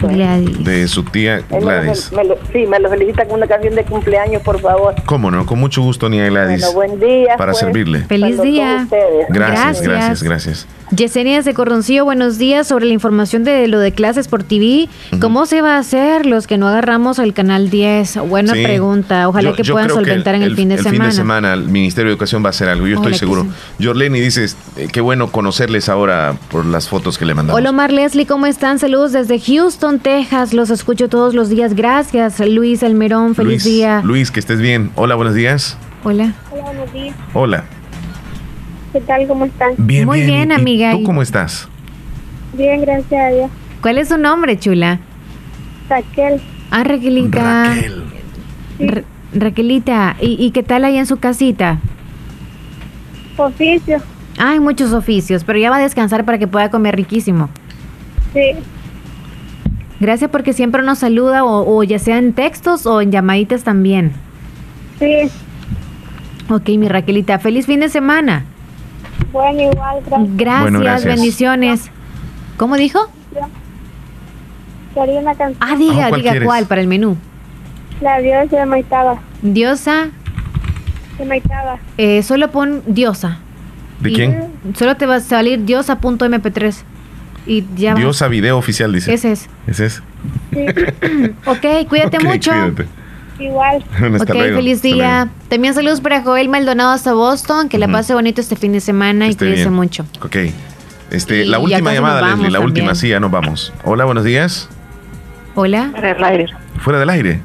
Gladys.
De su tía
Él me lo
Gladys.
me lo- sí, me lo felicita con una canción de cumpleaños, por favor.
¿Cómo no? Con mucho gusto, Nia Gladys.
Bueno, buen día.
Para
pues.
servirle.
Feliz
Cuando
día.
ustedes.
Gracias, gracias, gracias.
Yesenia de Corroncillo, buenos días. Sobre la información de lo de clases por TV, ¿cómo se va a hacer los que no agarramos el canal 10? Buena
Sí.
pregunta. Ojalá
Yo-
que
yo
puedan
creo que
solventar en el, fin de
el
semana.
fin de semana el Ministerio de Educación va a hacer algo, yo
Ojalá
estoy seguro. Jorleni dices, eh, qué bueno conocerles ahora por las fotos que le mandamos.
Hola Omar Leslie, ¿cómo están? Saludos desde Houston, Texas. Los escucho todos los días. Gracias, Luis Almerón. Feliz
Luis,
día.
Luis, que estés bien. Hola, buenos días.
Hola.
Hola, buenos días.
Hola.
¿Qué tal? ¿Cómo están?
Bien,
Muy bien,
¿Y- y
amiga.
¿Tú cómo estás?
Bien, gracias a Dios.
¿Cuál es su nombre, chula?
Raquel.
Ah, Raquelita. Ra- Raquelita, ¿y, y qué tal ahí en su casita?
Oficio.
Hay muchos oficios, pero ya va a descansar para que pueda comer riquísimo.
Sí.
Gracias porque siempre nos saluda, o, o ya sea en textos o en llamaditas también.
Sí.
Ok, mi Raquelita, feliz fin de semana.
Bueno, igual, gracias.
Gracias,
Bueno, gracias.
bendiciones. ¿Cómo dijo?
Quería una canción.
Ah, diga,
¿cuál
diga
quieres?
cuál para el menú.
La diosa de Maitaba.
Diosa,
De Maitaba.
eh, solo pon diosa.
¿De quién?
Solo te va a salir diosa.mp3. Y ya va.
Diosa Video Oficial, dice.
Ese es.
Ese es.
Ok, cuídate
Ok,
mucho.
cuídate.
Igual.
Hasta
ok,
luego,
feliz día. También saludos para Joel Maldonado hasta Boston. Que la pase bonito este fin de semana y cuídese
bien.
mucho.
Ok. Este,
Y
la última llamada, Leslie, la
también.
última, sí, ya nos vamos. Hola, buenos días.
Hola.
Fuera del aire.
¿Fuera del aire?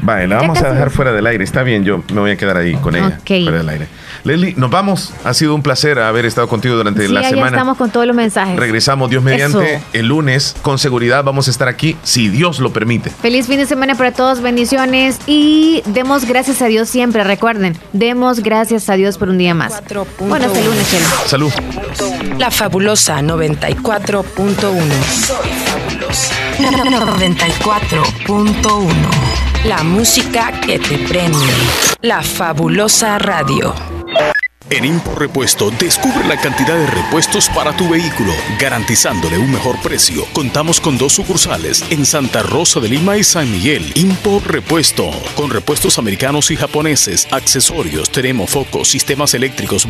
Vale, la vamos a dejar fuera del aire. Está bien, yo me voy a quedar ahí con ella. Fuera del aire. Leslie, nos vamos. Ha sido un placer haber estado contigo durante
Sí,
la
ya
semana.
estamos con todos los mensajes.
Regresamos, Dios mediante,
Eso.
el lunes. Con seguridad vamos a estar aquí, si Dios lo permite.
Feliz fin de semana para todos, bendiciones y demos gracias a Dios siempre, recuerden, demos gracias a Dios por un día más. Bueno, hasta el lunes, Chelo.
Salud.
La fabulosa 94.1. 94.1. La música que te prende. La fabulosa radio.
En Impo Repuesto, descubre la cantidad de repuestos para tu vehículo, garantizándole un mejor precio. Contamos con dos sucursales en Santa Rosa de Lima y San Miguel. Impo Repuesto, con repuestos americanos y japoneses, accesorios, tenemos focos, sistemas eléctricos,